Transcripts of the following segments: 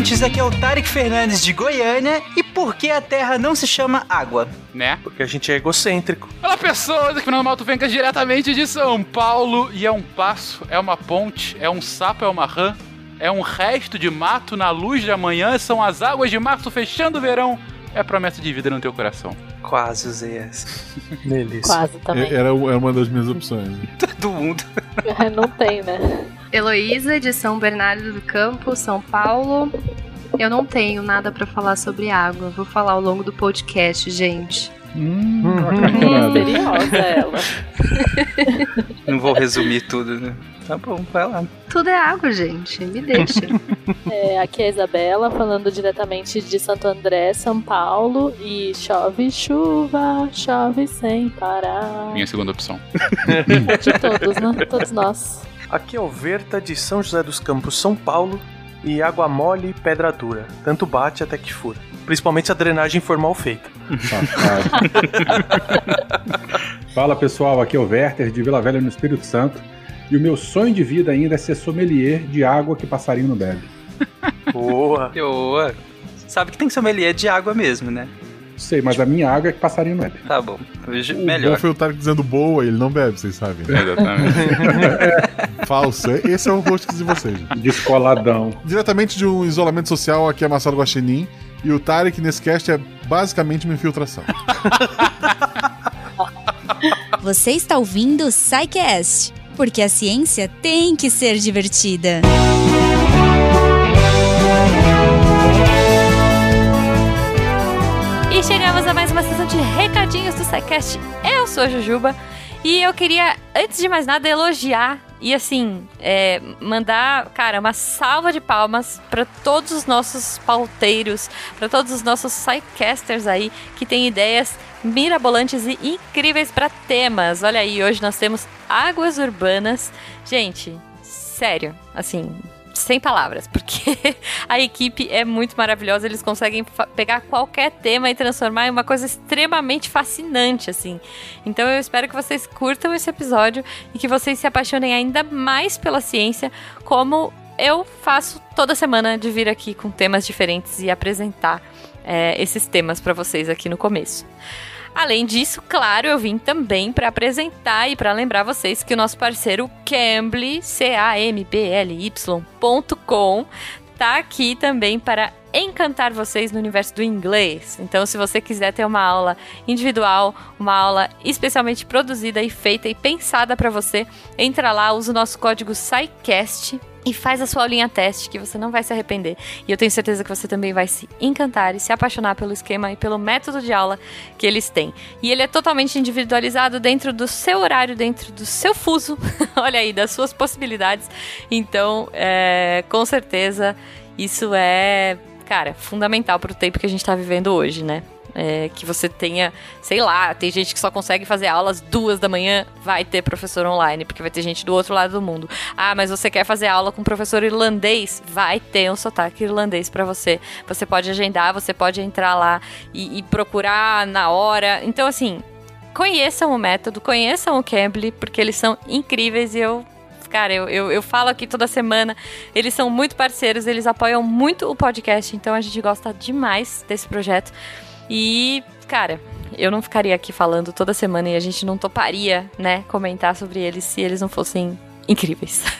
ouvintes, aqui é o Tarek Fernandes de Goiânia. E por que a Terra não se chama água? Né? Porque a gente é egocêntrico. Olá, pessoas! Aqui Fernando Malto Vencas, diretamente de São Paulo. E é um passo, é uma ponte, é um sapo, é uma rã, é um resto de mato na luz de amanhã. São as águas de março fechando o verão. É promessa de vida no teu coração. Quase usei essa. Delícia. Quase também. Era, era uma das minhas opções. Todo mundo. Não tem, né? Heloísa, de São Bernardo do Campo, São Paulo. Eu não tenho nada pra falar sobre água. Vou falar ao longo do podcast, gente. Hum, Hum, Misteriosa ela. Não vou resumir tudo, né? Tá bom, vai lá. Tudo é água, gente. Me deixa. É, aqui é a Isabela, falando diretamente de Santo André, São Paulo. E chove chuva, chove sem parar. Minha segunda opção. De todos, né? Todos nós. Aqui é o Verta de São José dos Campos, São Paulo. E água mole e pedra dura. Tanto bate até que fura. Principalmente se a drenagem for mal feita. Fala pessoal, aqui é o Werther de Vila Velha no Espírito Santo. E o meu sonho de vida ainda é ser sommelier de água que passarinho não bebe. Boa. Boa. Sabe que tem sommelier de água mesmo, né? Sei, mas a minha água é que passarinho não bebe. Tá bom. O bom melhor. foi o Tarek dizendo boa, ele não bebe, vocês sabem. né? Exatamente. Falso. Esse é o rosto de vocês. Descoladão. Diretamente de um isolamento social, aqui é Marcelo Guaxinim. E o Tarek nesse cast é basicamente uma infiltração. Você está ouvindo o Psycast, porque a ciência tem que ser divertida. E chegamos a mais uma sessão de recadinhos do SciCast. Eu sou a Jujuba e eu queria, antes de mais nada, elogiar e assim, é, mandar, cara, uma salva de palmas para todos os nossos pauteiros, para todos os nossos SciCasters aí que têm ideias mirabolantes e incríveis para temas. Olha aí, hoje nós temos águas urbanas. Gente, sério, assim, sem palavras, porque a equipe é muito maravilhosa, eles conseguem pegar qualquer tema e transformar em uma coisa extremamente fascinante, assim. Então eu espero que vocês curtam esse episódio e que vocês se apaixonem ainda mais pela ciência, como eu faço toda semana de vir aqui com temas diferentes e apresentar é, esses temas para vocês aqui no começo. Além disso, claro, eu vim também para apresentar e para lembrar vocês que o nosso parceiro Cambly, C-A-M-B-L-Y.com, tá aqui também para encantar vocês no universo do inglês. Então, se você quiser ter uma aula individual, uma aula especialmente produzida e feita e pensada para você, entra lá, usa o nosso código SciCast e faz a sua aulinha teste que você não vai se arrepender. E eu tenho certeza que você também vai se encantar e se apaixonar pelo esquema e pelo método de aula que eles têm. E ele é totalmente individualizado dentro do seu horário, dentro do seu fuso, olha aí, das suas possibilidades. Então, é, com certeza, isso é, cara, fundamental para o tempo que a gente está vivendo hoje, né? É, que você tenha, sei lá, tem gente que só consegue fazer aulas duas da manhã, vai ter professor online, porque vai ter gente do outro lado do mundo. Ah, mas você quer fazer aula com professor irlandês? Vai ter um sotaque irlandês para você. Você pode agendar, você pode entrar lá e, e procurar na hora. Então, assim, conheçam o método, conheçam o Cambly, porque eles são incríveis e eu cara, eu, eu, eu, falo aqui toda semana. Eles são muito parceiros, eles apoiam muito o podcast, então a gente gosta demais desse projeto. E, cara, eu não ficaria aqui falando toda semana e a gente não toparia, né, comentar sobre eles se eles não fossem incríveis.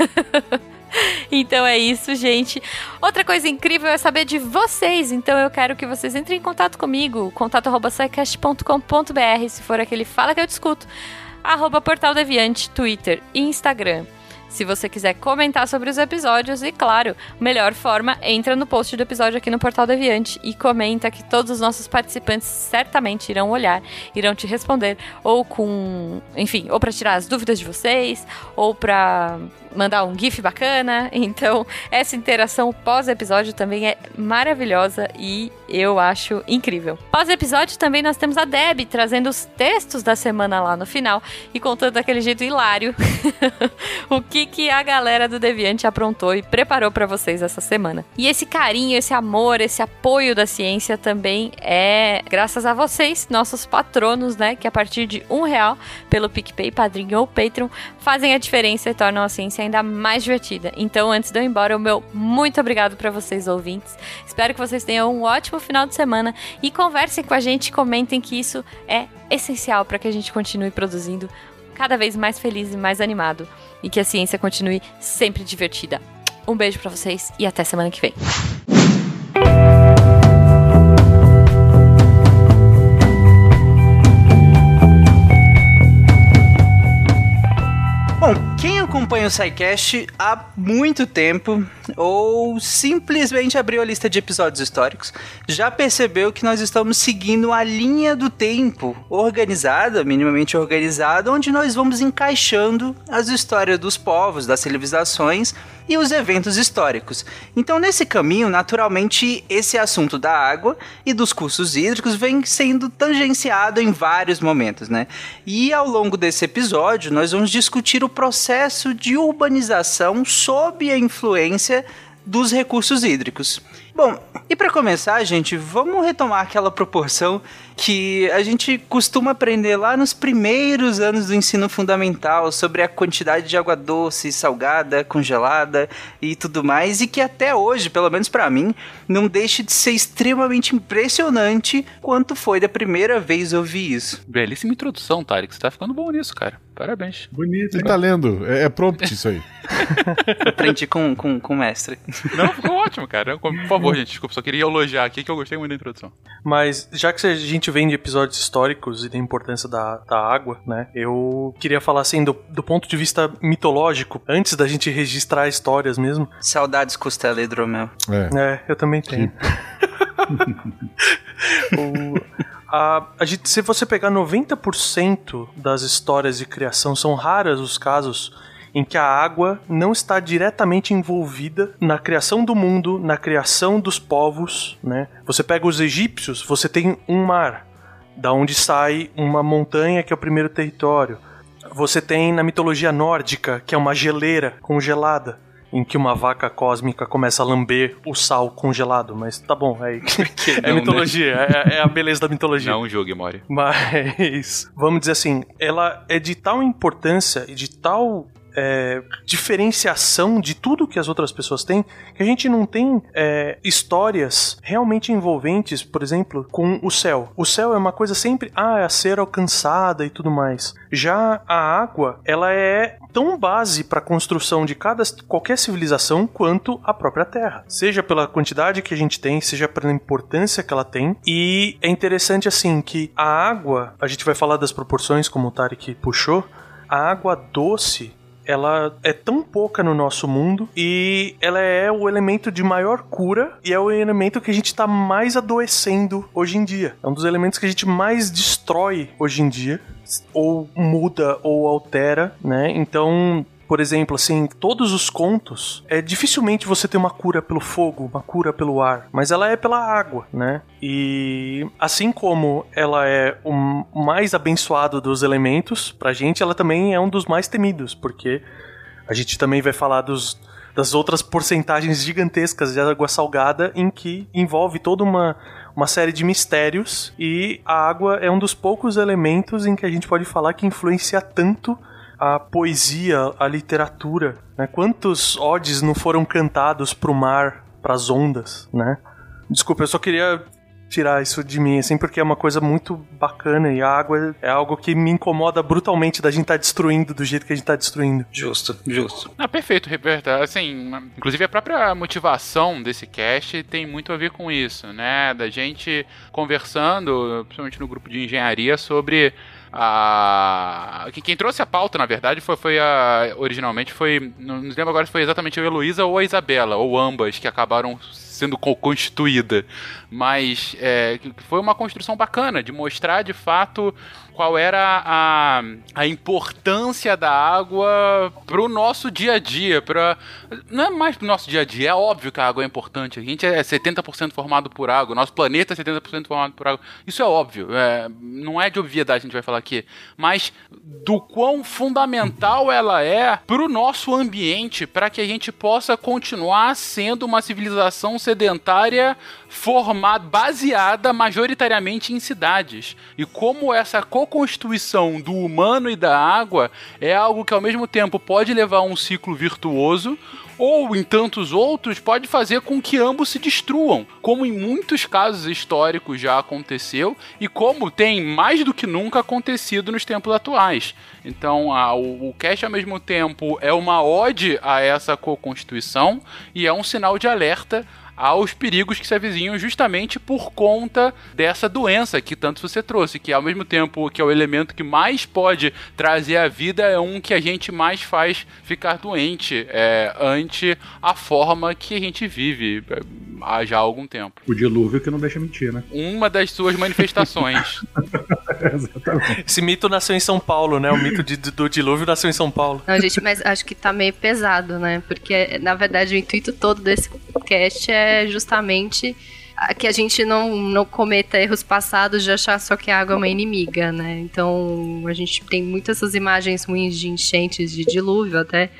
Então é isso, gente. Outra coisa incrível é saber de vocês. Então eu quero que vocês entrem em contato comigo. contato.sicast.com.br Se for aquele fala que eu discuto. Arroba Portal Deviante, Twitter e Instagram. Se você quiser comentar sobre os episódios, e claro, melhor forma, entra no post do episódio aqui no Portal Deviante e comenta que todos os nossos participantes certamente irão olhar, irão te responder, ou com, enfim, ou para tirar as dúvidas de vocês, ou para mandar um GIF bacana. Então, essa interação pós-episódio também é maravilhosa e eu acho incrível. Pós-episódio também nós temos a Deb trazendo os textos da semana lá no final e contando daquele jeito hilário o que que, que a galera do Deviante aprontou e preparou para vocês essa semana. E esse carinho, esse amor, esse apoio da ciência também é graças a vocês, nossos patronos, né? Que a partir de um real pelo PicPay, Padrinho ou Patreon, fazem a diferença e tornam a ciência ainda mais divertida. Então, antes de eu ir embora, o meu muito obrigado para vocês, ouvintes. Espero que vocês tenham um ótimo final de semana e conversem com a gente, comentem que isso é essencial para que a gente continue produzindo cada vez mais feliz e mais animado e que a ciência continue sempre divertida. Um beijo para vocês e até semana que vem. Bom, quem acompanha o SciCast há muito tempo, ou simplesmente abriu a lista de episódios históricos, já percebeu que nós estamos seguindo a linha do tempo organizada, minimamente organizada, onde nós vamos encaixando as histórias dos povos, das civilizações e os eventos históricos. Então, nesse caminho, naturalmente, esse assunto da água e dos cursos hídricos vem sendo tangenciado em vários momentos, né? E ao longo desse episódio, nós vamos discutir o processo de urbanização sob a influência dos recursos hídricos. Bom, e para começar, gente, vamos retomar aquela proporção que a gente costuma aprender lá nos primeiros anos do ensino fundamental sobre a quantidade de água doce, salgada, congelada e tudo mais, e que até hoje, pelo menos para mim, não deixa de ser extremamente impressionante quanto foi da primeira vez ouvir isso. Belíssima introdução, Tarek. Você tá ficando bom nisso, cara. Parabéns. Bonito. Ele tá lendo. É, é prompt isso aí. Aprendi com, com, com o mestre. Não, ficou ótimo, cara. Por favor, gente, desculpa, só queria elogiar aqui que eu gostei muito da introdução. Mas já que a gente vem de episódios históricos e da importância da, da água, né? Eu queria falar assim, do, do ponto de vista mitológico, antes da gente registrar histórias mesmo. Saudades costela e hidromel. É. É, eu também tenho. O- a, a gente, se você pegar 90% das histórias de criação, são raras os casos em que a água não está diretamente envolvida na criação do mundo, na criação dos povos, né? Você pega os egípcios, você tem um mar, da onde sai uma montanha que é o primeiro território. Você tem na mitologia nórdica, que é uma geleira congelada, em que uma vaca cósmica começa a lamber o sal congelado, mas tá bom, é, é não, mitologia, é, é a beleza da mitologia. Não jogue, Mori. Mas, vamos dizer assim, ela é de tal importância e de tal é, diferenciação de tudo que as outras pessoas têm que a gente não tem é, histórias realmente envolventes, por exemplo, com o céu. O céu é uma coisa sempre, ah, é a ser alcançada e tudo mais. Já a água, ela é tão base para a construção de cada qualquer civilização quanto a própria Terra. Seja pela quantidade que a gente tem, seja pela importância que ela tem. E é interessante assim que a água, a gente vai falar das proporções como o Tarek puxou, a água doce ela é tão pouca no nosso mundo e ela é o elemento de maior cura e é o elemento que a gente está mais adoecendo hoje em dia. É um dos elementos que a gente mais destrói hoje em dia, ou muda ou altera, né? Então, por exemplo, assim, todos os contos, é dificilmente você ter uma cura pelo fogo, uma cura pelo ar, mas ela é pela água, né? E assim como ela é o mais abençoado dos elementos, pra gente ela também é um dos mais temidos, porque a gente também vai falar dos das outras porcentagens gigantescas de água salgada em que envolve toda uma uma série de mistérios e a água é um dos poucos elementos em que a gente pode falar que influencia tanto a poesia, a literatura, né? Quantos odes não foram cantados pro mar, pras ondas, né? Desculpa, eu só queria tirar isso de mim, assim, porque é uma coisa muito bacana e a água é algo que me incomoda brutalmente da gente estar destruindo do jeito que a gente tá destruindo. Justo, justo. Ah, perfeito, Roberta. Assim, inclusive a própria motivação desse cast tem muito a ver com isso, né? Da gente conversando, principalmente no grupo de engenharia, sobre a quem trouxe a pauta na verdade foi, foi a originalmente foi não lembro agora se foi exatamente a Heloísa ou a Isabela ou ambas que acabaram sendo co- constituída. Mas é, foi uma construção bacana de mostrar de fato qual era a, a importância da água pro nosso dia a dia, pra, não é mais pro nosso dia a dia, é óbvio que a água é importante, a gente é 70% formado por água, nosso planeta é 70% formado por água, isso é óbvio, é, não é de obviedade a gente vai falar aqui, mas do quão fundamental ela é para o nosso ambiente, para que a gente possa continuar sendo uma civilização sedentária formada, baseada majoritariamente em cidades. E como essa co-constituição do humano e da água é algo que ao mesmo tempo pode levar a um ciclo virtuoso, ou em tantos outros, pode fazer com que ambos se destruam, como em muitos casos históricos já aconteceu e como tem mais do que nunca acontecido nos tempos atuais. Então, a, o, o cast ao mesmo tempo é uma ode a essa co-constituição e é um sinal de alerta aos perigos que se avizinham justamente por conta dessa doença que tanto você trouxe, que ao mesmo tempo que é o elemento que mais pode trazer a vida, é um que a gente mais faz ficar doente é, ante a forma que a gente vive é, há já algum tempo. O dilúvio que não deixa mentir, né? Uma das suas manifestações. Exatamente. Esse mito nasceu em São Paulo, né? O mito de, do dilúvio nasceu em São Paulo. Não, gente, mas acho que tá meio pesado, né? Porque, na verdade, o intuito todo desse cast é justamente que a gente não, não cometa erros passados de achar só que a água é uma inimiga, né? Então a gente tem muitas essas imagens ruins de enchentes, de dilúvio até,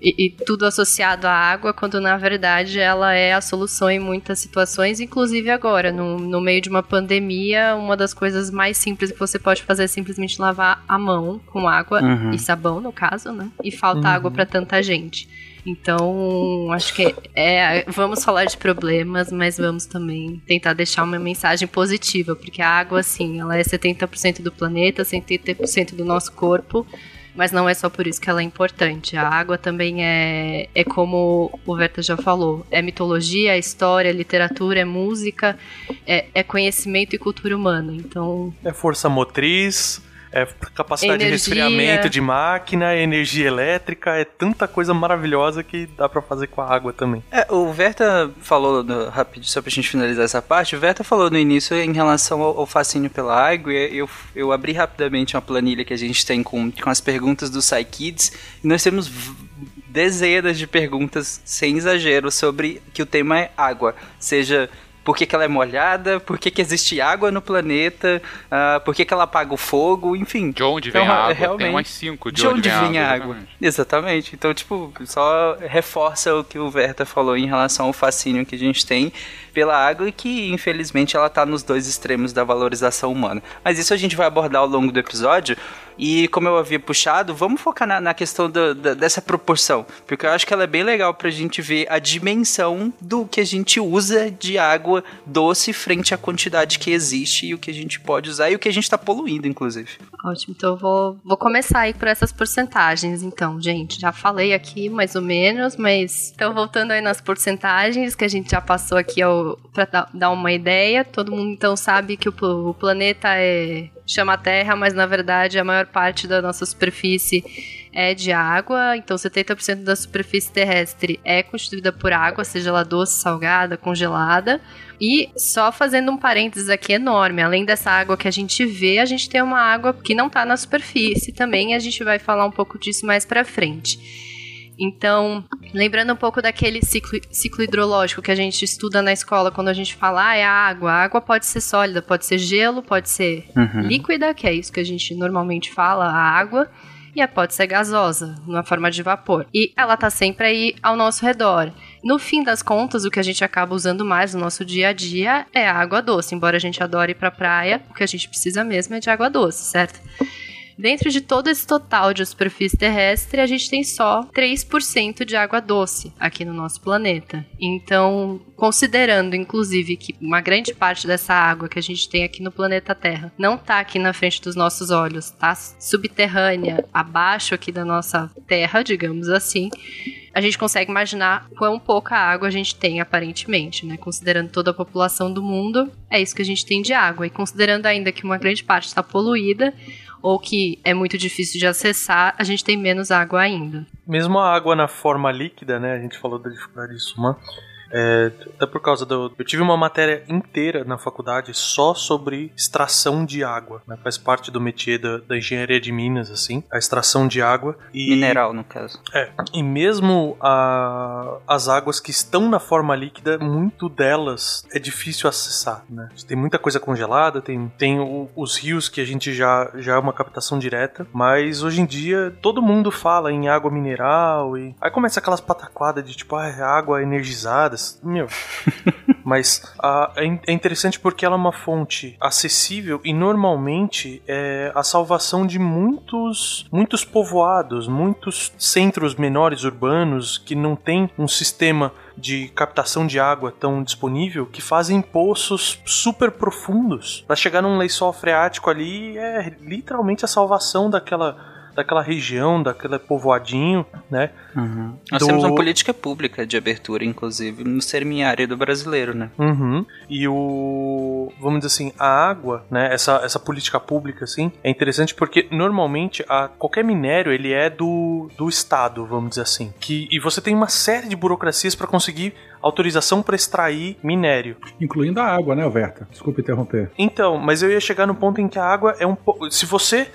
e, e, tudo associado à água, quando na verdade ela é a solução em muitas situações, inclusive agora, no, no meio de uma pandemia, uma das coisas mais simples que você pode fazer é simplesmente lavar a mão com água uhum. e sabão, no caso, né? E falta uhum. água para tanta gente. Então, acho que é, vamos falar de problemas, mas vamos também tentar deixar uma mensagem positiva, porque a água, assim, ela é 70% do planeta, 70% do nosso corpo, mas não é só por isso que ela é importante. A água também é, é como o Verta já falou, é mitologia, é história, é literatura, é música, é, é conhecimento e cultura humana. Então, é força motriz, é capacidade energia. de resfriamento de máquina, energia elétrica, é tanta coisa maravilhosa que dá para fazer com a água também. É, o Verta falou, no, rápido, só pra gente finalizar essa parte, o Verta falou no início em relação ao, ao fascínio pela água, e eu, eu abri rapidamente uma planilha que a gente tem com, com as perguntas do PsyKids, e nós temos dezenas de perguntas, sem exagero, sobre que o tema é água. Seja por que, que ela é molhada, por que, que existe água no planeta, uh, por que, que ela apaga o fogo, enfim. De onde vem então, a água? Realmente, Tem mais cinco. De, de onde, onde, vem a água? Exatamente. exatamente. Então, tipo, só reforça o que o Verta falou em relação ao fascínio que a gente tem pela água e que, infelizmente, ela tá nos dois extremos da valorização humana. Mas isso a gente vai abordar ao longo do episódio. E como eu havia puxado, vamos focar na, na questão do, da, dessa proporção, porque eu acho que ela é bem legal pra gente ver a dimensão do que a gente usa de água doce frente à quantidade que existe e o que a gente pode usar e o que a gente tá poluindo, inclusive. Ótimo, então eu vou, vou começar aí por essas porcentagens, então, gente. Já falei aqui mais ou menos, mas então voltando aí nas porcentagens que a gente já passou aqui para dar uma ideia, todo mundo então sabe que o, o planeta é chama Terra, mas na verdade a maior parte da nossa superfície é de água, então 70% da superfície terrestre é constituída por água, seja ela doce, salgada, congelada. E só fazendo um parênteses aqui enorme, além dessa água que a gente vê, a gente tem uma água que não está na superfície também, a gente vai falar um pouco disso mais para frente. Então, lembrando um pouco daquele ciclo, ciclo hidrológico que a gente estuda na escola quando a gente fala, ah, é a água. A água pode ser sólida, pode ser gelo, pode ser uhum. líquida, que é isso que a gente normalmente fala, a água. E pode ser gasosa, numa forma de vapor. E ela tá sempre aí ao nosso redor. No fim das contas, o que a gente acaba usando mais no nosso dia a dia é a água doce. Embora a gente adore ir pra praia, o que a gente precisa mesmo é de água doce, certo? Dentro de todo esse total de superfície terrestre, a gente tem só 3% de água doce aqui no nosso planeta. Então, considerando inclusive que uma grande parte dessa água que a gente tem aqui no planeta Terra não está aqui na frente dos nossos olhos, está subterrânea, abaixo aqui da nossa Terra, digamos assim, a gente consegue imaginar quão pouca água a gente tem aparentemente, né? Considerando toda a população do mundo, é isso que a gente tem de água. E considerando ainda que uma grande parte está poluída, ou que é muito difícil de acessar, a gente tem menos água ainda. Mesmo a água na forma líquida, né? A gente falou da dificuldade de sumar. É, até por causa do. Eu tive uma matéria inteira na faculdade só sobre extração de água. Né? Faz parte do métier da, da engenharia de Minas, assim, a extração de água. E, Mineral, no caso. É. E mesmo a, as águas que estão na forma líquida, muito delas é difícil acessar, né? Tem muita coisa congelada, tem, tem o- os rios que a gente já, já é uma captação direta, mas hoje em dia todo mundo fala em água mineral e aí começa aquelas pataquadas de tipo, ah, é água energizada, meu. Mas ah, é é interessante porque ela é uma fonte acessível e normalmente é a salvação de muitos, muitos povoados, muitos centros menores urbanos que não tem um sistema de captação de água tão disponível que fazem poços super profundos para chegar num lençol freático ali é literalmente a salvação daquela daquela região, daquele povoadinho, né? Nós Do- temos uma política pública de abertura, inclusive, no semiárido brasileiro, né? Uhum. E o. Vamos dizer assim, a água, né? Essa, essa política pública, assim, é interessante porque normalmente a, qualquer minério ele é do, do Estado, vamos dizer assim. Que, e você tem uma série de burocracias para conseguir autorização para extrair minério. Incluindo a água, né, Alverta? Desculpa interromper. Então, mas eu ia chegar no ponto em que a água é um pouco. Se você.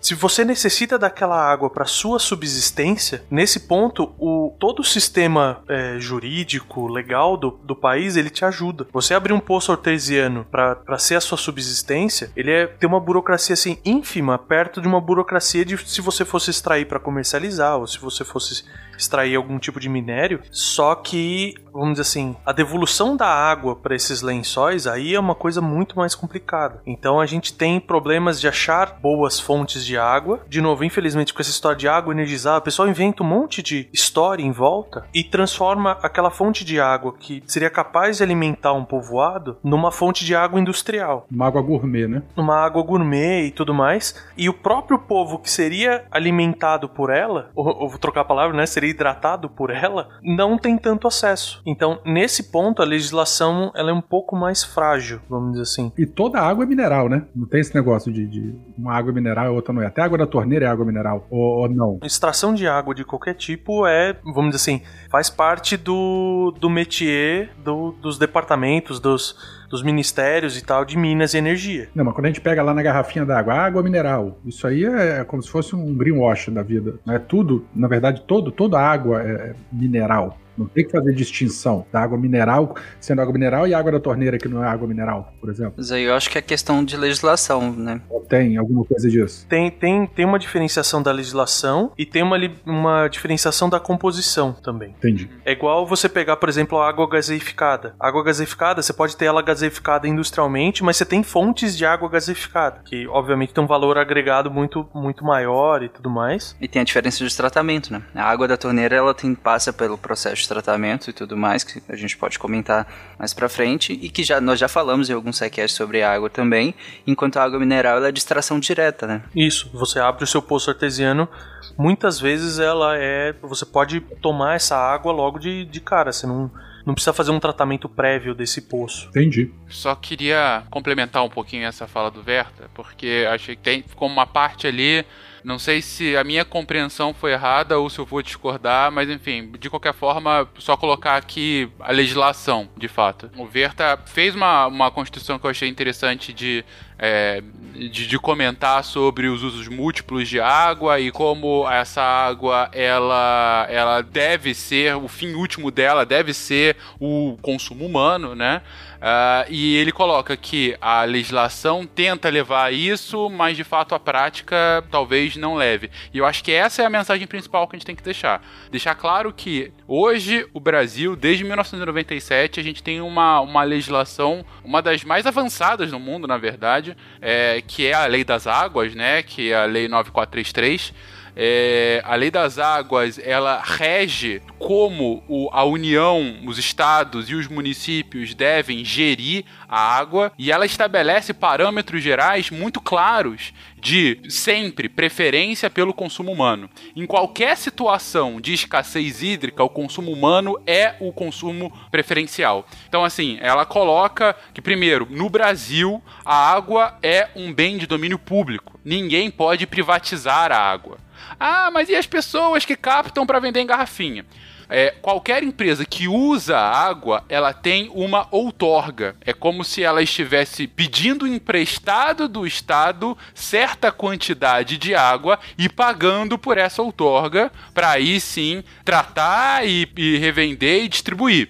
Se você necessita daquela água para sua subsistência, nesse ponto, o, todo o sistema é, jurídico, legal do, do país, ele te ajuda. Você abrir um poço artesiano para ser a sua subsistência, ele é, tem uma burocracia assim ínfima perto de uma burocracia de se você fosse extrair para comercializar ou se você fosse extrair algum tipo de minério. Só que, vamos dizer assim, a devolução da água para esses lençóis aí é uma coisa muito mais complicada. Então a gente tem problemas de achar boas fontes de água. De novo, infelizmente, com essa história de água energizada, o pessoal inventa um monte de história em volta e transforma aquela fonte de água que seria capaz de alimentar um povoado numa fonte de água industrial Uma água gourmet, né? numa água gourmet e tudo mais, e o próprio povo que seria alimentado por ela, ou, ou vou trocar a palavra, né, seria hidratado por ela, não tem tanto acesso. Então, nesse ponto, a legislação ela é um pouco mais frágil, vamos dizer assim. E toda água é mineral, né? Não tem esse negócio de, de uma água mineral e outra não é. Até água da torneira é água mineral. Ou, ou não. Extração de água de qualquer tipo é, vamos dizer assim, faz parte do, do métier do- dos departamentos, dos, dos ministérios e tal de Minas e Energia. Não, mas quando a gente pega lá na garrafinha d'água, água mineral, isso aí é como se fosse um greenwash da vida. Né? Tudo, na verdade, todo, toda água é mineral. Não tem que fazer distinção da água mineral sendo água mineral e água da torneira que não é água mineral, por exemplo. Mas aí eu acho que é questão de legislação, né? Tem alguma coisa disso? Tem, tem, tem uma diferenciação da legislação e tem uma, uma diferenciação da composição também. Entendi. É igual você pegar, por exemplo, a água gaseificada. A água gaseificada, você pode ter ela gaseificada industrialmente, mas você tem fontes de água gaseificada, que obviamente tem um valor agregado muito, muito maior e tudo mais. E tem a diferença de tratamento, né? A água da torneira, ela tem, passa pelo processo de tratamento e tudo mais, que a gente pode comentar mais pra frente, e que já, nós já falamos em alguns sidecasts sobre água também, enquanto a água mineral, ela é de extração direta, né? Isso, você abre o seu poço artesiano, muitas vezes ela é. Você pode tomar essa água logo de, de cara, você não, não precisa fazer um tratamento prévio desse poço. Entendi. Só queria complementar um pouquinho essa fala do Verta, porque achei que tem ficou uma parte ali. Não sei se a minha compreensão foi errada ou se eu vou discordar, mas enfim, de qualquer forma, só colocar aqui a legislação, de fato. O Verta fez uma, uma constituição que eu achei interessante de, é, de, de comentar sobre os usos múltiplos de água e como essa água ela, ela deve ser, o fim último dela deve ser o consumo humano, né? Ah, e ele coloca que a legislação tenta levar isso, mas de fato a prática talvez não leve. E eu acho que essa é a mensagem principal que a gente tem que deixar. Deixar claro que hoje o Brasil, desde 1997, a gente tem uma, uma legislação, uma das mais avançadas no mundo, na verdade, é, que é a Lei das Águas, né? Que é a Lei 9433. É, a lei das águas ela rege como o- a União, os estados e os municípios devem gerir a água e ela estabelece parâmetros gerais muito claros de sempre preferência pelo consumo humano. Em qualquer situação de escassez hídrica, o consumo humano é o consumo preferencial. Então, assim, ela coloca que, primeiro, no Brasil, a água é um bem de domínio público. Ninguém pode privatizar a água. Ah, mas e as pessoas que captam para vender em garrafinha? é, qualquer empresa que usa água, ela tem uma outorga. É como se ela estivesse pedindo emprestado do Estado certa quantidade de água e pagando por essa outorga para aí sim tratar e, e revender e distribuir.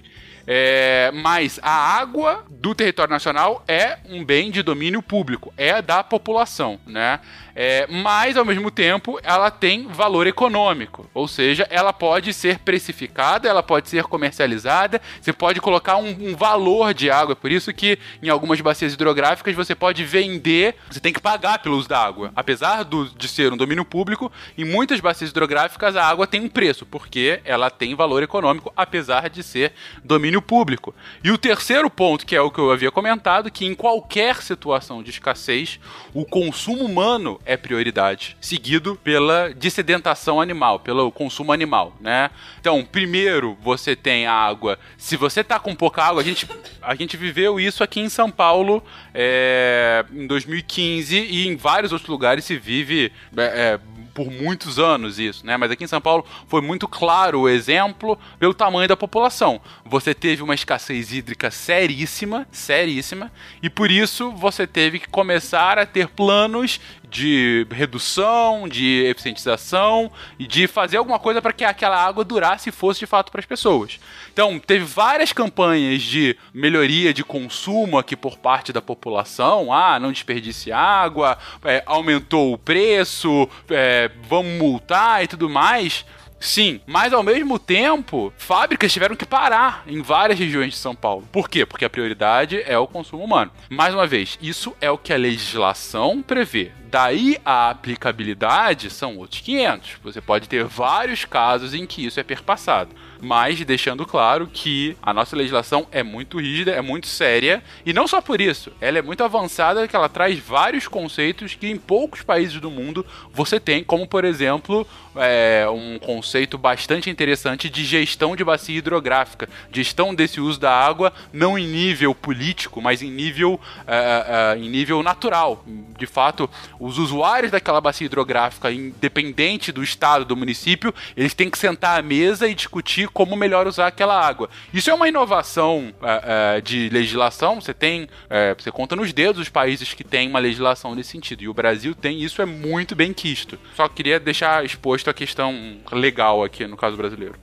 É, mas a água do território nacional é um bem de domínio público, é da população, né? É, mas, ao mesmo tempo, ela tem valor econômico. Ou seja, ela pode ser precificada, ela pode ser comercializada, você pode colocar um, um valor de água. Por isso que em algumas bacias hidrográficas você pode vender, você tem que pagar pelo uso da água. Apesar do, de ser um domínio público, em muitas bacias hidrográficas a água tem um preço, porque ela tem valor econômico, apesar de ser domínio público. E o terceiro ponto, que é o que eu havia comentado, que em qualquer situação de escassez, o consumo humano é prioridade, seguido pela dissedentação animal, pelo consumo animal, né? Então, primeiro você tem a água. Se você tá com pouca água, a gente, a gente viveu isso aqui em São Paulo é, em 2015 e em vários outros lugares se vive é, é por muitos anos isso, né? Mas aqui em São Paulo foi muito claro o exemplo pelo tamanho da população. Você teve uma escassez hídrica seríssima, seríssima, e por isso você teve que começar a ter planos de redução, de eficientização e de fazer alguma coisa para que aquela água durasse e fosse de fato para as pessoas. Então, teve várias campanhas de melhoria de consumo aqui por parte da população. Ah, não desperdice água, é, aumentou o preço, é, vamos multar e tudo mais. Sim, mas ao mesmo tempo, fábricas tiveram que parar em várias regiões de São Paulo. Por quê? Porque a prioridade é o consumo humano. Mais uma vez, isso é o que a legislação prevê. Daí a aplicabilidade são outros 500. Você pode ter vários casos em que isso é perpassado mas deixando claro que a nossa legislação é muito rígida, é muito séria, e não só por isso, ela é muito avançada que ela traz vários conceitos que em poucos países do mundo você tem, como por exemplo, é, um conceito bastante interessante de gestão de bacia hidrográfica, gestão desse uso da água não em nível político, mas em nível, é, é, em nível natural. De fato, os usuários daquela bacia hidrográfica, independente do estado, do município, eles têm que sentar à mesa e discutir como melhor usar aquela água. Isso é uma inovação é, é, de legislação. Você tem, é, você conta nos dedos os países que têm uma legislação nesse sentido. E o Brasil tem isso é muito bem quisto. Só queria deixar exposto a questão legal aqui no caso brasileiro.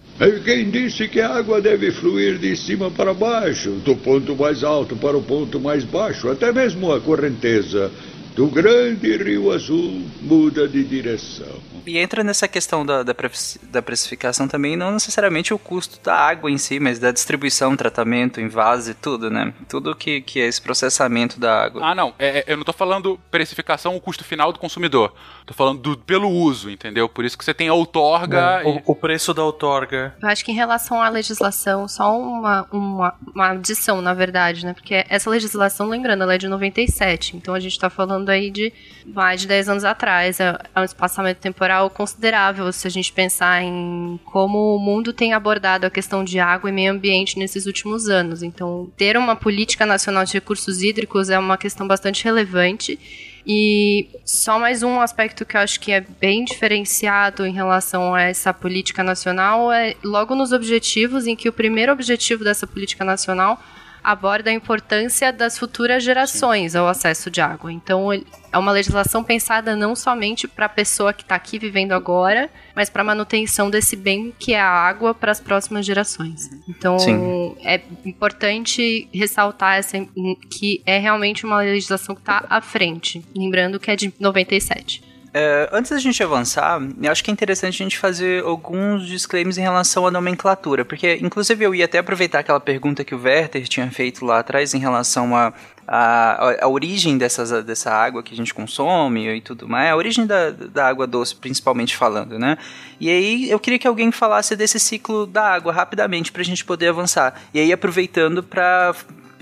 Quem disse que a água deve fluir de cima para baixo, do ponto mais alto para o ponto mais baixo, até mesmo a correnteza do grande Rio Azul muda de direção. E entra nessa questão da, da, da, precificação também, não necessariamente o custo da água em si, mas da distribuição, tratamento, invase, tudo, né? Tudo que, que é esse processamento da água. Ah, não. É, é eu não tô falando precificação, o custo final do consumidor. Tô falando do, pelo uso, entendeu? Por isso que você tem a outorga. É, e... o, o, preço da outorga. Eu acho que em relação à legislação, só uma, uma, uma adição, na verdade, né? Porque essa legislação, lembrando, ela é de 97. Então a gente tá falando aí de mais de 10 anos atrás. É, é um espaçamento temporal considerável se a gente pensar em como o mundo tem abordado a questão de água e meio ambiente nesses últimos anos. Então, ter uma política nacional de recursos hídricos é uma questão bastante relevante. E só mais um aspecto que eu acho que é bem diferenciado em relação a essa política nacional é logo nos objetivos, em que o primeiro objetivo dessa política nacional aborda a importância das futuras gerações Sim. ao acesso de água. Então, é uma legislação pensada não somente para a pessoa que está aqui vivendo agora, mas para a manutenção desse bem que é a água para as próximas gerações. Então, Sim. é importante ressaltar essa, que é realmente uma legislação que está à frente. Lembrando que é de 97. É, antes da gente avançar, eu acho que é interessante a gente fazer alguns disclaimers em relação à nomenclatura, porque inclusive eu ia até aproveitar aquela pergunta que o Werther tinha feito lá atrás em relação a, a, a, origem dessas, dessa água que a gente consome e tudo mais, a origem da, da água doce, principalmente falando, né? E aí eu queria que alguém falasse desse ciclo da água rapidamente para a gente poder avançar. E aí aproveitando para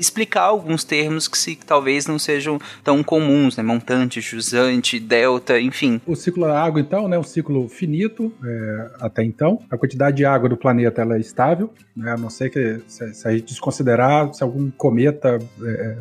explicar alguns termos que se, talvez não sejam tão comuns, né? Montante, jusante, delta, enfim. O ciclo da água, então, né? Um ciclo finito é, até então. A quantidade de água do planeta ela é estável, né? A não ser que se, se a gente desconsiderar se algum cometa é,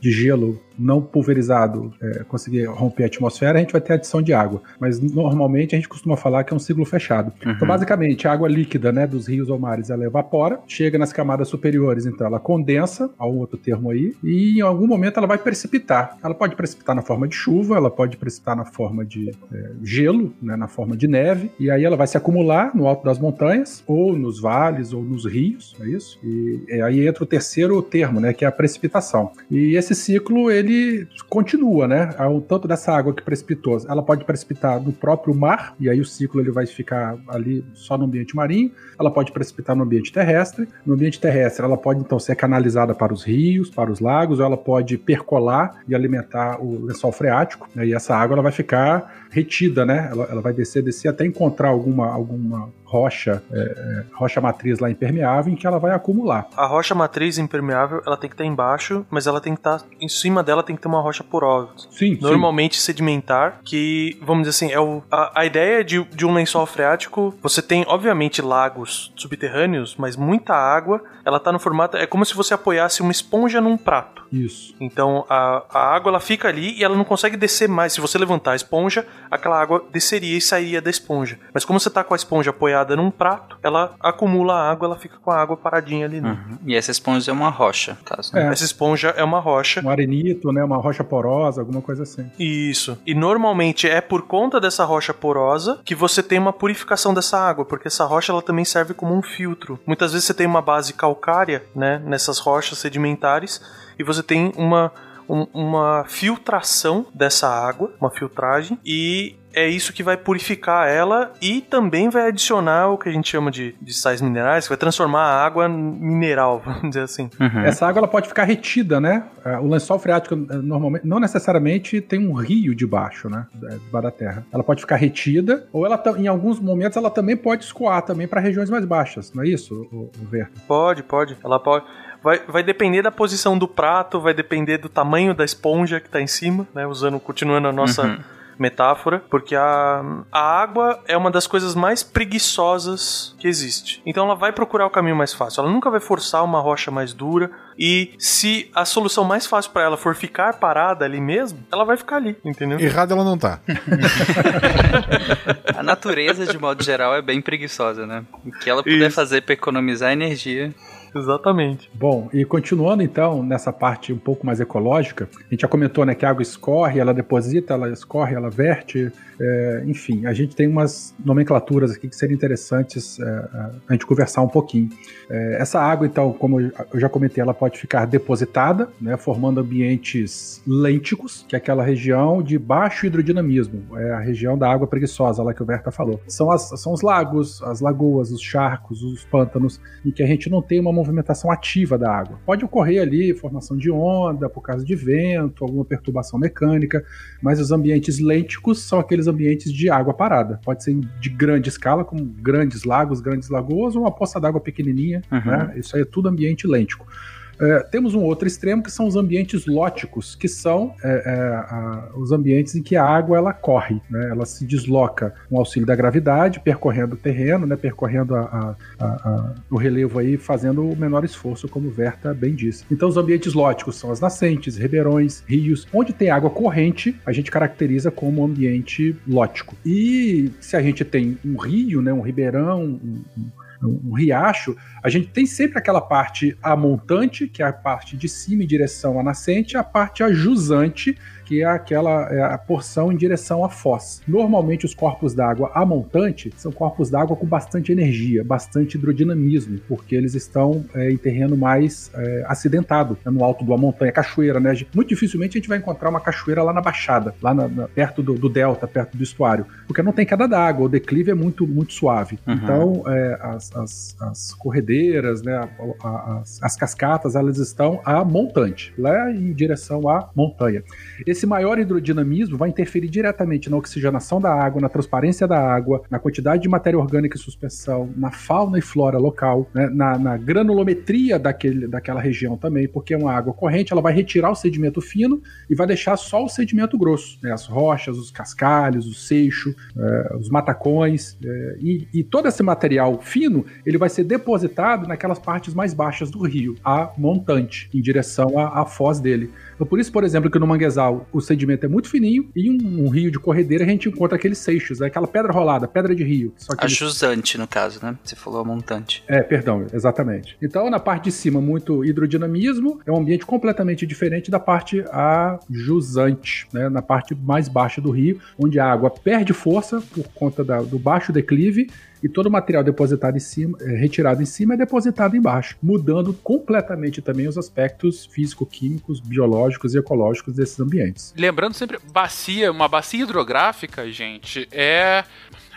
de gelo não pulverizado é, conseguir romper a atmosfera, a gente vai ter adição de água. Mas normalmente a gente costuma falar que é um ciclo fechado. Uhum. Então, basicamente, a água líquida né, dos rios ou mares ela evapora, chega nas camadas superiores, então ela condensa, há um outro termo aí, e em algum momento ela vai precipitar. Ela pode precipitar na forma de chuva, ela pode precipitar na forma de é, gelo, né, na forma de neve, e aí ela vai se acumular no alto das montanhas, ou nos vales, ou nos rios, é isso? E, e aí entra o terceiro termo, né, que é a precipitação. E esse ciclo, ele continua, né? O tanto dessa água que precipitou, ela pode precipitar no próprio mar, e aí o ciclo ele vai ficar ali só no ambiente marinho, ela pode precipitar no ambiente terrestre. No ambiente terrestre, ela pode então ser canalizada para os rios, para os lagos, ou ela pode percolar e alimentar o lençol freático, né? e essa água ela vai ficar retida, né? Ela, ela vai descer, descer até encontrar alguma, alguma rocha, é, é, rocha matriz lá impermeável em que ela vai acumular. A rocha matriz impermeável, ela tem que estar embaixo, mas ela tem que estar em cima dela tem que ter uma rocha porosa. Sim. Normalmente sim. sedimentar, que vamos dizer assim, é o, a, a ideia de, de um lençol freático, você tem obviamente lagos subterrâneos, mas muita água, ela tá no formato é como se você apoiasse uma esponja num prato. Isso. Então a, a água ela fica ali e ela não consegue descer mais. Se você levantar a esponja, aquela água desceria e sairia da esponja. Mas como você tá com a esponja apoiada num prato, ela acumula a água, ela fica com a água paradinha ali. Uhum. E essa esponja é uma rocha, caso. Né? É. Essa esponja é uma rocha. Um arenito, né? Uma rocha porosa, alguma coisa assim. Isso. E normalmente é por conta dessa rocha porosa que você tem uma purificação dessa água, porque essa rocha ela também serve como um filtro. Muitas vezes você tem uma base calcária, né? Nessas rochas sedimentares e você tem uma um, uma filtração dessa água, uma filtragem, e é isso que vai purificar ela e também vai adicionar o que a gente chama de, de sais minerais, que vai transformar a água mineral, vamos dizer assim. Uhum. Essa água ela pode ficar retida, né? É, o lençol freático é, normalmente não necessariamente tem um rio debaixo, né, debaixo da terra. Ela pode ficar retida ou ela em alguns momentos ela também pode escoar também para regiões mais baixas, não é isso, o, o Pode, pode. Ela pode Vai, vai depender da posição do prato, vai depender do tamanho da esponja que está em cima, né? Usando, continuando a nossa uhum. metáfora, porque a, a água é uma das coisas mais preguiçosas que existe. Então ela vai procurar o caminho mais fácil. Ela nunca vai forçar uma rocha mais dura. E se a solução mais fácil para ela for ficar parada ali mesmo, ela vai ficar ali, entendeu? Errada ela não tá. a natureza, de modo geral, é bem preguiçosa, né? O que ela puder Isso. fazer para economizar energia. Exatamente. Bom, e continuando então nessa parte um pouco mais ecológica, a gente já comentou né, que a água escorre, ela deposita, ela escorre, ela verte, é, enfim, a gente tem umas nomenclaturas aqui que seriam interessantes é, a gente conversar um pouquinho. É, essa água, então, como eu já comentei, ela pode ficar depositada, né, formando ambientes lênticos, que é aquela região de baixo hidrodinamismo, é a região da água preguiçosa, lá que o Berta falou. São, as, são os lagos, as lagoas, os charcos, os pântanos, em que a gente não tem uma movimentação ativa da água. Pode ocorrer ali formação de onda por causa de vento, alguma perturbação mecânica, mas os ambientes lênticos são aqueles ambientes de água parada. Pode ser de grande escala, como grandes lagos, grandes lagoas, ou uma poça d'água pequenininha. Uhum. Né? Isso aí é tudo ambiente lêntico. É, temos um outro extremo que são os ambientes lóticos, que são é, é, a, os ambientes em que a água ela corre, né? ela se desloca com auxílio da gravidade, percorrendo o terreno, né? percorrendo a, a, o relevo aí, fazendo o menor esforço, como o Verta bem disse. Então, os ambientes lóticos são as nascentes, ribeirões, rios. Onde tem água corrente, a gente caracteriza como ambiente lótico. E se a gente tem um rio, né? um ribeirão, um, um um riacho, a gente tem sempre aquela parte amontante, que é a parte de cima em direção à nascente, e a parte ajusante, que é aquela é a porção em direção à foz. Normalmente os corpos d'água a montante são corpos d'água com bastante energia, bastante hidrodinamismo, porque eles estão é, em terreno mais é, acidentado, né, no alto de uma montanha, cachoeira, né? Muito dificilmente a gente vai encontrar uma cachoeira lá na baixada, lá na, na, perto do, do, delta, perto do estuário, porque não tem queda d'água, o declive é muito, muito suave. Uhum. Então, é, as, as, as, corredeiras, né, as, as cascatas, elas estão a montante, lá em direção à montanha. Esse maior hidrodinamismo vai interferir diretamente na oxigenação da água, na transparência da água, na quantidade de matéria orgânica em suspensão, na fauna e flora local, né, na, na, granulometria daquele, daquela região também, porque é uma água corrente, ela vai retirar o sedimento fino e vai deixar só o sedimento grosso, né, as rochas, os cascalhos, o seixo, é, os matacões, é, e, e todo esse material fino, ele vai ser depositado naquelas partes mais baixas do rio, a montante, em direção à, à foz dele. Então, por isso, por exemplo, que no manguezal o sedimento é muito fininho e um, um rio de corredeira a gente encontra aqueles seixos, né? aquela pedra rolada, pedra de rio. Só que A jusante, no caso, né? Você falou a montante. é, perdão, exatamente. Então, na parte de cima, muito hidrodinamismo, é um ambiente completamente diferente da parte a jusante, né? Na parte mais baixa do rio, onde a água perde força por conta da- do baixo declive e todo o material depositado em cima, é, retirado em cima, é depositado embaixo, mudando completamente também os aspectos físico-químicos, biológicos e ecológicos desses ambientes. Lembrando sempre, bacia, uma bacia hidrográfica, gente, é,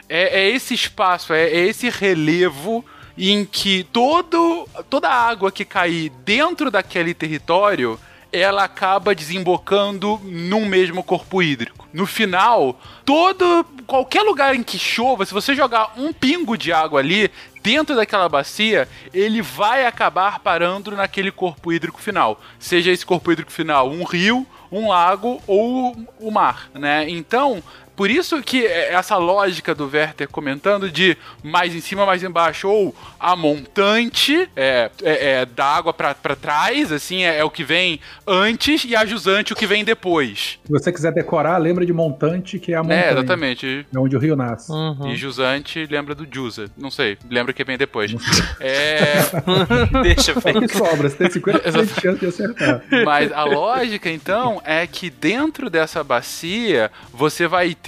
é, é esse espaço, é, é esse relevo em que todo, toda a água que cair dentro daquele território ela acaba desembocando num mesmo corpo hídrico. No final, todo qualquer lugar em que chova, se você jogar um pingo de água ali dentro daquela bacia, ele vai acabar parando naquele corpo hídrico final. Seja esse corpo hídrico final um rio, um lago ou o mar, né? Então, por isso que essa lógica do Werther comentando de mais em cima, mais embaixo, ou a montante é, é, é da água pra pra trás, assim, é, é o que vem antes, e a jusante o que vem depois. Se você quiser decorar, lembra de montante, que é a montanha. É, exatamente. É onde o rio nasce. E jusante lembra do Jusa. Não sei, lembra que vem depois. É. Deixa Só que sobra, você tem 50% de chance de acertar. Mas a lógica, então, é que dentro dessa bacia você vai ter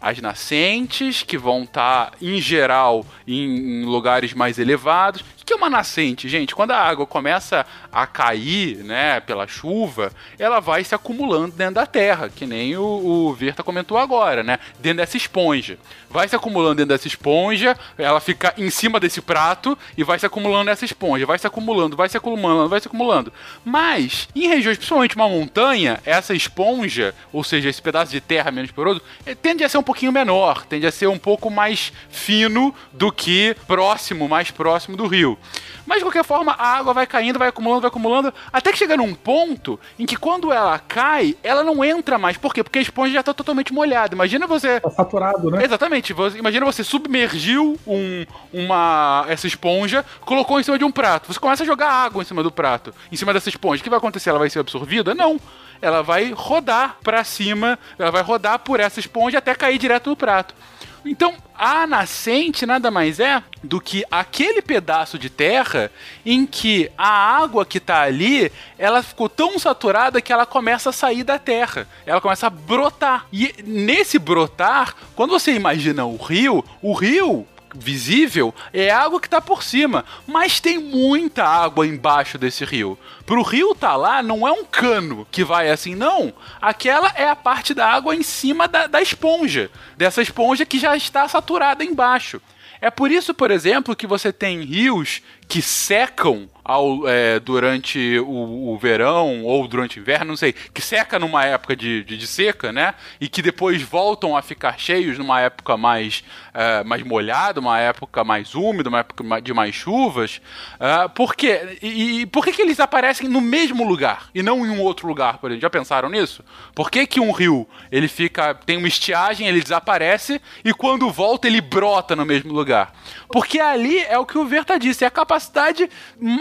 as nascentes, que vão estar, em geral, em, em lugares mais elevados. Que é uma nascente, gente? Quando a água começa a cair, né, pela chuva, ela vai se acumulando dentro da terra, que nem o, o Verta comentou agora, né? Dentro dessa esponja. Vai se acumulando dentro dessa esponja, ela fica em cima desse prato e vai se acumulando nessa esponja, vai se acumulando, vai se acumulando, vai se acumulando. Mas, em regiões, principalmente uma montanha, essa esponja, ou seja, esse pedaço de terra menos poroso, eh, tende a ser um pouquinho menor, tende a ser um pouco mais fino do que próximo, mais próximo do rio. Mas de qualquer forma, a água vai caindo, vai acumulando, vai acumulando, até que chega num ponto em que quando ela cai, ela não entra mais. Por quê? Porque a esponja já está totalmente molhada. Imagina você. Tá saturado, né? Exatamente. Você, imagina você submergiu um, uma, essa esponja, colocou em cima de um prato. Você começa a jogar água em cima do prato, em cima dessa esponja. O que vai acontecer? Ela vai ser absorvida? Não. Ela vai rodar para cima, ela vai rodar por essa esponja até cair direto no prato. Então, a nascente nada mais é do que aquele pedaço de terra em que a água que está ali, ela ficou tão saturada que ela começa a sair da terra. Ela começa a brotar. E nesse brotar, quando você imagina o rio, o rio visível é a água que está por cima, mas tem muita água embaixo desse rio. Pro rio tá lá, não é um cano que vai assim, não. Aquela é a parte da água em cima da, da esponja, dessa esponja que já está saturada embaixo. É por isso, por exemplo, que você tem rios que secam ao, é, durante o, o, verão ou durante o inverno, não sei, que seca numa época de, de, de, seca, né? E que depois voltam a ficar cheios numa época mais, é, mais molhada, uma época mais úmida, uma época de mais chuvas. É, por quê? E, e por que, que eles aparecem no mesmo lugar e não em um outro lugar, por exemplo? Já pensaram nisso? Por que, que um rio ele fica. tem uma estiagem, ele desaparece e quando volta ele brota no mesmo lugar? Porque ali é o que o Verta disse, é a capacidade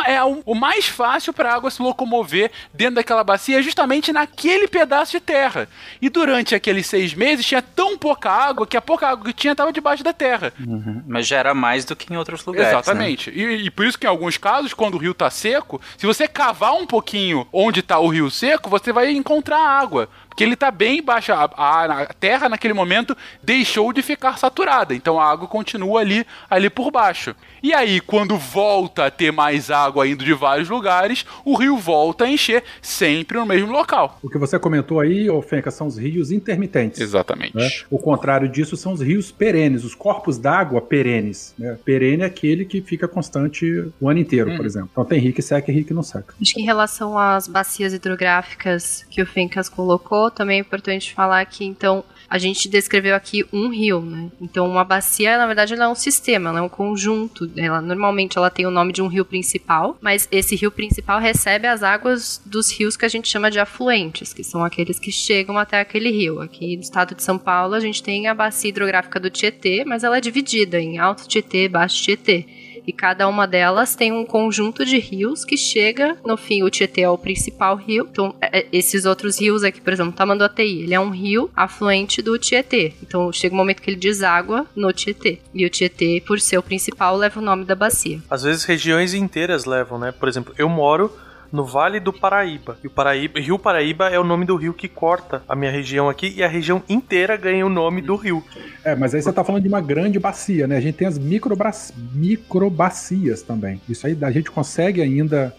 é o mais fácil para a água se locomover dentro daquela bacia, é justamente naquele pedaço de terra. E durante aqueles seis meses tinha tão pouca água que a pouca água que tinha estava debaixo da terra. Uhum. Mas já era mais do que em outros lugares. Exatamente. Né? E, e, por isso que em alguns casos, quando o rio está seco, se você cavar um pouquinho onde está o rio seco, você vai encontrar água. Porque ele está bem embaixo. A, a, a, terra, naquele momento, deixou de ficar saturada. Então a água continua ali, ali por baixo. E aí, quando volta a ter mais água indo de vários lugares, o rio volta a encher sempre no mesmo local. O que você comentou aí, ô Fenca, são os rios intermitentes. Exatamente. Né? O contrário disso são os rios perenes, os corpos d'água perenes. Né? Perene é aquele que fica constante o ano inteiro, hum. por exemplo. Então tem rio que seca e rio que não seca. Acho que em relação às bacias hidrográficas que o Fencas colocou, também é importante falar que, então, a gente descreveu aqui um rio, né? Então, uma bacia, na verdade, ela é um sistema, ela é um conjunto. Ela, normalmente, ela tem o nome de um rio principal, mas esse rio principal recebe as águas dos rios que a gente chama de afluentes, que são aqueles que chegam até aquele rio. Aqui no estado de São Paulo, a gente tem a bacia hidrográfica do Tietê, mas ela é dividida em Alto Tietê, Baixo Tietê. E cada uma delas tem um conjunto de rios que chega, no fim, o Tietê é o principal rio. Então, é, é, esses outros rios aqui, por exemplo, Tamanduateí, ele é um rio afluente do Tietê. Então, chega um momento que ele deságua no Tietê. E o Tietê, por ser o principal, leva o nome da bacia. Às vezes regiões inteiras levam, né? Por exemplo, eu moro no Vale do Paraíba. E o Paraíba, Rio Paraíba é o nome do rio que corta a minha região aqui e a região inteira ganha o nome do rio. É, mas aí você tá falando de uma grande bacia, né? A gente tem as microbacias microbacias também. Isso aí a gente consegue ainda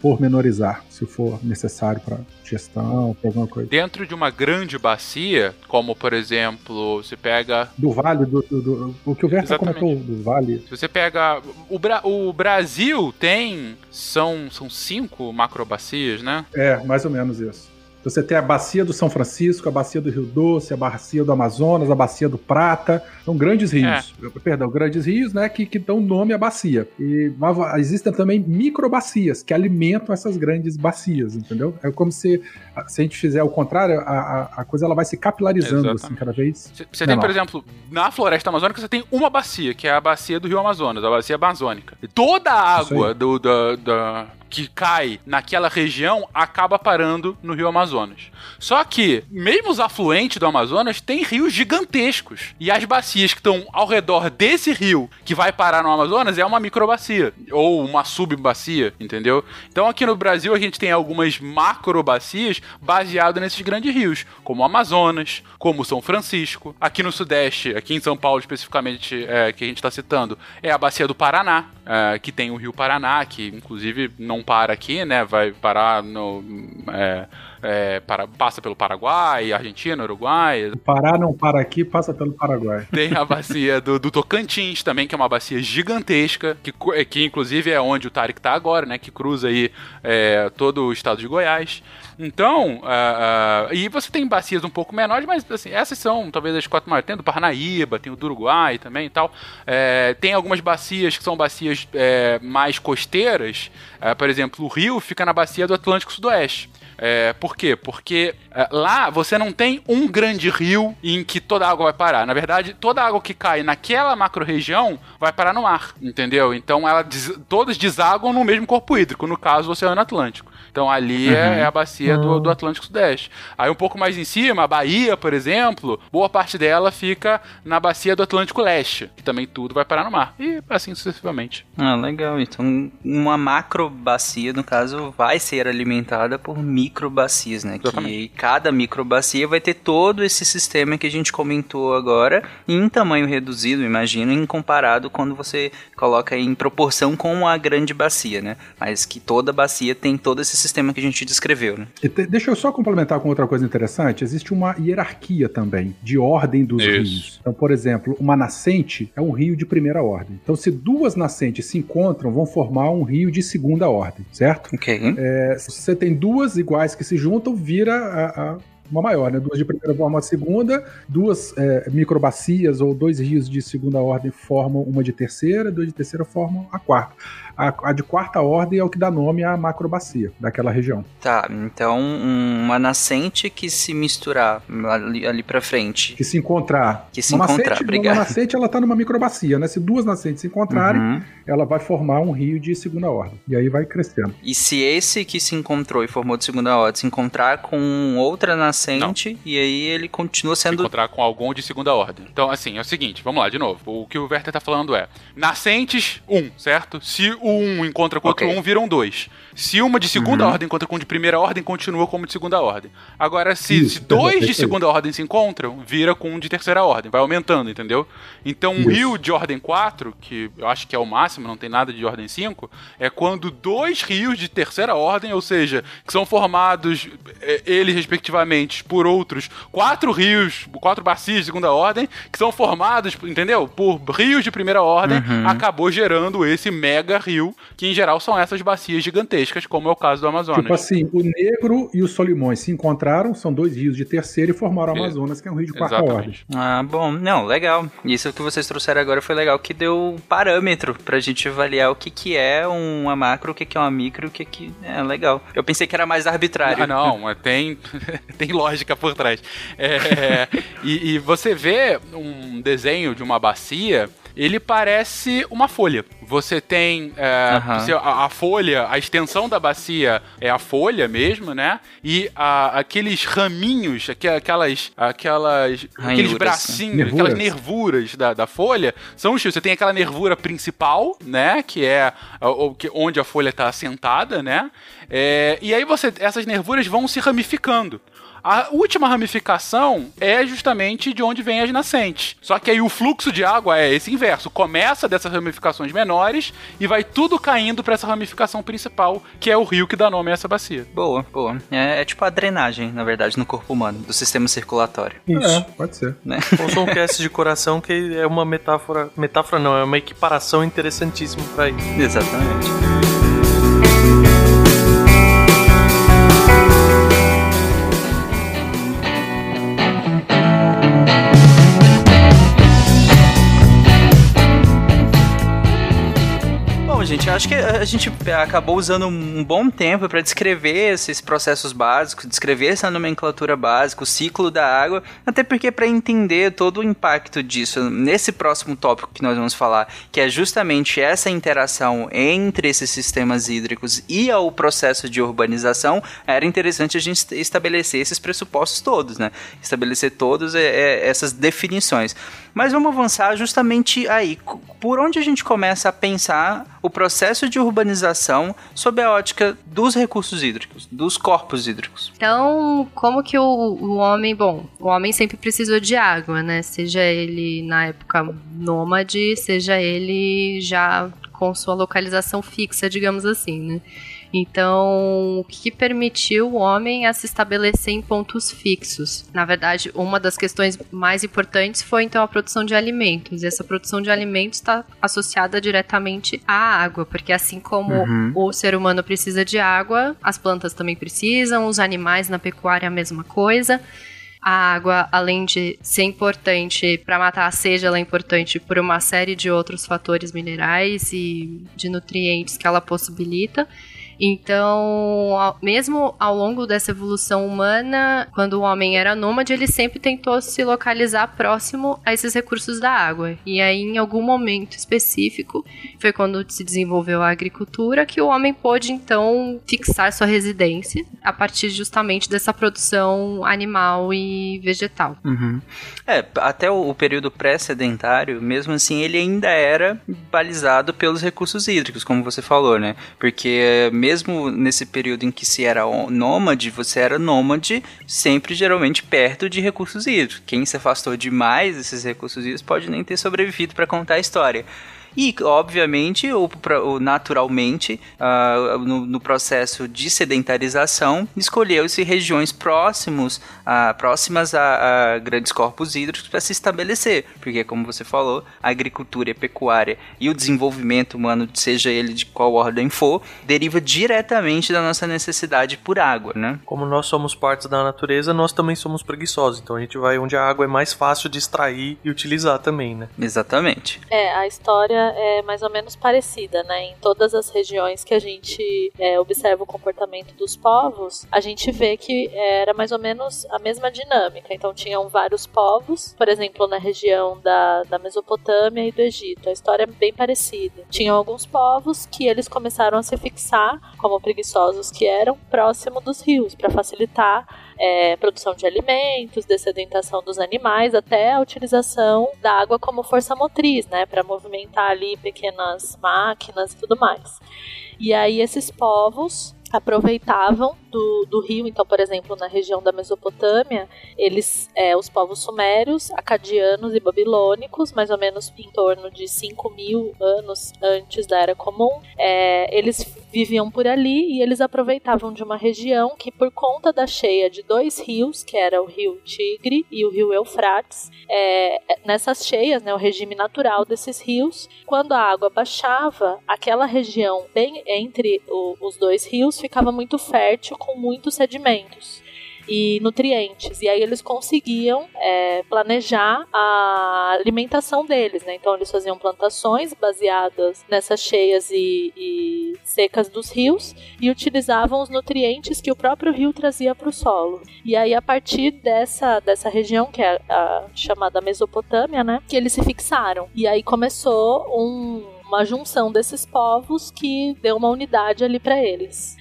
pormenorizar, se for necessário para gestão, pra alguma coisa. Dentro de uma grande bacia, como por exemplo, você pega. Do vale, do, do, do o que o Verta comentou, do vale. Se você pega. O, Bra... o Brasil tem. São, são cinco macrobacias, né? É, mais ou menos isso. Você tem a bacia do São Francisco, a bacia do Rio Doce, a bacia do Amazonas, a bacia do Prata. São grandes rios. É. Perdão, grandes rios, né, que, que dão nome à bacia. E existem também microbacias que alimentam essas grandes bacias, entendeu? É como se, se a gente fizer o contrário, a, a, coisa ela vai se capilarizando, Exatamente. assim, cada vez. Você tem, por exemplo, na floresta amazônica, você tem uma bacia, que é a bacia do Rio Amazonas, a bacia amazônica. E toda a água do, da, da que cai naquela região acaba parando no Rio Amazonas. Só que, mesmo os afluentes do Amazonas têm rios gigantescos. E as bacias que estão ao redor desse rio que vai parar no Amazonas é uma microbacia ou uma subbacia, entendeu? Então aqui no Brasil a gente tem algumas macrobacias baseadas nesses grandes rios, como o Amazonas, como o São Francisco. Aqui no Sudeste, aqui em São Paulo especificamente, é, que a gente está citando, é a bacia do Paraná, é, que tem o Rio Paraná, que inclusive não para aqui, né? Vai parar no. É, é, para, passa pelo Paraguai, Argentina, Uruguai. Pará não para aqui, passa pelo Paraguai. Tem a bacia do, do Tocantins também, que é uma bacia gigantesca, que, que inclusive é onde o Tarek está agora, né? Que cruza aí é, todo o estado de Goiás. Então, uh, uh, e você tem bacias um pouco menores, mas assim, essas são talvez as quatro maiores. Tem do Parnaíba, tem o do Uruguai também e tal. É, tem algumas bacias que são bacias é, mais costeiras. É, por exemplo, o Rio fica na bacia do Atlântico Sudoeste. É, por quê? Porque é, lá você não tem um grande rio em que toda a água vai parar. Na verdade, toda a água que cai naquela macro-região vai parar no mar, entendeu? Então ela todos no mesmo corpo hídrico, no caso o Oceano Atlântico. Então ali é, uhum. é, é, a bacia do, do, Atlântico Sudeste. Aí um pouco mais em cima, a Bahia, por exemplo, boa parte dela fica na bacia do Atlântico Leste, que também tudo vai parar no mar. E assim sucessivamente. Ah, legal. Então uma macro bacia, no caso, vai ser alimentada por micro bacias, né? Exatamente. Que cada micro bacia vai ter todo esse sistema que a gente comentou agora em tamanho reduzido, imagino, em comparado quando você coloca em proporção com a grande bacia, né? Mas que toda bacia tem todo esse sistema que a gente descreveu. Né? Te, deixa eu só complementar com outra coisa interessante. Existe uma hierarquia também de ordem dos Isso. rios. Então, por exemplo, uma nascente é um rio de primeira ordem. Então, se duas nascentes se encontram, vão formar um rio de segunda ordem, certo? Ok. É, se você tem duas iguais que se juntam, vira a, a uma maior, né? Duas de primeira formam a segunda, duas é, microbacias ou dois rios de segunda ordem formam uma de terceira, duas de terceira formam a quarta. A, a, de quarta ordem é o que dá nome à macrobacia daquela região. Tá, então uma nascente que se misturar ali, ali pra frente. Que se encontrar. Que se uma encontrar, nascente, obrigado. Uma nascente, ela tá numa microbacia, né? Se duas nascentes se encontrarem, uhum. ela vai formar um rio de segunda ordem. E aí vai crescendo. E se esse que se encontrou e formou de segunda ordem se encontrar com outra nascente, Não. e aí ele continua sendo... Se encontrar com algum de segunda ordem. Então, assim, é o seguinte, vamos lá, de novo. O que o Werther tá falando é, nascentes, um, certo? Se o um encontra com outro okay. um, viram dois. Se uma de segunda uhum. ordem encontra com um de primeira ordem, continua como de segunda ordem. Agora, se, Isso, se dois de segunda ordem se encontram, vira com um de terceira ordem. Vai aumentando, entendeu? Então, um rio de ordem 4, que eu acho que é o máximo, não tem nada de ordem 5, é quando dois rios de terceira ordem, ou seja, que são formados, é, eles respectivamente, por outros quatro rios, quatro bacias de segunda ordem, que são formados, entendeu? Por rios de primeira ordem, uhum. acabou gerando esse mega rio, que em geral são essas bacias gigantescas como é o caso do Amazonas. Tipo assim, o Negro e o Solimões se encontraram, são dois rios de terceira e formaram o Amazonas, que é um rio de quarta ordem. Ah, bom. Não, legal. Isso que vocês trouxeram agora foi legal, que deu parâmetro pra gente avaliar o que, que é uma macro, o que, que é uma micro, o que, que é legal. Eu pensei que era mais arbitrário. Ah, não, tem, tem lógica por trás. É, e, e você vê um desenho de uma bacia ele parece uma folha. Você tem é, a, a folha, a extensão da bacia é a folha mesmo, né? E a- aqueles raminhos, aque- aquelas, aquelas, aqueles bracinhos, Nervuras. aquelas nervuras da, da folha, são os fios. Você tem aquela nervura principal, né? Que é a- o que- onde a folha está assentada, né? É, e aí você, essas nervuras vão se ramificando. A última ramificação é justamente de onde vem as nascentes. Só que aí o fluxo de água é esse inverso. Começa dessas ramificações menores e vai tudo caindo para essa ramificação principal, que é o rio que dá nome a essa bacia. Boa, boa. É, é tipo a drenagem, na verdade, no corpo humano, do sistema circulatório. Isso. É, pode ser. Né? Ouça um cast de coração que é uma metáfora. Metáfora não, é uma equiparação interessantíssima pra isso. Exatamente. Gente, acho que a gente acabou usando um bom tempo para descrever esses processos básicos, descrever essa nomenclatura básica, o ciclo da água, até porque para entender todo o impacto disso nesse próximo tópico que nós vamos falar, que é justamente essa interação entre esses sistemas hídricos e o processo de urbanização, era interessante a gente estabelecer esses pressupostos todos, né? Estabelecer todas essas definições. Mas vamos avançar justamente aí. Por onde a gente começa a pensar o processo de urbanização sob a ótica dos recursos hídricos, dos corpos hídricos? Então, como que o, o homem, bom, o homem sempre precisou de água, né? Seja ele na época nômade, seja ele já com sua localização fixa, digamos assim, né? Então, o que permitiu o homem a se estabelecer em pontos fixos? Na verdade, uma das questões mais importantes foi então a produção de alimentos. E essa produção de alimentos está associada diretamente à água, porque assim como Uhum. o ser humano precisa de água, as plantas também precisam, os animais na pecuária a mesma coisa. A água, além de ser importante para matar a sede, ela é importante por uma série de outros fatores minerais e de nutrientes que ela possibilita. Então, ao- mesmo ao longo dessa evolução humana, quando o homem era nômade, ele sempre tentou se localizar próximo a esses recursos da água. E aí, em algum momento específico, foi quando se desenvolveu a agricultura que o homem pôde então fixar sua residência a partir justamente dessa produção animal e vegetal. Uhum. É, até o, o período pré-sedentário, mesmo assim, ele ainda era balizado pelos recursos hídricos, como você falou, né? Porque mesmo nesse período em que se era nômade, você era nômade sempre geralmente perto de recursos hídricos. Quem se afastou demais desses recursos hídricos pode nem ter sobrevivido para contar a história. E, obviamente, ou, ou naturalmente, ah, no, no processo de sedentarização, escolheu-se regiões próximos, ah, próximas a, a grandes corpos hídricos para se estabelecer. Porque, como você falou, a agricultura e a pecuária e o desenvolvimento humano, seja ele de qual ordem for, deriva diretamente da nossa necessidade por água, né? Como nós somos partes da natureza, nós também somos preguiçosos. Então a gente vai onde a água é mais fácil de extrair e utilizar também, né? Exatamente. É, a história é mais ou menos parecida, né? Em todas as regiões que a gente é, observa o comportamento dos povos, a gente vê que era mais ou menos a mesma dinâmica. Então tinham vários povos, por exemplo, na região da, da Mesopotâmia e do Egito. A história é bem parecida. Tinham alguns povos que eles começaram a se fixar, como preguiçosos que eram, próximo dos rios, para facilitar é, produção de alimentos, dessedentação dos animais, até a utilização da água como força motriz, né, para movimentar ali pequenas máquinas e tudo mais. E aí esses povos aproveitavam do, do rio, então, por exemplo, na região da Mesopotâmia, eles, é, os povos sumérios, acadianos e babilônicos, mais ou menos em torno de 5 mil anos antes da Era Comum, é, eles viviam por ali e eles aproveitavam de uma região que, por conta da cheia de dois rios, que era o rio Tigre e o rio Eufrates, é, nessas cheias, né, o regime natural desses rios, quando a água baixava, aquela região bem entre o- os dois rios ficava muito fértil com muitos sedimentos. e nutrientes. E aí eles conseguiam é, planejar a alimentação deles, né? Então eles faziam plantações baseadas nessas cheias e, e secas dos rios e utilizavam os nutrientes que o próprio rio trazia para o solo. E aí a partir dessa, dessa região que é a chamada Mesopotâmia, né, que eles se fixaram. E aí começou um, uma junção desses povos que deu uma unidade ali para eles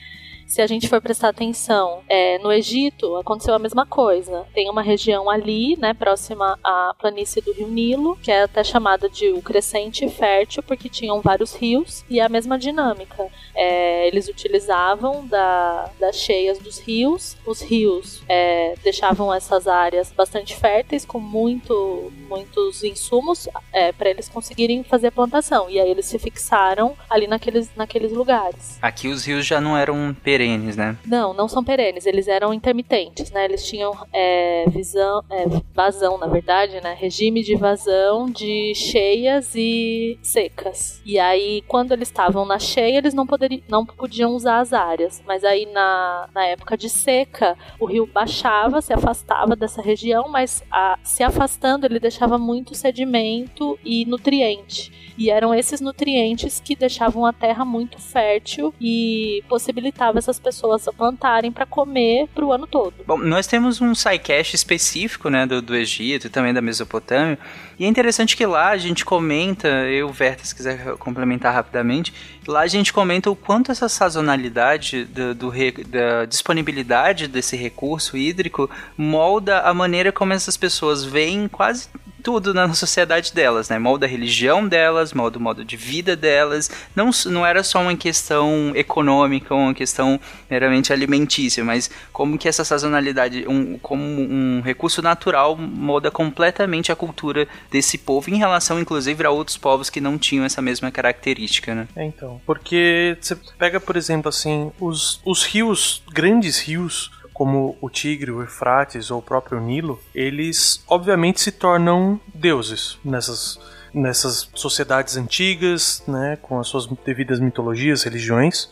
se a gente for prestar atenção, é, no Egito aconteceu a mesma coisa. Tem uma região ali, né, próxima à planície do Rio Nilo, que é até chamada de o crescente fértil, porque tinham vários rios e a mesma dinâmica. É, eles utilizavam da, das cheias dos rios, os rios é, deixavam essas áreas bastante férteis, com muito, muitos insumos é, para eles conseguirem fazer a plantação. E aí eles se fixaram ali naqueles, naqueles lugares. Aqui os rios já não eram perenes perenes, né? Não, não são perenes, eles eram intermitentes, né? Eles tinham é, visão, é, vazão, na verdade, né? Regime de vazão de cheias e secas. E aí, quando eles estavam na cheia, eles não, poderiam, não podiam usar as áreas. Mas aí, na, na época de seca, o rio baixava, se afastava dessa região, mas a, se afastando, ele deixava muito sedimento e nutriente. E eram esses nutrientes que deixavam a terra muito fértil e possibilitava essas pessoas plantarem para comer para o ano todo. Bom, nós temos um SciCast específico, né, do, do Egito e também da Mesopotâmia, e é interessante que lá a gente comenta, eu, Verta, se quiser complementar rapidamente, lá a gente comenta o quanto essa sazonalidade do, do, da disponibilidade desse recurso hídrico molda a maneira como essas pessoas veem quase tudo na sociedade delas, né? Molda a religião delas, molda o modo de vida delas. Não, não era só uma questão econômica, uma questão meramente alimentícia, mas como que essa sazonalidade, um, como um recurso natural, molda completamente a cultura desse povo em relação, inclusive, a outros povos que não tinham essa mesma característica, né? É, então. Porque você pega, por exemplo, assim, os, os rios, grandes rios, como o Tigre, o Eufrates ou o próprio Nilo, eles obviamente se tornam deuses nessas nessas sociedades antigas, né, com as suas devidas mitologias, religiões.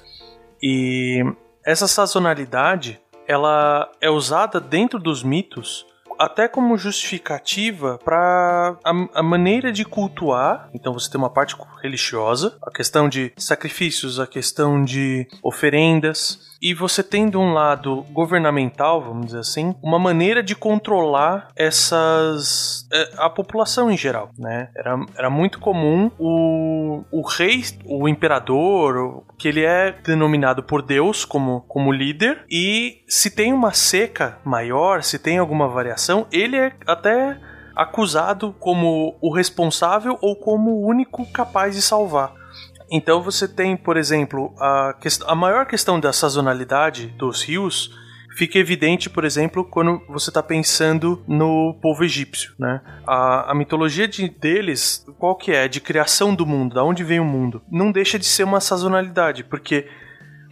E essa sazonalidade, ela é usada dentro dos mitos até como justificativa para a, a, maneira de cultuar. Então você tem uma parte religiosa, a questão de sacrifícios, a questão de oferendas. E você tem de um lado governamental, vamos dizer assim, uma maneira de controlar essas é, a população em geral, né? Era, era muito comum o, o rei, o imperador, que ele é denominado por Deus como, como líder, e se tem uma seca maior, se tem alguma variação, ele é até acusado como o responsável ou como o único capaz de salvar. Então você tem, por exemplo, a, a maior questão da sazonalidade dos rios fica evidente, por exemplo, quando você está pensando no povo egípcio, né? A, a mitologia de, deles, qual que é? De criação do mundo, da onde vem o mundo, não deixa de ser uma sazonalidade, porque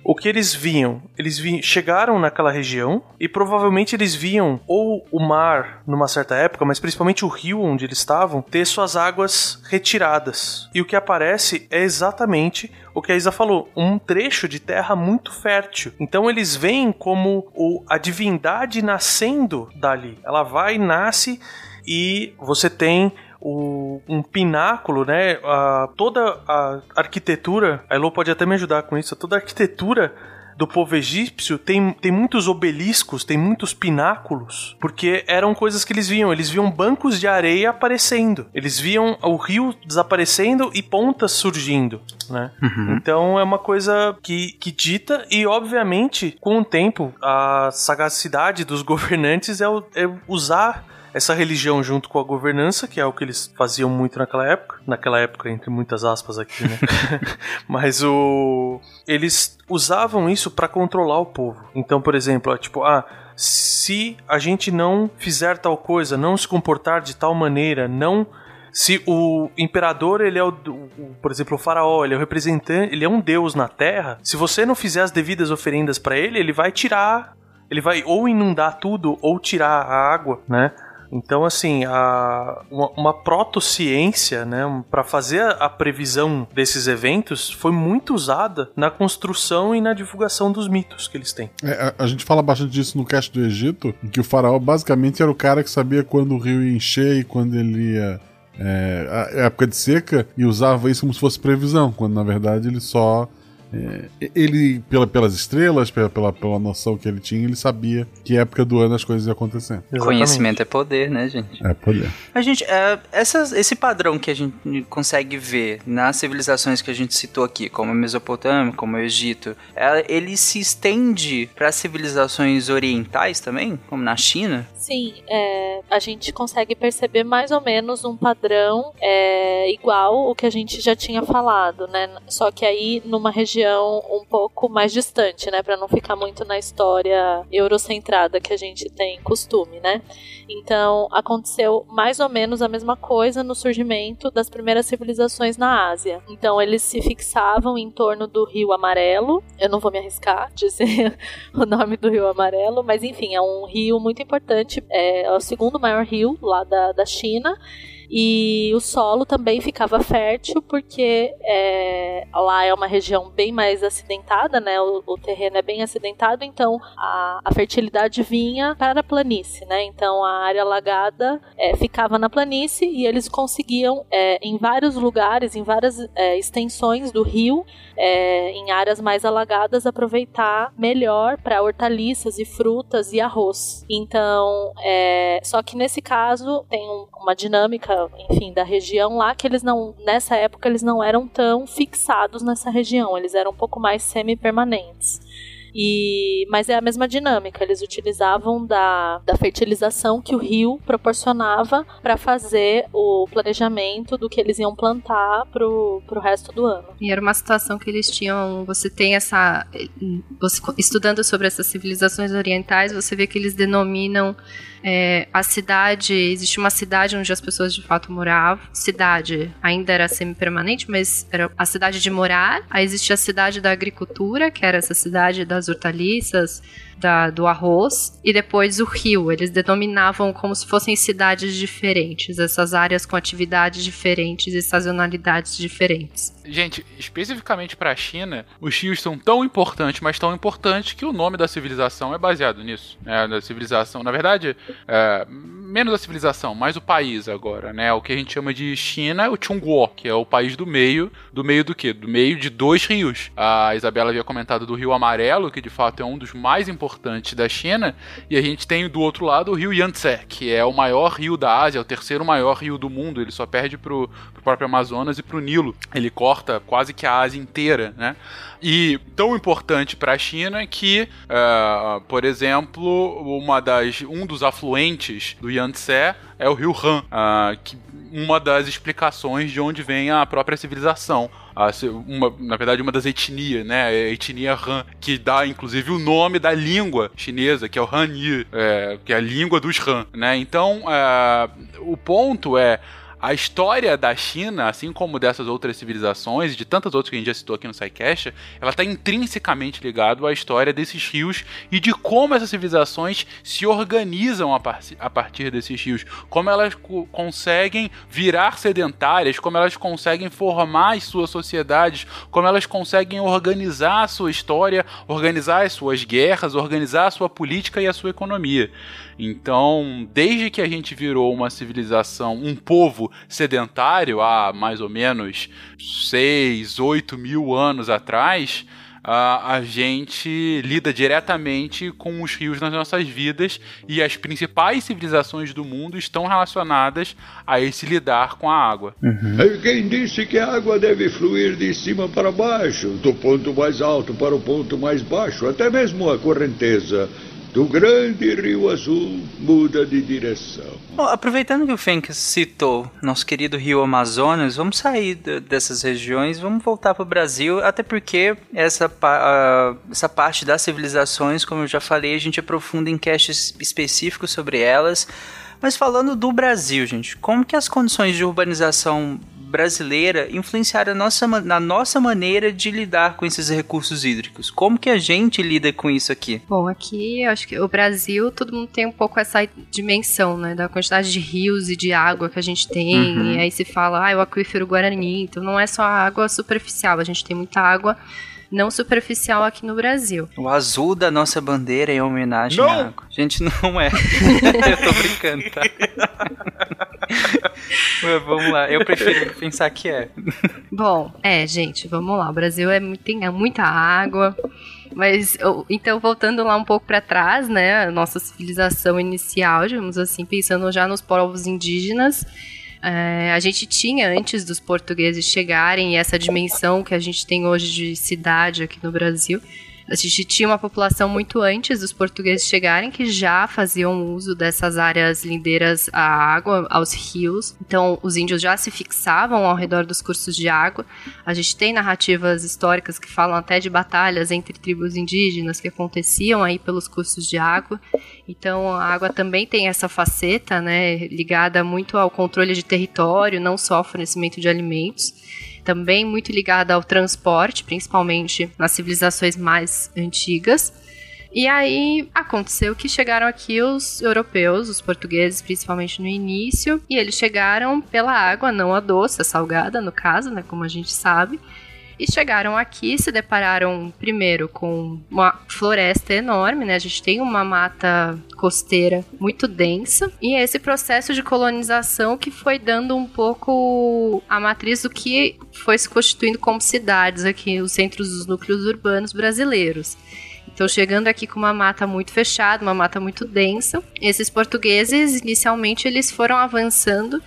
o que eles viam? Eles vi chegaram naquela região e provavelmente eles viam ou o mar numa certa época, mas principalmente o rio onde eles estavam, ter suas águas retiradas. E o que aparece é exatamente o que a Isa falou, um trecho de terra muito fértil. Então eles veem como o, a divindade nascendo dali. Ela vai, nasce e você tem o, um pináculo, né? A, toda a arquitetura, a Elo pode até me ajudar com isso, toda a arquitetura do povo egípcio tem, tem muitos obeliscos, tem muitos pináculos, porque eram coisas que eles viam. Eles viam bancos de areia aparecendo, eles viam o rio desaparecendo e pontas surgindo, né? Uhum. Então é uma coisa que, que dita e, obviamente, com o tempo, a sagacidade dos governantes é, é usar essa religião junto com a governança, que é o que eles faziam muito naquela época, naquela época entre muitas aspas aqui, né? Mas o eles usavam isso para controlar o povo. Então, por exemplo, tipo, ah, se a gente não fizer tal coisa, não se comportar de tal maneira, não se o imperador, ele é o, o, por exemplo, o faraó, ele é o representante, ele é um deus na terra. Se você não fizer as devidas oferendas para ele, ele vai tirar, ele vai ou inundar tudo ou tirar a água, né? Então, assim, a, uma, uma protociência, né, para fazer a, a previsão desses eventos foi muito usada na construção e na divulgação dos mitos que eles têm. É, a, a gente fala bastante disso no cast do Egito, em que o faraó basicamente era o cara que sabia quando o rio ia encher e quando ele ia é, a época de seca e usava isso como se fosse previsão, quando na verdade ele só é, ele, pela, pelas estrelas, pela, pela, pela noção que ele tinha, ele sabia que época do ano as coisas iam acontecer. Exatamente. Conhecimento é poder, né, gente? É poder. A gente, é, essas, esse padrão que a gente consegue ver nas civilizações que a gente citou aqui, como a Mesopotâmia, como o Egito, é, ele se estende para civilizações orientais também, como na China? Sim, é, a gente consegue perceber mais ou menos um padrão é, igual o que a gente já tinha falado, né? Só que aí numa região região um pouco mais distante, né, para não ficar muito na história eurocentrada que a gente tem costume, né? Então, aconteceu mais ou menos a mesma coisa no surgimento das primeiras civilizações na Ásia. Então, eles se fixavam em torno do Rio Amarelo. Eu não vou me arriscar dizer o nome do Rio Amarelo, mas enfim, é um rio muito importante, é o segundo maior rio lá da, da China e o solo também ficava fértil porque é, lá é uma região bem mais acidentada, né? O, o terreno é bem acidentado, então a, a, fertilidade vinha para a planície, né? Então a área alagada é, ficava na planície e eles conseguiam é, em vários lugares, em várias é, extensões do rio, é, em áreas mais alagadas, aproveitar melhor para hortaliças e frutas e arroz. Então, é, só que nesse caso tem um, uma dinâmica enfim, da região lá, que eles não, nessa época, eles não eram tão fixados nessa região, eles eram um pouco mais semi-permanentes. E, mas é a mesma dinâmica, eles utilizavam da, da fertilização que o rio proporcionava para fazer o planejamento do que eles iam plantar pro, pro resto do ano. E era uma situação que eles tinham, você tem essa você, estudando sobre essas civilizações orientais, você vê que eles denominam é, a cidade, existe uma cidade onde as pessoas de fato moravam. Cidade ainda era semi-permanente, mas era a cidade de morar. Aí existe a cidade da agricultura, que era essa cidade das hortaliças, da, do arroz, e depois o rio. Eles denominavam como se fossem cidades diferentes, essas áreas com atividades diferentes e sazonalidades diferentes. Gente, especificamente para a China, os rios são tão importantes, mas tão importantes que o nome da civilização é baseado nisso. É, da civilização, na verdade, é, menos a civilização, mais o país agora, né? O que a gente chama de China, o Chungguo, que é o país do meio, do meio do quê? Do meio de dois rios. A Isabela havia comentado do Rio Amarelo, que de fato é um dos mais importantes da China, e a gente tem do outro lado o Rio Yangtze, que é o maior rio da Ásia, é o terceiro maior rio do mundo, ele só perde pro, pro próprio Amazonas e pro Nilo. Ele corta quase que a Ásia inteira, né? E tão importante para a China que, uh, por exemplo, uma das, um dos afluentes do Yangtze é o rio Han, uh, que uma das explicações de onde vem a própria civilização. Uma, na verdade, uma das etnias, né? A etnia Han, que dá inclusive o nome da língua chinesa, que é o Hanyi, é, que é a língua dos Han, né? Então, é, o ponto é a história da China, assim como dessas outras civilizações e de tantas outras que a gente já citou aqui no SciCast, ela está intrinsecamente ligada à história desses rios e de como essas civilizações se organizam a, par a partir desses rios, como elas co conseguem virar sedentárias, como elas conseguem formar as suas sociedades, como elas conseguem organizar a sua história, organizar as suas guerras, organizar a sua política e a sua economia. Então, desde que a gente virou uma civilização, um povo sedentário há mais ou menos 6, 8 mil anos atrás, a, a gente lida diretamente com os rios nas nossas vidas e as principais civilizações do mundo estão relacionadas a esse lidar com a água. Uhum. Quem disse que a água deve fluir de cima para baixo, do ponto mais alto para o ponto mais baixo, até mesmo a correnteza do grande Rio Azul muda de direção. Bom, aproveitando que o Fenk citou nosso querido Rio Amazonas, vamos sair dessas regiões, vamos voltar para o Brasil, até porque essa, essa parte das civilizações, como eu já falei, a gente aprofunda em casts específicos sobre elas. Mas falando do Brasil, gente, como que as condições de urbanização brasileira influenciaram a nossa, na nossa maneira de lidar com esses recursos hídricos? Como que a gente lida com isso aqui? Bom, aqui eu acho que o Brasil, todo mundo tem um pouco essa dimensão, né? Da quantidade de rios e de água que a gente tem. Uhum. E aí se fala, ah, o aquífero Guarani. Então não é só a água superficial, a gente tem muita água não superficial aqui no Brasil. O azul da nossa bandeira é em homenagem Não! à água. Gente, não é. eu tô brincando, tá? Mas vamos lá, eu prefiro pensar que é. Bom, é, gente, vamos lá. O Brasil é, tem é muita água. Mas, então, voltando lá um pouco para trás, né? A nossa civilização inicial, digamos assim, pensando já nos povos indígenas. É, a gente tinha, antes dos portugueses chegarem, essa dimensão que a gente tem hoje de cidade aqui no Brasil. A gente tinha uma população muito antes dos portugueses chegarem que já faziam uso dessas áreas lindeiras à água, aos rios. Então, os índios já se fixavam ao redor dos cursos de água. A gente tem narrativas históricas que falam até de batalhas entre tribos indígenas que aconteciam aí pelos cursos de água. Então, a água também tem essa faceta, né, ligada muito ao controle de território, não só ao fornecimento de alimentos também muito ligada ao transporte, principalmente nas civilizações mais antigas. E aí aconteceu que chegaram aqui os europeus, os portugueses, principalmente no início, e eles chegaram pela água, não a doce, a salgada, no caso, né, como a gente sabe. E chegaram aqui, se depararam primeiro com uma floresta enorme, né? A gente tem uma mata costeira muito densa. E esse processo de colonização que foi dando um pouco a matriz do que foi se constituindo como cidades aqui, os centros dos núcleos urbanos brasileiros. Então, chegando aqui com uma mata muito fechada, uma mata muito densa, esses portugueses, inicialmente, eles foram avançando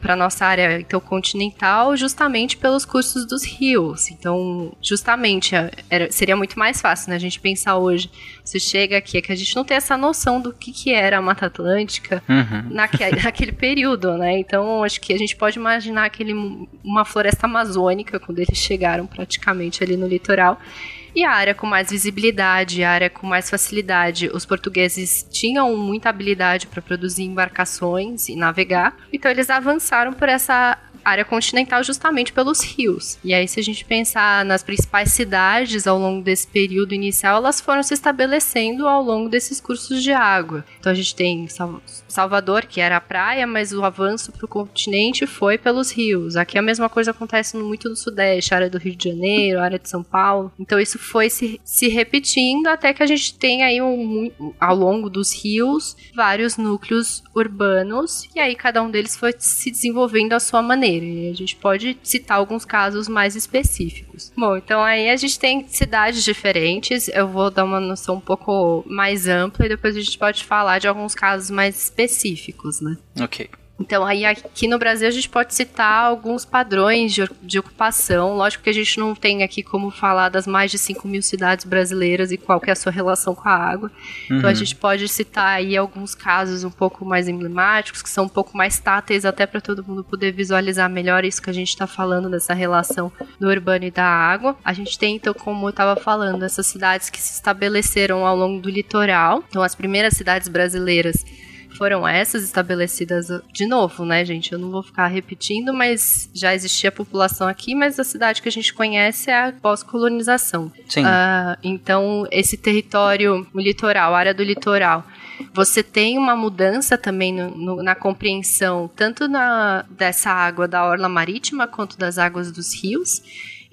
para nossa área então continental justamente pelos cursos dos rios. Então, justamente era, seria muito mais fácil, né? A gente pensar hoje, você chega aqui, é que a gente não tem essa noção do que, que era a Mata Atlântica Uhum. naquele, naquele período, né? Então, acho que a gente pode imaginar aquele, uma floresta amazônica quando eles chegaram praticamente ali no litoral. E a área com mais visibilidade, a área com mais facilidade. Os portugueses tinham muita habilidade para produzir embarcações e navegar, então eles avançaram por essa área continental justamente pelos rios. E aí, se a gente pensar nas principais cidades ao longo desse período inicial, elas foram se estabelecendo ao longo desses cursos de água. Então a gente tem Sal- Salvador, que era a praia, mas o avanço para o continente foi pelos rios. Aqui a mesma coisa acontece muito no Sudeste, área do Rio de Janeiro, área de São Paulo. Então isso foi se, se repetindo até que a gente tem aí um- ao longo dos rios vários núcleos urbanos e aí cada um deles foi se desenvolvendo à sua maneira. E a gente pode citar alguns casos mais específicos. Bom, então aí a gente tem cidades diferentes. Eu vou dar uma noção um pouco mais ampla e depois a gente pode falar de alguns casos mais específicos, né? Ok. Então, aí aqui no Brasil a gente pode citar alguns padrões de, de ocupação. Lógico que a gente não tem aqui como falar das mais de 5 mil cidades brasileiras e qual que é a sua relação com a água. Então, a Uhum. gente pode citar aí alguns casos um pouco mais emblemáticos, que são um pouco mais táteis, até para todo mundo poder visualizar melhor isso que a gente está falando dessa relação do urbano e da água. A gente tem, então, como eu estava falando, essas cidades que se estabeleceram ao longo do litoral. Então, as primeiras cidades brasileiras foram essas estabelecidas de novo, né, gente? Eu não vou ficar repetindo, mas já existia população aqui, mas a cidade que a gente conhece é a pós-colonização. Sim. Ah, então, esse território, o litoral, a área do litoral, você tem uma mudança também no- no- na compreensão tanto na, dessa água da orla marítima quanto das águas dos rios.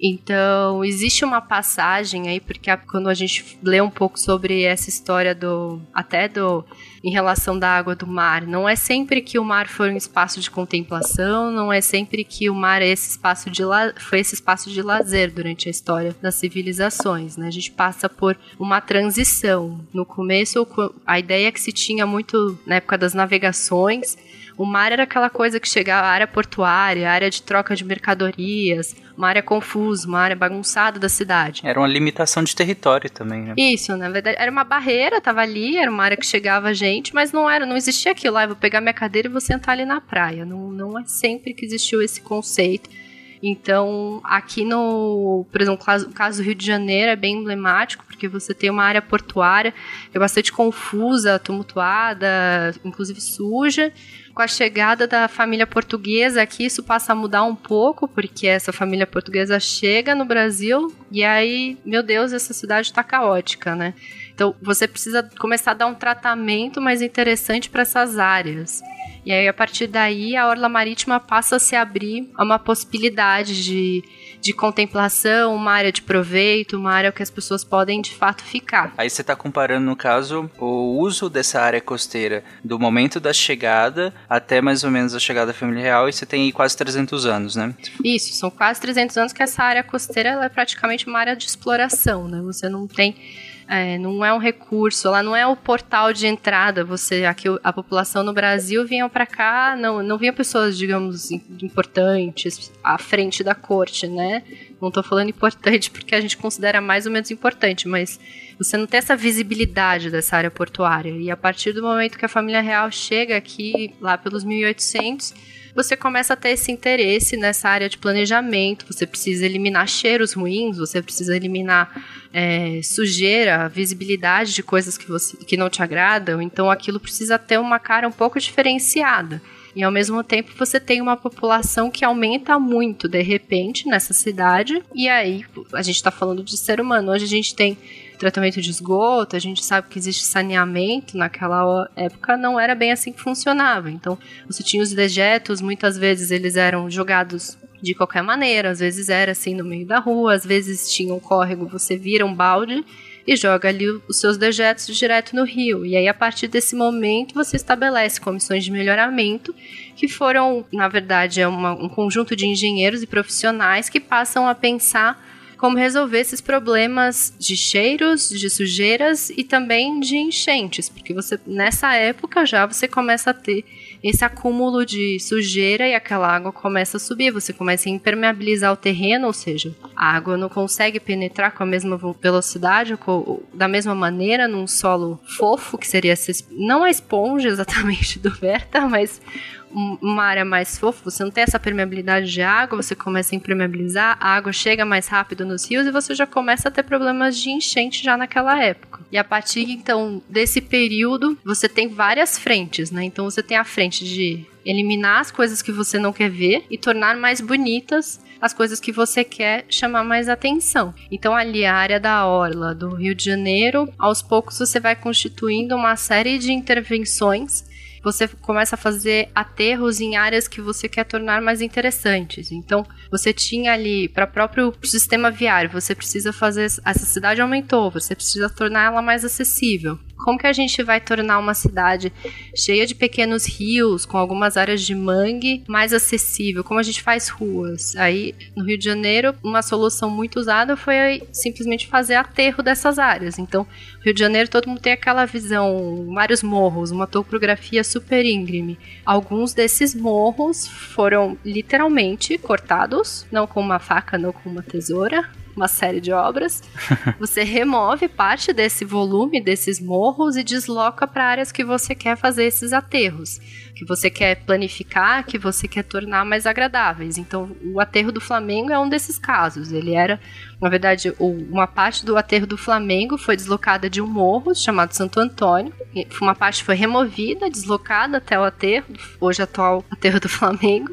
Então, existe uma passagem aí, porque quando a gente lê um pouco sobre essa história do. até do. em relação da água do mar, não é sempre que o mar foi um espaço de contemplação, não é sempre que o mar é esse espaço de la, foi esse espaço de lazer durante a história das civilizações, né? A gente passa por uma transição. No começo, a ideia que se tinha muito na época das navegações, o mar era aquela coisa que chegava à área portuária, área de troca de mercadorias, uma área confusa, uma área bagunçada da cidade. Era uma limitação de território também, né? Isso, na verdade, era uma barreira, tava ali, era uma área que chegava gente, mas não era, não existia aquilo, ah, eu vou pegar minha cadeira e vou sentar ali na praia. Não, não é sempre que existiu esse conceito. Então, aqui no, por exemplo, o caso do Rio de Janeiro é bem emblemático, porque você tem uma área portuária que é bastante confusa, tumultuada, inclusive suja. Com a chegada da família portuguesa aqui, isso passa a mudar um pouco, porque essa família portuguesa chega no Brasil e aí, meu Deus, essa cidade está caótica, né? Então, você precisa começar a dar um tratamento mais interessante para essas áreas. E aí, a partir daí, a Orla Marítima passa a se abrir a uma possibilidade de, de contemplação, uma área de proveito, uma área que as pessoas podem de fato ficar. Aí você está comparando, no caso, o uso dessa área costeira do momento da chegada até mais ou menos a chegada da família real, e você tem aí quase 300 anos, né? Isso, são quase 300 anos que essa área costeira é praticamente uma área de exploração, né? Você não tem é, não é um recurso, ela não é o portal de entrada. Você, aqui a população no Brasil vinha para cá, não, não vinha pessoas, digamos, importantes à frente da corte, né? Não estou falando importante porque a gente considera mais ou menos importante, mas você não tem essa visibilidade dessa área portuária. E a partir do momento que a família real chega aqui, lá pelos 1800, você começa a ter esse interesse nessa área de planejamento. Você precisa eliminar cheiros ruins, você precisa eliminar é, sujeira, visibilidade de coisas que, você, que não te agradam. Então aquilo precisa ter uma cara um pouco diferenciada. E ao mesmo tempo você tem uma população que aumenta muito de repente nessa cidade. E aí a gente está falando de ser humano. Hoje a gente tem tratamento de esgoto, a gente sabe que existe saneamento, naquela época não era bem assim que funcionava. Então, você tinha os dejetos, muitas vezes eles eram jogados de qualquer maneira, às vezes era assim no meio da rua, às vezes tinha um córrego, você vira um balde e joga ali os seus dejetos direto no rio. E aí, a partir desse momento, você estabelece comissões de melhoramento, que foram, na verdade, é uma, um conjunto de engenheiros e profissionais que passam a pensar como resolver esses problemas de cheiros, de sujeiras e também de enchentes, porque você nessa época já você começa a ter esse acúmulo de sujeira e aquela água começa a subir, você começa a impermeabilizar o terreno, ou seja, a água não consegue penetrar com a mesma velocidade, da mesma maneira, num solo fofo, que seria não a esponja exatamente do Verta, mas uma área mais fofa, você não tem essa permeabilidade de água, você começa a impermeabilizar, a água chega mais rápido nos rios e você já começa a ter problemas de enchente já naquela época. E a partir então desse período, você tem várias frentes, né? Então você tem a frente de eliminar as coisas que você não quer ver e tornar mais bonitas as coisas que você quer chamar mais atenção. Então, ali a área da orla do Rio de Janeiro, aos poucos você vai constituindo uma série de intervenções você começa a fazer aterros em áreas que você quer tornar mais interessantes. Então, você tinha ali para próprio sistema viário, você precisa fazer essa cidade aumentou, você precisa tornar ela mais acessível. Como que a gente vai tornar uma cidade cheia de pequenos rios, com algumas áreas de mangue, mais acessível? Como a gente faz ruas? Aí, no Rio de Janeiro, uma solução muito usada foi simplesmente fazer aterro dessas áreas. Então, Rio de Janeiro, todo mundo tem aquela visão, vários morros, uma topografia super íngreme. Alguns desses morros foram literalmente cortados, não com uma faca, não com uma tesoura, uma série de obras. Você remove parte desse volume desses morros e desloca para áreas que você quer fazer esses aterros, que você quer planificar, que você quer tornar mais agradáveis. Então, o aterro do Flamengo é um desses casos. Ele era, na verdade, uma parte do aterro do Flamengo foi deslocada de um morro chamado Santo Antônio. Uma parte foi removida, deslocada até o aterro, hoje atual aterro do Flamengo.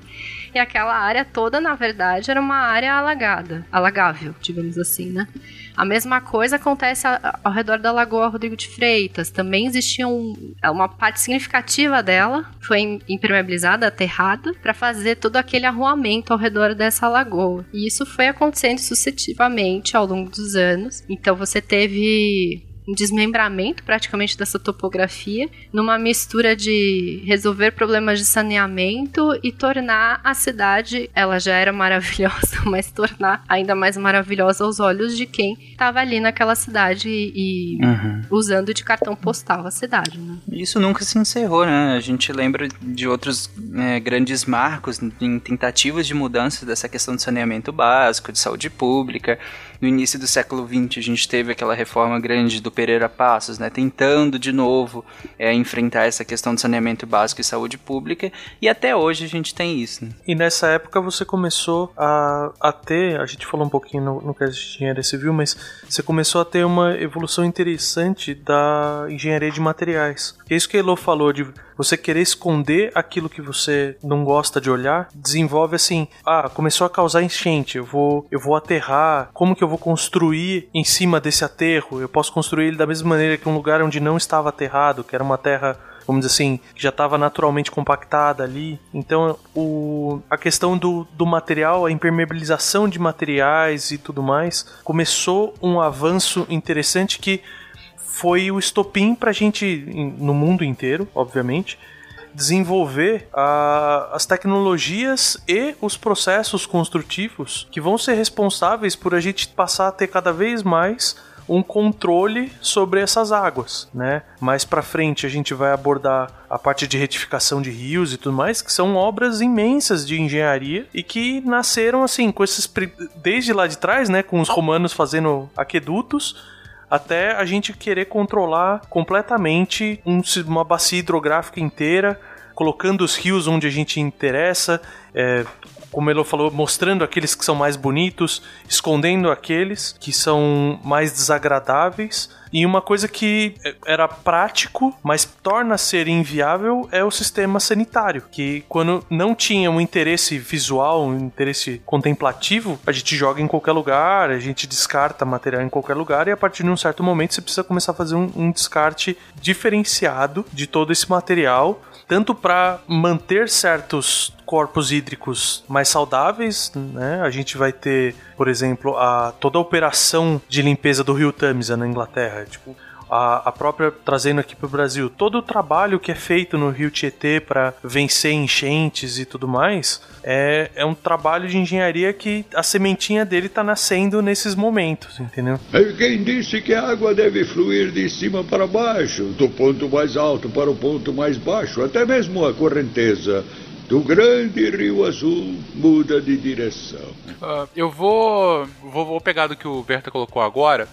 E aquela área toda, na verdade, era uma área alagada, alagável, digamos assim, né? A mesma coisa acontece ao redor da Lagoa Rodrigo de Freitas. Também existia um, uma parte significativa dela, foi impermeabilizada, aterrada, para fazer todo aquele arruamento ao redor dessa lagoa. E isso foi acontecendo sucessivamente ao longo dos anos. Então você teve um desmembramento praticamente dessa topografia, numa mistura de resolver problemas de saneamento e tornar a cidade, ela já era maravilhosa, mas tornar ainda mais maravilhosa aos olhos de quem estava ali naquela cidade e uhum. usando de cartão postal a cidade. Né? Isso nunca se encerrou, né? A gente lembra de outros é, grandes marcos em tentativas de mudança dessa questão de saneamento básico, de saúde pública. No início do século XX, a gente teve aquela reforma grande do Pereira Passos, né, tentando de novo é, enfrentar essa questão do saneamento básico e saúde pública, e até hoje a gente tem isso. Né? E nessa época você começou a, a ter, a gente falou um pouquinho no, caso de engenharia civil, mas você começou a ter uma evolução interessante da engenharia de materiais. É isso que a Elo falou de você querer esconder aquilo que você não gosta de olhar, desenvolve assim, ah, começou a causar enchente, eu vou, eu vou aterrar, como que eu vou construir em cima desse aterro? Eu posso construir ele da mesma maneira que um lugar onde não estava aterrado, que era uma terra vamos dizer assim, que já estava naturalmente compactada ali. Então, o, a questão do, do material, a impermeabilização de materiais e tudo mais, começou um avanço interessante que foi o estopim para a gente, no mundo inteiro, obviamente, desenvolver a, as tecnologias e os processos construtivos que vão ser responsáveis por a gente passar a ter cada vez mais um controle sobre essas águas, né? Mais para frente a gente vai abordar a parte de retificação de rios e tudo mais, que são obras imensas de engenharia e que nasceram assim com esses desde lá de trás, né, com os romanos fazendo aquedutos até a gente querer controlar completamente um, uma bacia hidrográfica inteira, colocando os rios onde a gente interessa, é, como ele falou, mostrando aqueles que são mais bonitos, escondendo aqueles que são mais desagradáveis. E uma coisa que era prático, mas torna ser inviável é o sistema sanitário, que quando não tinha um interesse visual, um interesse contemplativo, a gente joga em qualquer lugar, a gente descarta material em qualquer lugar e a partir de um certo momento você precisa começar a fazer um, um descarte diferenciado de todo esse material tanto para manter certos corpos hídricos mais saudáveis, né? A gente vai ter, por exemplo, a toda a operação de limpeza do Rio Tamisa na Inglaterra, tipo, a, a própria trazendo aqui para o Brasil, todo o trabalho que é feito no Rio Tietê para vencer enchentes e tudo mais, é, é um trabalho de engenharia que a sementinha dele está nascendo nesses momentos, entendeu? Quem disse que a água deve fluir de cima para baixo, do ponto mais alto para o ponto mais baixo, até mesmo a correnteza do grande Rio Azul muda de direção. Uh, eu vou, vou, vou pegar do que o Berta colocou agora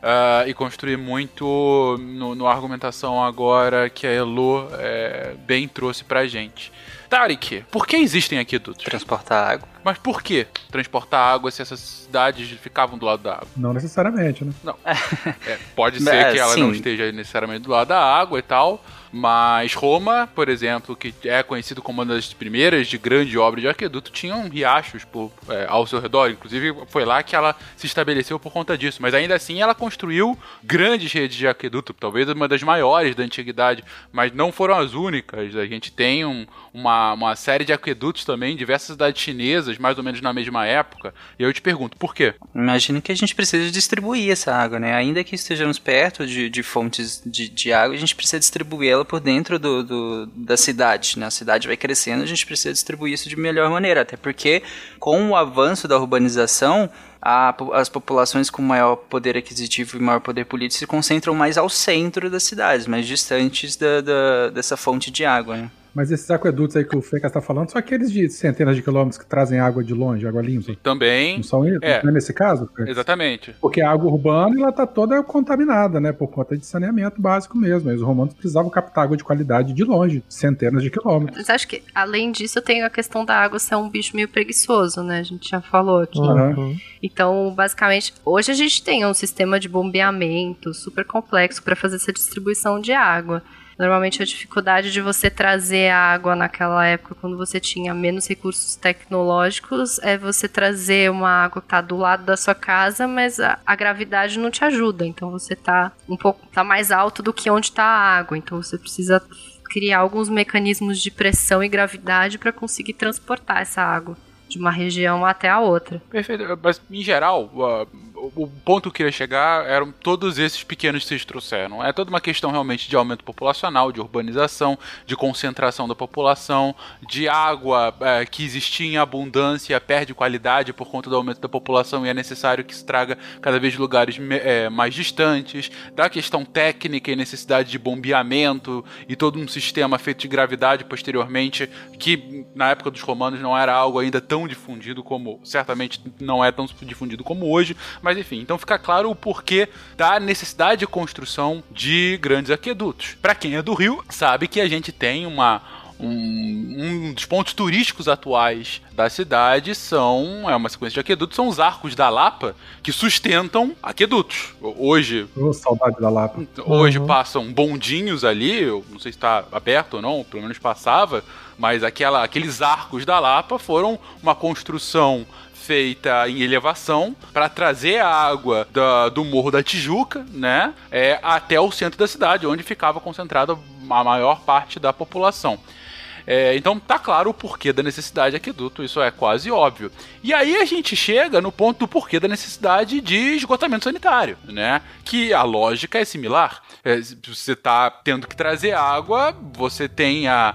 uh, e construir muito no, no, argumentação agora que a Elo é, bem trouxe pra gente. Tarik, por que existem aquedutos? Transportar água. Mas por que transportar água se essas cidades ficavam do lado da água? Não necessariamente, né? Não. É, pode ser é, que ela sim. não esteja necessariamente do lado da água e tal, mas Roma, por exemplo, que é conhecido como uma das primeiras de grande obra de aqueduto, tinham riachos por, é, ao seu redor. Inclusive, foi lá que ela se estabeleceu por conta disso. Mas ainda assim, ela construiu grandes redes de aqueduto, talvez uma das maiores da antiguidade, mas não foram as únicas. A gente tem um, uma, uma série de aquedutos também, diversas cidades chinesas, mais ou menos na mesma época. E eu te pergunto, por quê? Imagino que a gente precisa distribuir essa água, né? Ainda que estejamos perto de, de fontes de, de água, a gente precisa distribuir ela por dentro do, do, da cidade. Né? A cidade vai crescendo, a gente precisa distribuir isso de melhor maneira. Até porque, com o avanço da urbanização, a, as populações com maior poder aquisitivo e maior poder político se concentram mais ao centro das cidades, mais distantes da, da dessa fonte de água. Né? Mas esses aquedutos aí que o Fecas está falando são aqueles de centenas de quilômetros que trazem água de longe, água limpa. Também. Não são é. não é nesse caso? Fecas? Exatamente. Porque a água urbana ela tá toda contaminada, né? Por conta de saneamento básico mesmo. E os romanos precisavam captar água de qualidade de longe, centenas de quilômetros. Mas acho que, além disso, tem a questão da água ser um bicho meio preguiçoso, né? A gente já falou aqui. Uhum. Então, basicamente, hoje a gente tem um sistema de bombeamento super complexo para fazer essa distribuição de água. Normalmente a dificuldade de você trazer água naquela época, quando você tinha menos recursos tecnológicos, é você trazer uma água que está do lado da sua casa, mas a, a, gravidade não te ajuda. Então você está um pouco tá mais alto do que onde está a água. Então você precisa criar alguns mecanismos de pressão e gravidade para conseguir transportar essa água de uma região até a outra. Perfeito. Mas, em geral, uh, o ponto que eu queria chegar eram todos esses pequenos que vocês trouxeram. É toda uma questão realmente de aumento populacional, de urbanização, de concentração da população, de água é, que existia em abundância perde qualidade por conta do aumento da população e é necessário que se traga cada vez lugares é, mais distantes, da questão técnica e necessidade de bombeamento e todo um sistema feito de gravidade posteriormente, que na época dos romanos não era algo ainda tão difundido como, certamente não é tão difundido como hoje, mas enfim, então fica claro o porquê da necessidade de construção de grandes aquedutos. Para quem é do Rio, sabe que a gente tem uma um, um, dos pontos turísticos atuais da cidade são é uma sequência de aquedutos são os arcos da Lapa que sustentam aquedutos hoje oh, saudade da Lapa hoje uhum. passam bondinhos ali eu não sei se está aberto ou não pelo menos passava mas aquela, aqueles arcos da Lapa foram uma construção feita em elevação para trazer a água da, do Morro da Tijuca, né, é, até o centro da cidade, onde ficava concentrada a maior parte da população. É, então tá claro o porquê da necessidade de aqueduto, isso é quase óbvio. E aí a gente chega no ponto do porquê da necessidade de esgotamento sanitário, né? Que a lógica é similar. É, você tá tendo que trazer água, você tem a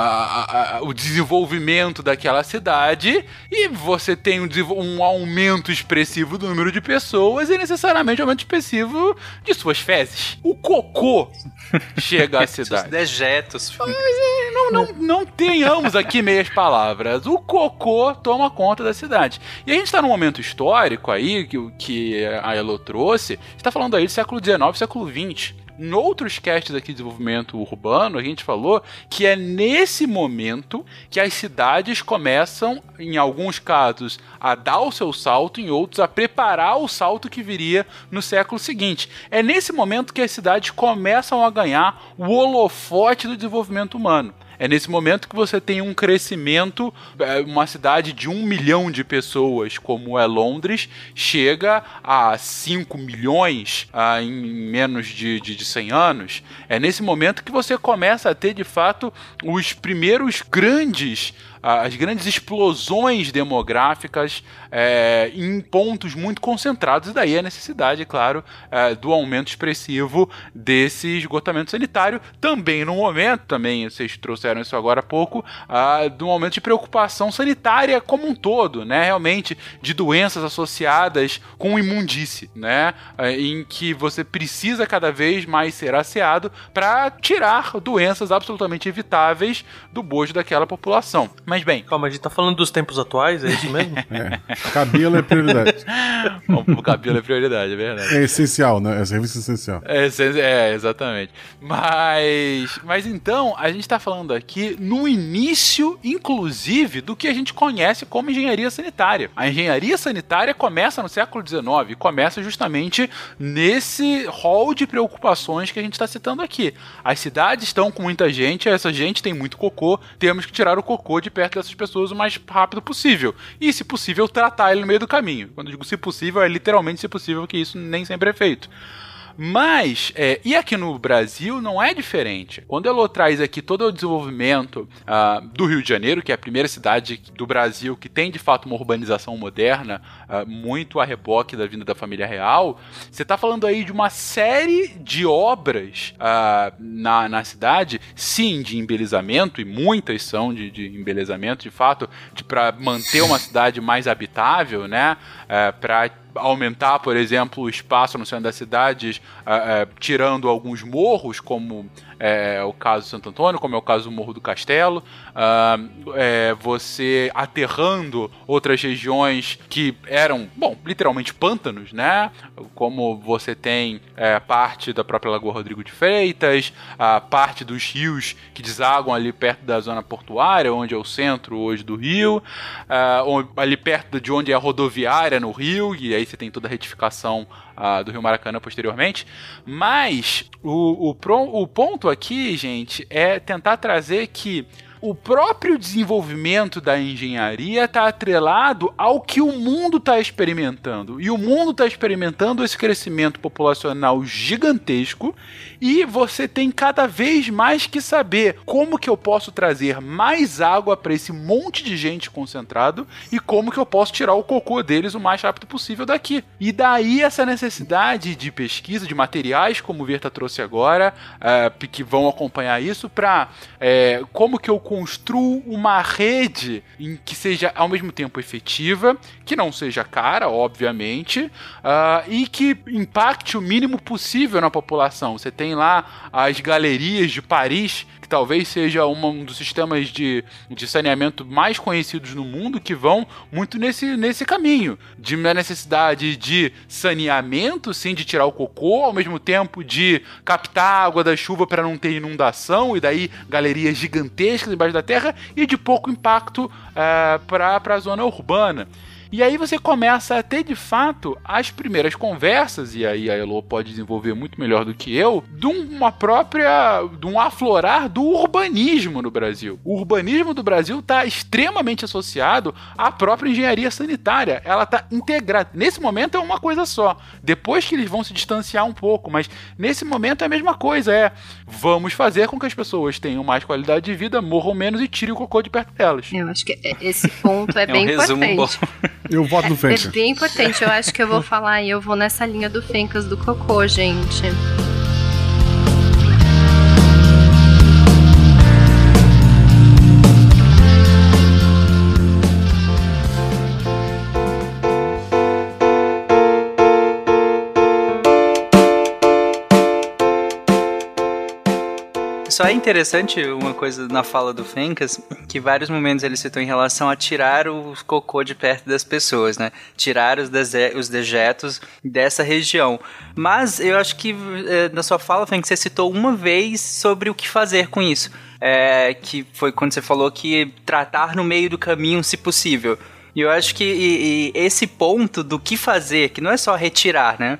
a, a, o desenvolvimento daquela cidade e você tem um, um, aumento expressivo do número de pessoas e necessariamente um aumento expressivo de suas fezes. O cocô chega à cidade. Os dejetos. Mas, é, não, não, não tenhamos aqui meias palavras. O cocô toma conta da cidade. E a gente está num momento histórico aí que, que a Elo trouxe. está falando aí do século XIX, século XX. Em outros casts aqui de desenvolvimento urbano, a gente falou que é nesse momento que as cidades começam, em alguns casos, a dar o seu salto, em outros, a preparar o salto que viria no século seguinte. É nesse momento que as cidades começam a ganhar o holofote do desenvolvimento humano. É nesse momento que você tem um crescimento, é, uma cidade de um milhão de pessoas, como é Londres, chega a 5 milhões ah, em menos de, de, de 100 anos. É nesse momento que você começa a ter, de fato, os primeiros grandes as grandes explosões demográficas é, em pontos muito concentrados, e daí a necessidade, claro, é, do aumento expressivo desse esgotamento sanitário, também no momento, também vocês trouxeram isso agora há pouco, uh, do momento de preocupação sanitária como um todo, né, realmente, de doenças associadas com imundície, né, uh, em que você precisa cada vez mais ser asseado para tirar doenças absolutamente evitáveis do bojo daquela população. Mas bem. Calma, a gente tá falando dos tempos atuais, é isso mesmo? é. Cabelo é prioridade. o cabelo é prioridade, é verdade. É essencial, né? É serviço essencial. É, é, exatamente. Mas, mas então, a gente tá falando aqui no início, inclusive, do que a gente conhece como engenharia sanitária. A engenharia sanitária começa no século XIX e começa justamente nesse rol de preocupações que a gente está citando aqui. As cidades estão com muita gente, essa gente tem muito cocô, temos que tirar o cocô de perto dessas pessoas o mais rápido possível. E, se possível, tratar ele no meio do caminho. Quando eu digo se possível, é literalmente se possível, que isso nem sempre é feito. Mas, é, e aqui no Brasil não é diferente. Quando ela traz aqui todo o desenvolvimento uh, do Rio de Janeiro, que é a primeira cidade do Brasil que tem de fato uma urbanização moderna, uh, muito a reboque da vinda da família real, você está falando aí de uma série de obras uh, na, na cidade, sim, de embelezamento, e muitas são de, de embelezamento, de fato, para manter uma cidade mais habitável, né? Uh, para aumentar, por exemplo, o espaço no centro das cidades, uh, uh, tirando alguns morros, como é o caso Santo Antônio, como é o caso do Morro do Castelo, uh, é, você aterrando outras regiões que eram, bom, literalmente pântanos, né? Como você tem é, parte da própria Lagoa Rodrigo de Freitas, a parte dos rios que desaguam ali perto da zona portuária, onde é o centro hoje do Rio, uh, ali perto de onde é a rodoviária no Rio, e aí você tem toda a retificação uh, do Rio Maracanã posteriormente. Mas o, o, o ponto aqui, gente, é tentar trazer que o próprio desenvolvimento da engenharia está atrelado ao que o mundo está experimentando. E o mundo está experimentando esse crescimento populacional gigantesco e você tem cada vez mais que saber como que eu posso trazer mais água para esse monte de gente concentrado e como que eu posso tirar o cocô deles o mais rápido possível daqui. E daí essa necessidade de pesquisa, de materiais, como o Verta trouxe agora, uh, que vão acompanhar isso, para é, como que eu construo uma rede em que seja ao mesmo tempo efetiva, que não seja cara, obviamente, uh, e que impacte o mínimo possível na população. Você tem lá as galerias de Paris talvez seja uma, um dos sistemas de, de saneamento mais conhecidos no mundo que vão muito nesse, nesse caminho. De necessidade de saneamento, sim, de tirar o cocô, ao mesmo tempo de captar água da chuva para não ter inundação, e daí galerias gigantescas embaixo da terra, e de pouco impacto é, para a zona urbana. E aí você começa a ter de fato as primeiras conversas, e aí a Elo pode desenvolver muito melhor do que eu, de uma própria. de um aflorar do urbanismo no Brasil. O urbanismo do Brasil está extremamente associado à própria engenharia sanitária. Ela está integrada. Nesse momento é uma coisa só. Depois que eles vão se distanciar um pouco, mas nesse momento é a mesma coisa. É vamos fazer com que as pessoas tenham mais qualidade de vida, morram menos e tirem o cocô de perto delas. Eu acho que esse ponto é, É um bem resumo importante. Eu voto no É Fencas. bem importante. Eu acho que eu vou falar e eu vou nessa linha do Fencas do Cocô, gente. Só é interessante uma coisa na fala do Fencas, que vários momentos ele citou em relação a tirar o cocô de perto das pessoas, né? Tirar os, os dejetos dessa região. Mas eu acho que eh, na sua fala, Fencas, você citou uma vez sobre o que fazer com isso. É, que foi quando você falou que tratar no meio do caminho, se possível. E eu acho que e- e esse ponto do que fazer, que não é só retirar, né?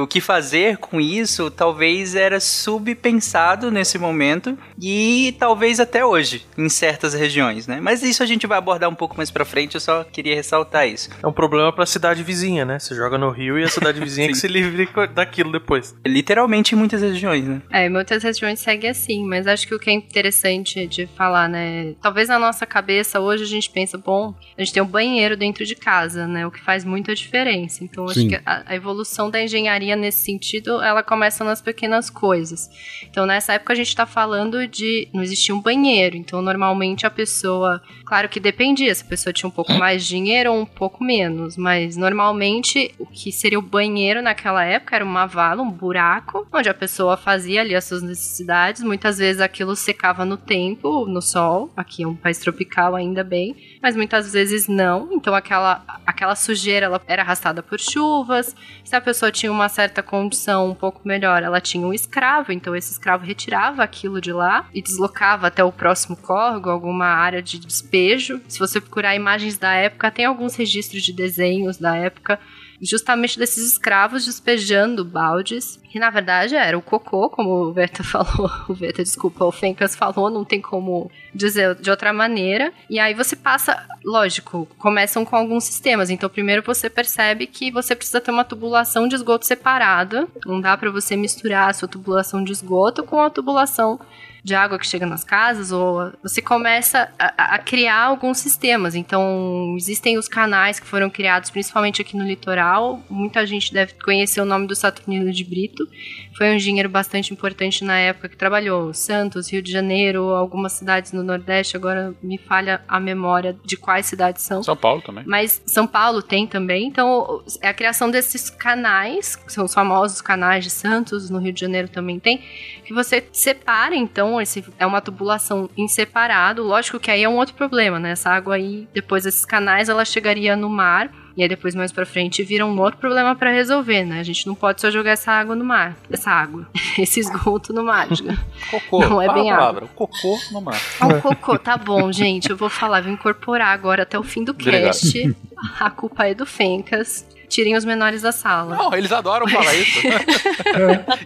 O que fazer com isso talvez era subpensado nesse momento e talvez até hoje, em certas regiões, né? Mas isso a gente vai abordar um pouco mais pra frente, eu só queria ressaltar isso. É um problema pra cidade vizinha, né? Você joga no Rio e a cidade vizinha que se livre daquilo depois. Literalmente em muitas regiões, né? É, em muitas regiões segue assim, mas acho que o que é interessante de falar, né? Talvez na nossa cabeça hoje a gente pensa, bom, a gente tem um banheiro dentro de casa, né? O que faz muita diferença. Então acho Sim. que a, a evolução da engenharia nesse sentido, ela começa nas pequenas coisas. Então nessa época a gente tá falando de não existia um banheiro, então normalmente a pessoa, claro que dependia, se a pessoa tinha um pouco mais de dinheiro ou um pouco menos, mas normalmente o que seria o banheiro naquela época era uma vala, um buraco, onde a pessoa fazia ali as suas necessidades, muitas vezes aquilo secava no tempo, no sol, aqui é um país tropical ainda bem, mas muitas vezes não, então aquela, aquela sujeira ela era arrastada por chuvas, se a pessoa tinha uma certa condição um pouco melhor, ela tinha um escravo, então esse escravo retirava aquilo de lá e deslocava até o próximo córrego, alguma área de despejo. Se você procurar imagens da época, tem alguns registros de desenhos da época justamente desses escravos despejando baldes, que na verdade era o cocô, como o Verta falou, o Verta, desculpa, o Fencas falou, não tem como dizer de outra maneira. E aí você passa, lógico, começam com alguns sistemas. Então primeiro você percebe que você precisa ter uma tubulação de esgoto separada, não dá para você misturar a sua tubulação de esgoto com a tubulação de água que chega nas casas, ou você começa a, a criar alguns sistemas. Então, existem os canais que foram criados principalmente aqui no litoral. Muita gente deve conhecer o nome do Saturnino de Brito. Foi um engenheiro bastante importante na época que trabalhou Santos, Rio de Janeiro, algumas cidades no Nordeste. Agora me falha a memória de quais cidades são. São Paulo também. Mas São Paulo tem também, então é a criação desses canais, que são os famosos canais de Santos, no Rio de Janeiro também tem, que você separa, então, esse, é uma tubulação em separado, lógico que aí é um outro problema, né? Essa água aí, depois desses canais, ela chegaria no mar, e aí depois mais pra frente vira um outro problema pra resolver, né? A gente não pode só jogar essa água no mar, essa água, esse esgoto no mar, diga. Cocô. Não é bem a água. palavra. Cocô no mar. Ah, o cocô, tá bom, gente. Eu vou falar, vou incorporar agora até o fim do Obrigado. cast. A culpa é do Fencas. Tirem os menores da sala. Não, eles adoram falar isso.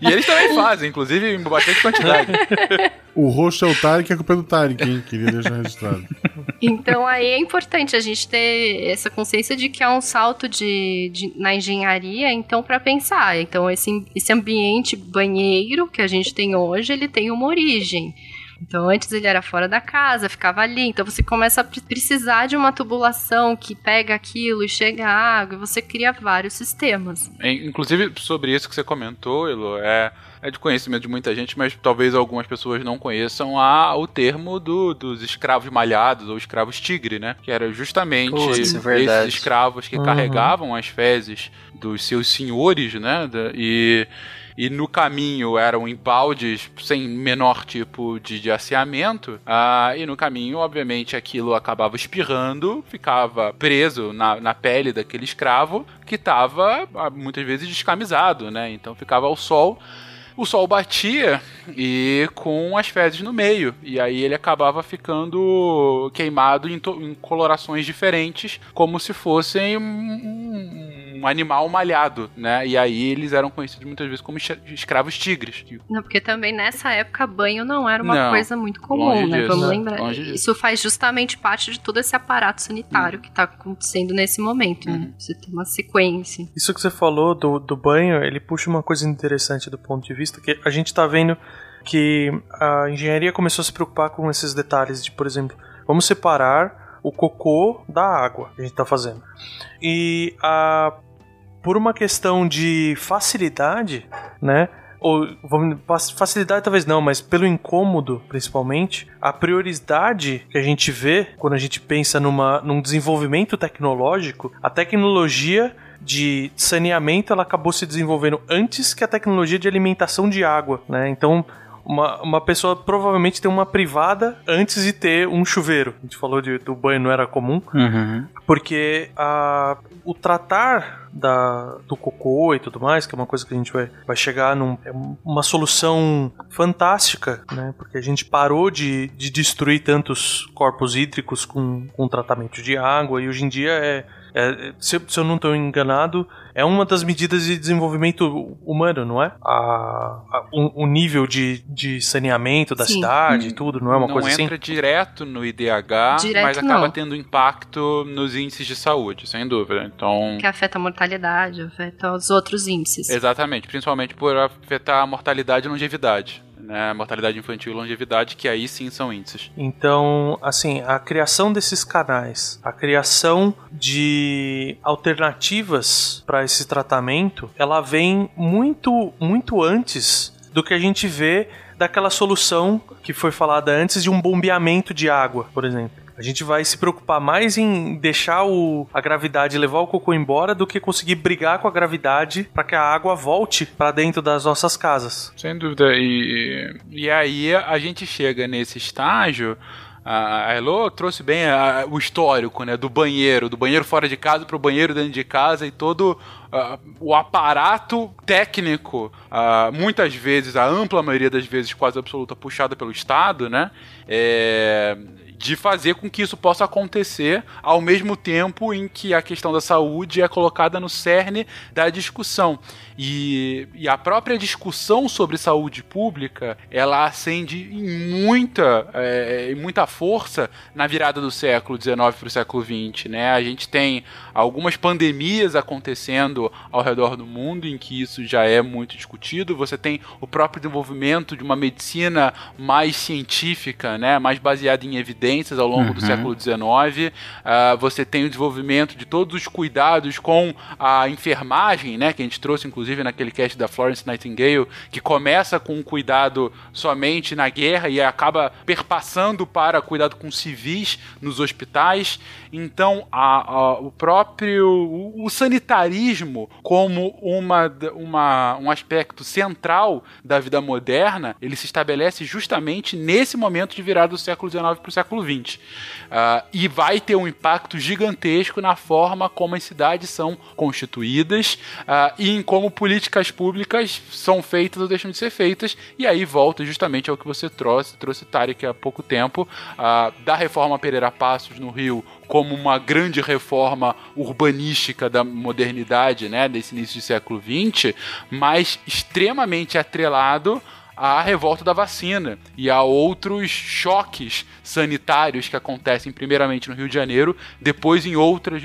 e eles também fazem, inclusive em bastante quantidade. O roxo é o Tarek, a culpa é do Tarek, hein? Queria deixar registrado. Então aí é importante a gente ter essa consciência de que é um salto de, de- na engenharia, então para pensar. Então esse, esse ambiente banheiro que a gente tem hoje, ele tem uma origem. Então antes ele era fora da casa, ficava ali. Então você começa a pre- precisar de uma tubulação que pega aquilo e chega a água, e você cria vários sistemas. Inclusive, sobre isso que você comentou, Elo, é, é de conhecimento de muita gente, mas talvez algumas pessoas não conheçam a, o termo do, dos escravos malhados ou escravos tigre, né? Que era justamente Putz, é esses verdade. escravos que Uhum. carregavam as fezes dos seus senhores, né? E, e no caminho eram em baldes sem menor tipo de, de asseamento. Ah, e no caminho, obviamente, aquilo acabava espirrando, ficava preso na, na pele daquele escravo que estava muitas vezes descamisado, né? Então ficava ao sol. O sol batia e com as fezes no meio. E aí ele acabava ficando queimado em, em colorações diferentes, como se fossem um, um- animal malhado, né? E aí eles eram conhecidos muitas vezes como escra- escravos tigres. Não, porque também nessa época banho não era uma Não, coisa muito comum, longe né? disso, Vamos né? lembrar. Longe disso. Isso faz justamente parte de todo esse aparato sanitário que tá acontecendo nesse momento, Uhum. né? Você tem uma sequência. Isso que você falou do, do banho, ele puxa uma coisa interessante do ponto de vista que a gente tá vendo que a engenharia começou a se preocupar com esses detalhes de, por exemplo, vamos separar o cocô da água que a gente tá fazendo. E a por uma questão de facilidade, né? Ou facilidade talvez não, mas pelo incômodo principalmente, a prioridade que a gente vê quando a gente pensa numa, num desenvolvimento tecnológico, a tecnologia de saneamento ela acabou se desenvolvendo antes que a tecnologia de alimentação de água, né? Então uma, uma pessoa provavelmente tem uma privada antes de ter um chuveiro. A gente falou de, do banho não era comum, porque a, o tratar da, do cocô e tudo mais, que é uma coisa que a gente vai, vai chegar num, é uma solução fantástica, né? Porque a gente parou de, de destruir tantos corpos hídricos com, com tratamento de água e hoje em dia é. É- se, se eu não estou enganado, é uma das medidas de desenvolvimento humano, não é? A, a- o, o nível de, de saneamento da Sim. cidade e tudo, não é uma não coisa entra assim? direto no IDH, Direto mas acaba não. tendo impacto nos índices de saúde, sem dúvida. Então, Que afeta a mortalidade, afeta os outros índices. exatamente, principalmente por afetar a mortalidade e longevidade. Né? Mortalidade infantil e longevidade, que aí sim são índices. Então, assim, a criação desses canais, a criação de alternativas para esse tratamento, ela vem muito, muito antes do que a gente vê daquela solução que foi falada antes de um bombeamento de água, por exemplo. A gente vai se preocupar mais em deixar o, a gravidade levar o cocô embora do que conseguir brigar com a gravidade para que a água volte para dentro das nossas casas. Sem dúvida. E, e aí a gente chega nesse estágio. A Elo trouxe bem a- o histórico, né? Do banheiro, do banheiro fora de casa para o banheiro dentro de casa e todo ah, o aparato técnico, ah, muitas vezes, a ampla maioria das vezes, quase absoluta, puxada pelo Estado, né? É, de fazer com que isso possa acontecer ao mesmo tempo em que a questão da saúde é colocada no cerne da discussão. E, e a própria discussão sobre saúde pública, ela acende em muita, é, em muita força na virada do século XIX para o século XX. Né? A gente tem algumas pandemias acontecendo ao redor do mundo em que isso já é muito discutido. Você tem o próprio desenvolvimento de uma medicina mais científica, né? mais baseada em evidências ao longo do Uhum. século XIX. Ah, você tem o desenvolvimento de todos os cuidados com a enfermagem, né? que a gente trouxe inclusive naquele cast da Florence Nightingale, que começa com um cuidado somente na guerra e acaba perpassando para cuidado com civis nos hospitais. Então, a- a- o próprio o, o sanitarismo como uma, uma, um aspecto central da vida moderna, ele se estabelece justamente nesse momento de virada do século XIX para o século XX. Ah, e vai ter um impacto gigantesco na forma como as cidades são constituídas ah, e em como políticas públicas são feitas ou deixam de ser feitas. E aí volta justamente ao que você trouxe, trouxe Tarek há pouco tempo, da reforma Pereira Passos no Rio como uma grande reforma urbanística da modernidade, né, desse início do século XX, mas extremamente atrelado à revolta da vacina e a outros choques sanitários que acontecem primeiramente no Rio de Janeiro, depois em outras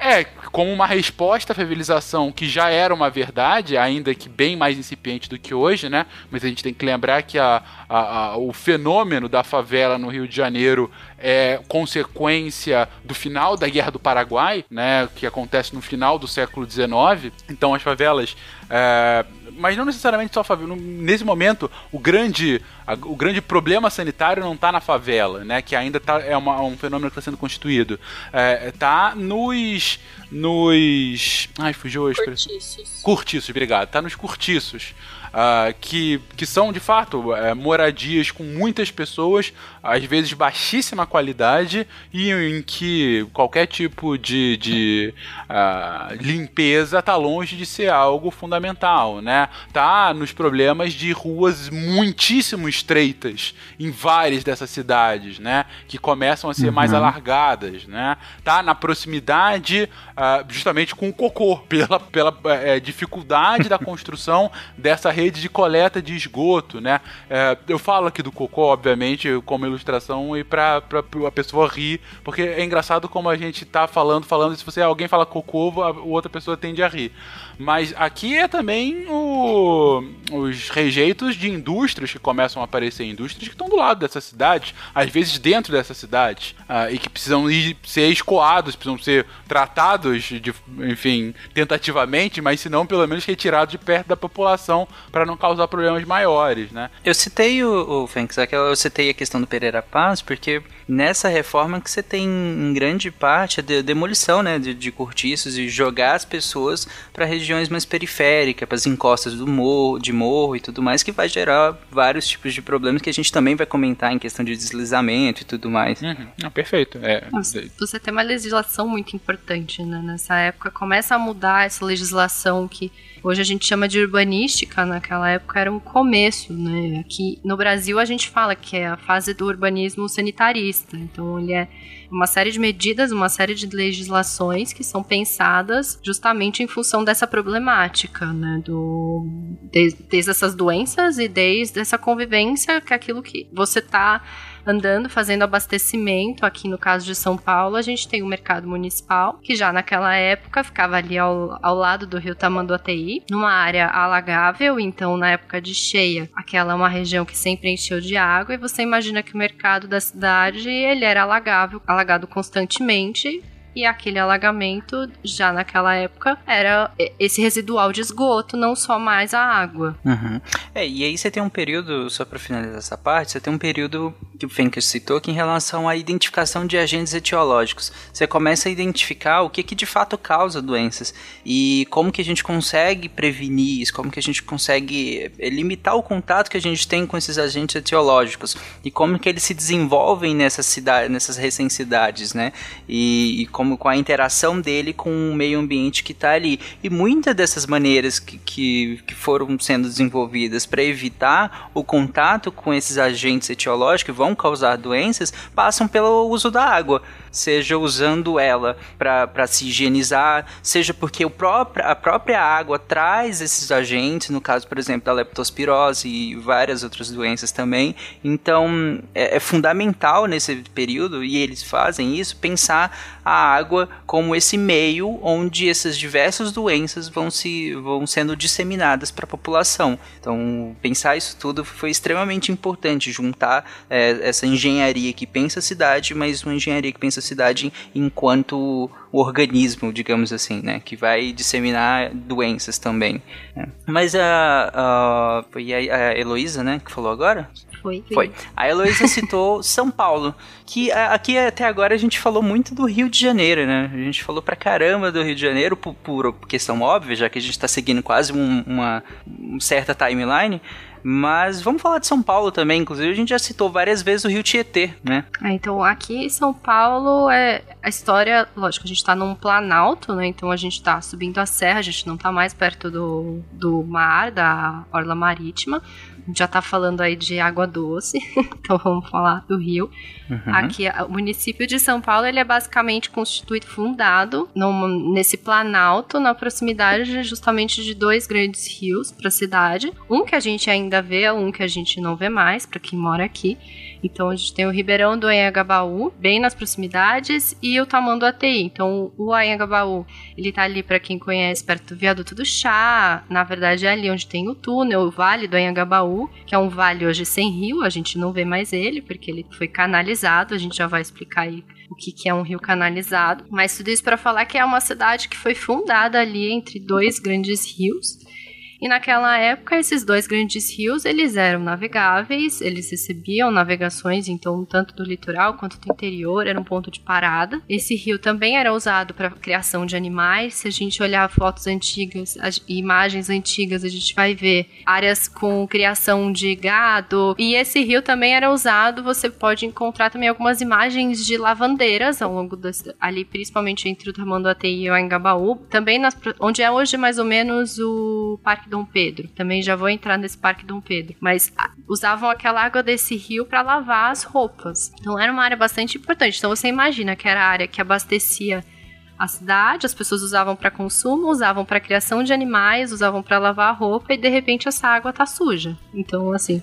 é, como uma resposta à favelização que já era uma verdade, ainda que bem mais incipiente do que hoje, né? Mas a gente tem que lembrar que a, a- a- o fenômeno da favela no Rio de Janeiro é consequência do final da Guerra do Paraguai, né, que acontece no final do século XIX. Então as favelas é, mas não necessariamente só favela. Nesse momento, o grande, a, o grande problema sanitário não está na favela, né? Que ainda tá, é uma, um fenômeno que está sendo constituído. É, tá nos. Nos. Ai, fugiu a expressão. Cortiços. Cortiços, obrigado. Tá nos cortiços uh, que, que são de fato é, moradias com muitas pessoas, às vezes baixíssima qualidade, e em que qualquer tipo de, de uh, limpeza está longe de ser algo fundamental, né? Tá nos problemas de ruas muitíssimo estreitas em várias dessas cidades, né? Que começam a ser uhum. mais alargadas, né? Tá na proximidade uh, justamente com o cocô, pela, pela é, dificuldade da construção dessa rede de coleta de esgoto, né? É, eu falo aqui do cocô, obviamente, como ilustração e pra, pra, a pessoa rir, porque é engraçado como a gente tá falando, falando, se você alguém fala cocô, a outra pessoa tende a rir. Mas aqui é também o, os rejeitos de indústrias que começam a aparecer, indústrias que estão do lado dessa cidade, às vezes dentro dessa cidade, uh, e que precisam ir, ser escoados, precisam ser tratados, de, enfim, tentativamente, mas se não, pelo menos retirados de perto da população para não causar problemas maiores, né? Eu citei o, o Fênix, eu citei a questão do Pereira Paz, porque nessa reforma que você tem em grande parte a demolição né, de, de cortiços e jogar as pessoas para regiões mais periféricas, para as encostas do morro, de morro e tudo mais, que vai gerar vários tipos de problemas que a gente também vai comentar em questão de deslizamento e tudo mais. Uhum. Não, perfeito. É. Você tem uma legislação muito importante né? nessa época. Começa a mudar essa legislação que hoje a gente chama de urbanística, naquela época era um começo, né? Aqui no Brasil a gente fala que é a fase do urbanismo sanitarista. Então ele é uma série de medidas, uma série de legislações que são pensadas justamente em função dessa problemática, né? Do, desde, desde essas doenças e desde essa convivência que é aquilo que você está andando, fazendo abastecimento. Aqui no caso de São Paulo, a gente tem o mercado municipal, que já naquela época ficava ali ao, ao lado do rio Tamanduateí, numa área alagável. Então, na época de cheia, aquela é uma região que sempre encheu de água. E você imagina que o mercado da cidade ele era alagável, alagado constantemente e aquele alagamento, já naquela época, era esse residual de esgoto, não só mais a água. Uhum. É, e aí você tem um período, só para finalizar essa parte, você tem um período que o Fencas citou, que em relação à identificação de agentes etiológicos. Você começa a identificar o que, que de fato causa doenças e como que a gente consegue prevenir isso, como que a gente consegue eh, limitar o contato que a gente tem com esses agentes etiológicos e como que eles se desenvolvem nessas cidades, nessas recém-cidades, né? E, e como com a interação dele com o meio ambiente que está ali. E muitas dessas maneiras que, que, que foram sendo desenvolvidas para evitar o contato com esses agentes etiológicos que vão causar doenças passam pelo uso da água seja usando ela para se higienizar, seja porque o próprio, a própria água traz esses agentes, no caso, por exemplo, da leptospirose e várias outras doenças também. Então, é, é fundamental nesse período, e eles fazem isso, pensar a água como esse meio onde essas diversas doenças vão, se, vão sendo disseminadas para a população. Então, pensar isso tudo foi extremamente importante, juntar é, essa engenharia que pensa a cidade, mas uma engenharia que pensa essa cidade enquanto organismo, digamos assim, né? Que vai disseminar doenças também. Né? Mas a, a, foi a Heloísa, né? Que falou agora? Foi. Foi. A Heloísa citou São Paulo, que aqui até agora a gente falou muito do Rio de Janeiro, né? A gente falou pra caramba do Rio de Janeiro, por, por questão óbvia, já que a gente tá seguindo quase um, uma, uma certa timeline. Mas vamos falar de São Paulo também. Inclusive, a gente já citou várias vezes o Rio Tietê, né? É, então, aqui em São Paulo, é a história... Lógico, a gente tá num planalto, né? Então, a gente tá subindo a serra, a gente não tá mais perto do, do mar, da orla marítima já tá falando aí de água doce, então vamos falar do rio. Uhum. Aqui, o município de São Paulo, ele é basicamente constituído, fundado num, nesse planalto, na proximidade justamente de dois grandes rios para a cidade. Um que a gente ainda vê, um que a gente não vê mais, para quem mora aqui. Então a gente tem o Ribeirão do Anhangabaú, bem nas proximidades, e o Tamanduateí. Então o Anhangabaú, ele tá ali para quem conhece, perto do Viaduto do Chá, na verdade é ali onde tem o túnel, o Vale do Anhangabaú, que é um vale hoje sem rio, a gente não vê mais ele, porque ele foi canalizado, a gente já vai explicar aí o que, que é um rio canalizado. Mas tudo isso para falar que é uma cidade que foi fundada ali entre dois grandes rios, e naquela época, esses dois grandes rios, eles eram navegáveis, eles recebiam navegações, então, tanto do litoral quanto do interior, era um ponto de parada. Esse rio também era usado para criação de animais. Se a gente olhar fotos antigas, as imagens antigas, a gente vai ver áreas com criação de gado. E esse rio também era usado, você pode encontrar também algumas imagens de lavandeiras ao longo das, ali, principalmente entre o Tamanduateí e o Engabaú. Também nas, onde é hoje mais ou menos o Parque Dom Pedro. Também já vou entrar nesse Parque Dom Pedro. Mas a, usavam aquela água desse rio para lavar as roupas. Então era uma área bastante importante. Então você imagina que era a área que abastecia a cidade, as pessoas usavam para consumo, usavam para criação de animais, usavam para lavar a roupa e de repente essa água tá suja. Então, assim,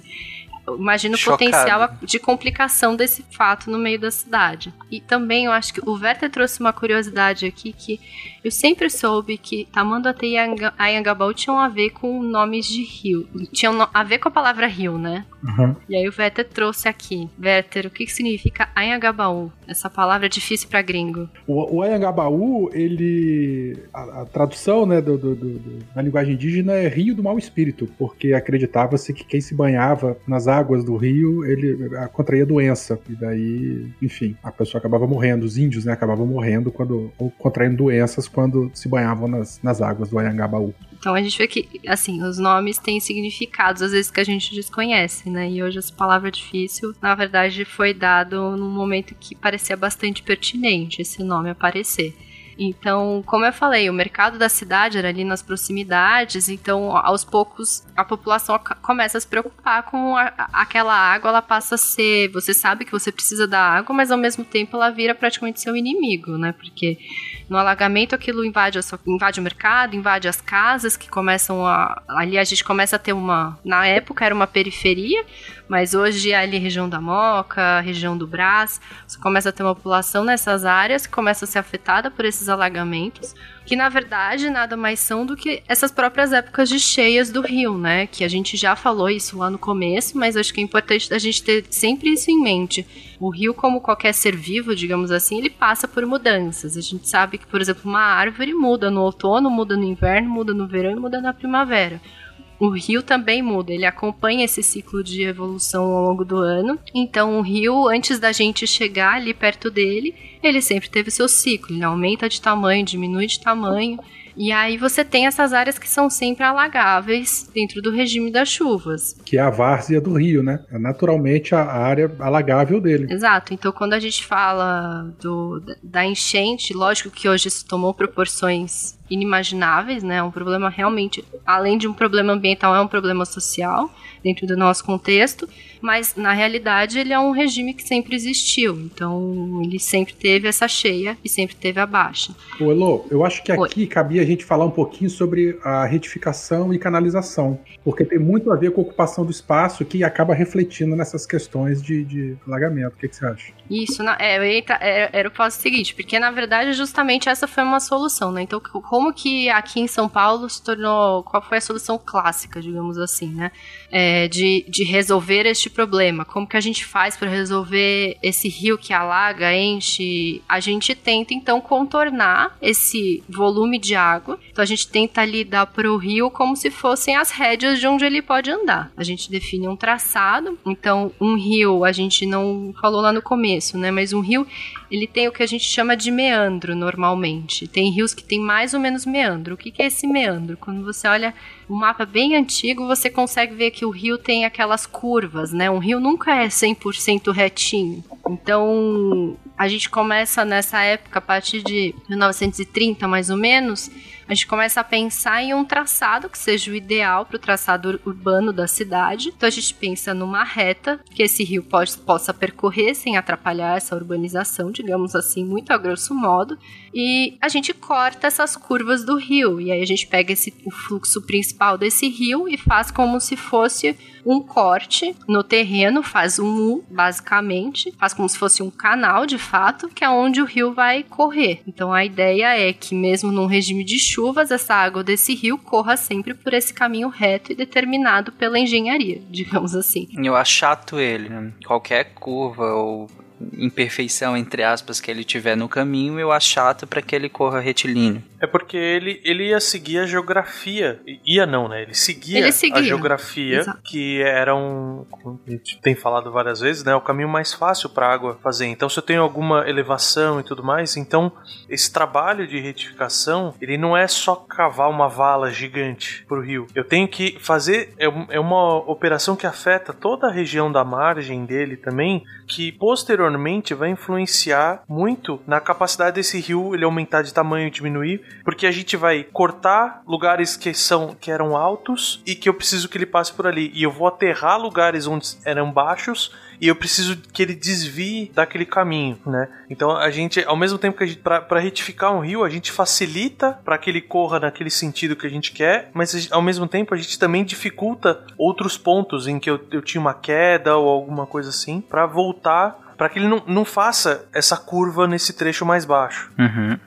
imagina o potencial de complicação desse fato no meio da cidade. E também eu acho que o Werther trouxe uma curiosidade aqui que eu sempre soube que Tamanduateí e Anga- Anhangabaú tinham a ver com nomes de rio. Tinham a ver com a palavra rio, né? Uhum. E aí o Werther trouxe aqui. Werther, o que, que significa Anhangabaú? Essa palavra é difícil pra gringo. O, o Anhangabaú, ele. A, a tradução né, do, do- do- da linguagem indígena é rio do mau espírito, porque acreditava-se que quem se banhava nas águas do rio, ele ah, contraía doença. E daí, enfim, a pessoa acabava morrendo, os índios né, acabavam morrendo quando, ou contraindo doenças quando se banhavam nas, nas águas do Anhangabaú. Então a gente vê que, assim, os nomes têm significados, às vezes, que a gente desconhece, né? E hoje essa palavra difícil, na verdade, foi dado num momento que parecia bastante pertinente esse nome aparecer. Então, como eu falei, o mercado da cidade era ali nas proximidades, então aos poucos a população começa a se preocupar com a- aquela água, ela passa a ser, você sabe que você precisa da água, mas ao mesmo tempo ela vira praticamente seu inimigo, né? Porque no alagamento aquilo invade, sua- invade o mercado, invade as casas que começam a. Ali a gente começa a ter uma. Na época era uma periferia, mas hoje é ali região da Moca, região do Brás. Você começa a ter uma população nessas áreas que começa a ser afetada por esses alagamentos, que na verdade nada mais são do que essas próprias épocas de cheias do rio, né? Que a gente já falou isso lá no começo, mas acho que é importante a gente ter sempre isso em mente. O rio, como qualquer ser vivo, digamos assim, ele passa por mudanças. A gente sabe que, por exemplo, uma árvore muda no outono, muda no inverno, muda no verão e muda na primavera. O rio também muda, ele acompanha esse ciclo de evolução ao longo do ano. Então, o rio, antes da gente chegar ali perto dele, ele sempre teve seu ciclo. Ele aumenta de tamanho, diminui de tamanho. E aí você tem essas áreas que são sempre alagáveis dentro do regime das chuvas. Que é a várzea do rio, né? É naturalmente a área alagável dele. Exato. Então, quando a gente fala do, da enchente, lógico que hoje isso tomou proporções inimagináveis, né? É um problema realmente, além de um problema ambiental, é um problema social dentro do nosso contexto, mas na realidade ele é um regime que sempre existiu. Então, ele sempre teve essa cheia e sempre teve a baixa. Ô, Elô, eu acho que Oi. aqui cabia a gente falar um pouquinho sobre a retificação e canalização, porque tem muito a ver com a ocupação do espaço que acaba refletindo nessas questões de, de alagamento. O que, que você acha? Isso, na- é, eu ia entrar- era, era o passo seguinte, porque na verdade justamente essa foi uma solução, né? Então, como que aqui em São Paulo se tornou. Qual foi a solução clássica, digamos assim, né? É, de, de resolver este problema? Como que a gente faz para resolver esse rio que alaga, enche? A gente tenta então contornar esse volume de água. Então, a gente tenta ali dar para o rio como se fossem as rédeas de onde ele pode andar. A gente define um traçado. Então, um rio, a gente não falou lá no começo, né? Mas um rio, ele tem o que a gente chama de meandro normalmente. Tem rios que tem mais ou menos meandro. O que que é esse meandro? Quando você olha um mapa bem antigo, você consegue ver que o rio tem aquelas curvas, né? Um rio nunca é 100% retinho. Então, a gente começa nessa época, a partir de 1930 mais ou menos, a gente começa a pensar em um traçado que seja o ideal para o traçado ur- urbano da cidade. Então a gente pensa numa reta que esse rio pode, possa percorrer sem atrapalhar essa urbanização, digamos assim, muito a grosso modo. E a gente corta essas curvas do rio. E aí a gente pega esse, o fluxo principal desse rio e faz como se fosse um corte no terreno, faz um U, basicamente, faz como se fosse um canal de fato, que é onde o rio vai correr. Então a ideia é que, mesmo num regime de chuvas, essa água desse rio corra sempre por esse caminho reto e determinado pela engenharia, digamos assim. Eu achato ele. né? Qualquer curva ou imperfeição, entre aspas, que ele tiver no caminho, eu achato para que ele corra retilíneo. É porque ele, ele ia seguir a geografia. Ia não, né? Ele seguia, Ele seguia. a geografia, Exato. que era um. Como a gente tem falado várias vezes, né? O caminho mais fácil para água fazer. Então, se eu tenho alguma elevação e tudo mais, então esse trabalho de retificação, ele não é só cavar uma vala gigante pro rio. Eu tenho que fazer. É, é uma operação que afeta toda a região da margem dele também, que posteriormente vai influenciar muito na capacidade desse rio ele aumentar de tamanho diminuir, porque a gente vai cortar lugares que são que eram altos e que eu preciso que ele passe por ali e eu vou aterrar lugares onde eram baixos e eu preciso que ele desvie daquele caminho, né? Então a gente, ao mesmo tempo que a gente para retificar um rio, a gente facilita para que ele corra naquele sentido que a gente quer, mas gente- ao mesmo tempo a gente também dificulta outros pontos em que eu, eu tinha uma queda ou alguma coisa assim para voltar para que ele não, não faça essa curva nesse trecho mais baixo. Uhum.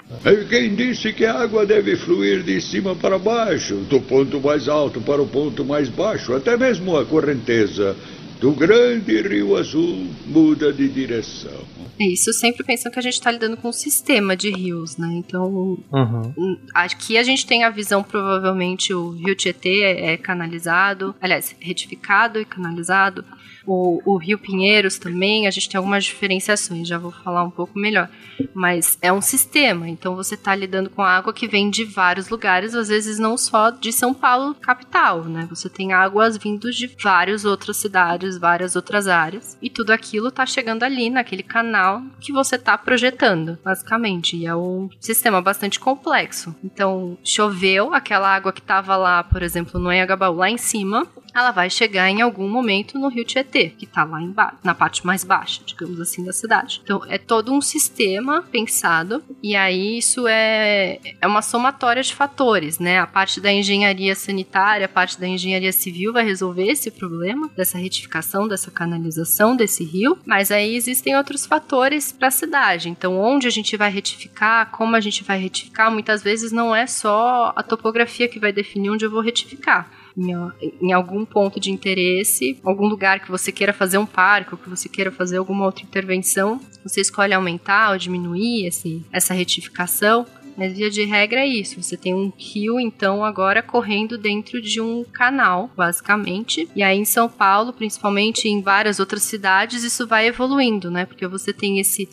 Quem disse que a água deve fluir de cima para baixo, do ponto mais alto para o ponto mais baixo, até mesmo a correnteza do grande rio azul muda de direção. É isso, sempre pensando que a gente está lidando com um sistema de rios, né? Então, Uhum. hum, aqui a gente tem a visão, provavelmente, o rio Tietê é, é canalizado, aliás, retificado e canalizado. O, o Rio Pinheiros também, a gente tem algumas diferenciações, já vou falar um pouco melhor. Mas é um sistema, então você está lidando com água que vem de vários lugares, às vezes não só de São Paulo capital, né? Você tem águas vindos de várias outras cidades, várias outras áreas, e tudo aquilo está chegando ali naquele canal que você está projetando, basicamente. E é um sistema bastante complexo. Então, choveu, aquela água que estava lá, por exemplo, no Anhangabaú, lá em cima, ela vai chegar em algum momento no Rio Tietê, que tá lá embaixo, na parte mais baixa, digamos assim, da cidade. Então é todo um sistema pensado, e aí isso é, é uma somatória de fatores, né? A parte da engenharia sanitária, a parte da engenharia civil vai resolver esse problema, dessa retificação, dessa canalização desse rio, mas aí existem outros fatores para a cidade. Então, onde a gente vai retificar, como a gente vai retificar, muitas vezes não é só a topografia que vai definir onde eu vou retificar em, em algum ponto de interesse, algum lugar que você queira fazer um parque, ou que você queira fazer alguma outra intervenção, você escolhe aumentar ou diminuir esse, essa retificação. Mas via de regra é isso. Você tem um rio, então, agora correndo dentro de um canal, basicamente. E aí em São Paulo, principalmente em várias outras cidades, isso vai evoluindo, né? Porque você tem esse,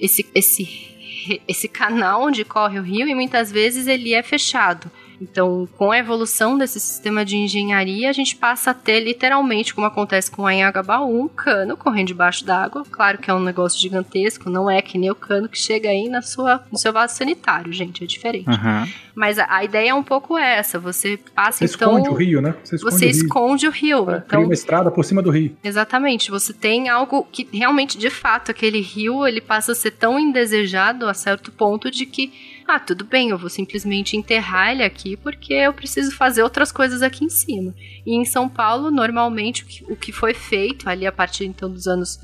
esse, esse, esse canal onde corre o rio e muitas vezes ele é fechado. Então, com a evolução desse sistema de engenharia, a gente passa a ter literalmente, como acontece com a Anhangabaú, um cano correndo debaixo d'água. Claro que é um negócio gigantesco, não é que nem o cano que chega aí na sua, no seu vaso sanitário, gente, é diferente. Uhum. Mas a, a ideia é um pouco essa, você passa Você então... esconde o rio, né? Você esconde Você o rio. esconde o rio. Cria Então, uma estrada por cima do rio. Exatamente, você tem algo que realmente, de fato, aquele rio ele passa a ser tão indesejado a certo ponto de que, ah, tudo bem, eu vou simplesmente enterrar ele aqui porque eu preciso fazer outras coisas aqui em cima. E em São Paulo, normalmente, o que, o que foi feito ali a partir então dos anos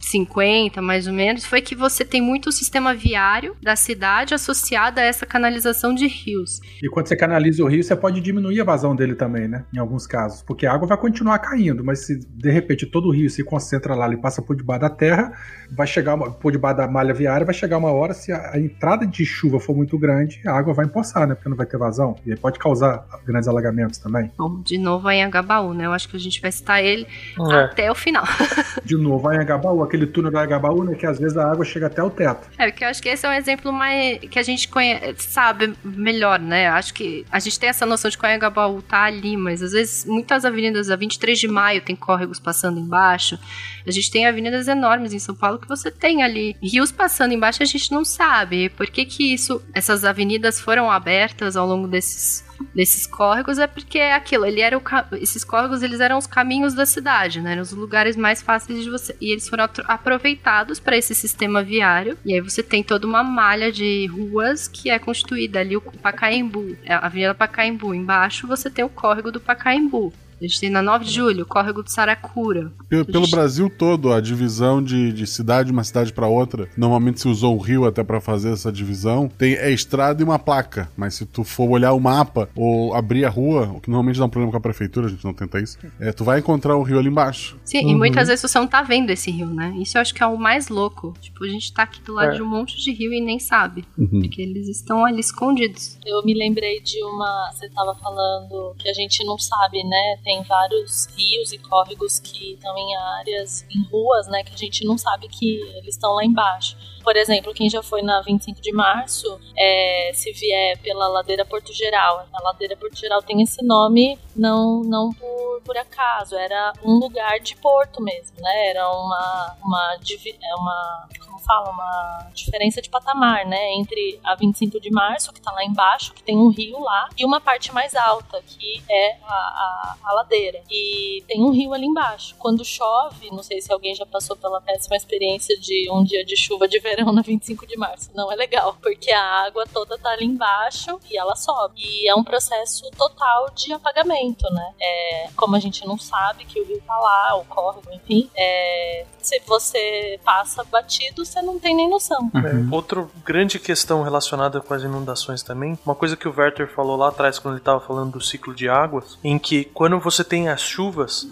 50, mais ou menos, foi que você tem muito o sistema viário da cidade associado a essa canalização de rios. E quando você canaliza o rio, você pode diminuir a vazão dele também, né? Em alguns casos. Porque a água vai continuar caindo, mas se de repente todo o rio se concentra lá e passa por debaixo da terra, vai chegar uma, por debaixo da malha viária, vai chegar uma hora, se a, a entrada de chuva for muito grande, a água vai empoçar, né? Porque não vai ter vazão. E aí pode causar grandes alagamentos também. Bom, de novo em Anhangabaú, né? Eu acho que a gente vai citar ele É. até o final. De novo, a Anhangabaú, aquele túnel da Anhangabaú, né? Que às vezes a água chega até o teto. É, porque eu acho que esse é um exemplo mais que a gente conhece, sabe melhor, né? Acho que a gente tem essa noção de que o Anhangabaú tá ali, mas às vezes muitas avenidas, a 23 de maio tem córregos passando embaixo. A gente tem avenidas enormes em São Paulo que você tem ali rios passando embaixo, a gente não sabe por que que isso, essas avenidas foram abertas ao longo desses desses córregos é porque é aquilo, ele era o, esses córregos eles eram os caminhos da cidade, né? Eram os lugares mais fáceis de você. E eles foram aproveitados para esse sistema viário. E aí você tem toda uma malha de ruas que é constituída ali o Pacaembu, é a Avenida Pacaembu. Embaixo você tem o córrego do Pacaembu. A gente tem na 9 de julho, o córrego do Saracura. Pelo, pelo gente... Brasil todo, a divisão de, de cidade, uma cidade para outra, normalmente se usou o rio até para fazer essa divisão, tem é estrada e uma placa. Mas se tu for olhar o mapa ou abrir a rua, o que normalmente dá um problema com a prefeitura, a gente não tenta isso, é, tu vai encontrar o rio ali embaixo. Sim, uhum. e muitas vezes você não tá vendo esse rio, né? Isso eu acho que é o mais louco. Tipo, a gente tá aqui do lado é. de um monte de rio e nem sabe. Uhum. Porque eles estão ali escondidos. Eu me lembrei de uma. Você tava falando que a gente não sabe, né? Tem vários rios e córregos que estão em áreas, em ruas, né, que a gente não sabe que eles estão lá embaixo. Por exemplo, quem já foi na 25 de março, é, se vier pela ladeira Porto Geral, a ladeira Porto Geral tem esse nome não, não por, por acaso, era um lugar de porto mesmo, né? Era uma, uma, é uma fala, uma diferença de patamar, né? Entre a 25 de março, que tá lá embaixo, que tem um rio lá, e uma parte mais alta, que é a, a, a ladeira. E tem um rio ali embaixo. Quando chove, não sei se alguém já passou pela péssima experiência de um dia de chuva de verão na 25 de março. Não é legal, porque a água toda tá ali embaixo e ela sobe. E é um processo total de apagamento, né? É, como a gente não sabe que o rio tá lá, o córrego, enfim, é, se você passa batido, você não tem nem noção. Uhum. É, outra grande questão relacionada com as inundações também, uma coisa que o Werther falou lá atrás quando ele estava falando do ciclo de águas, em que quando você tem as chuvas,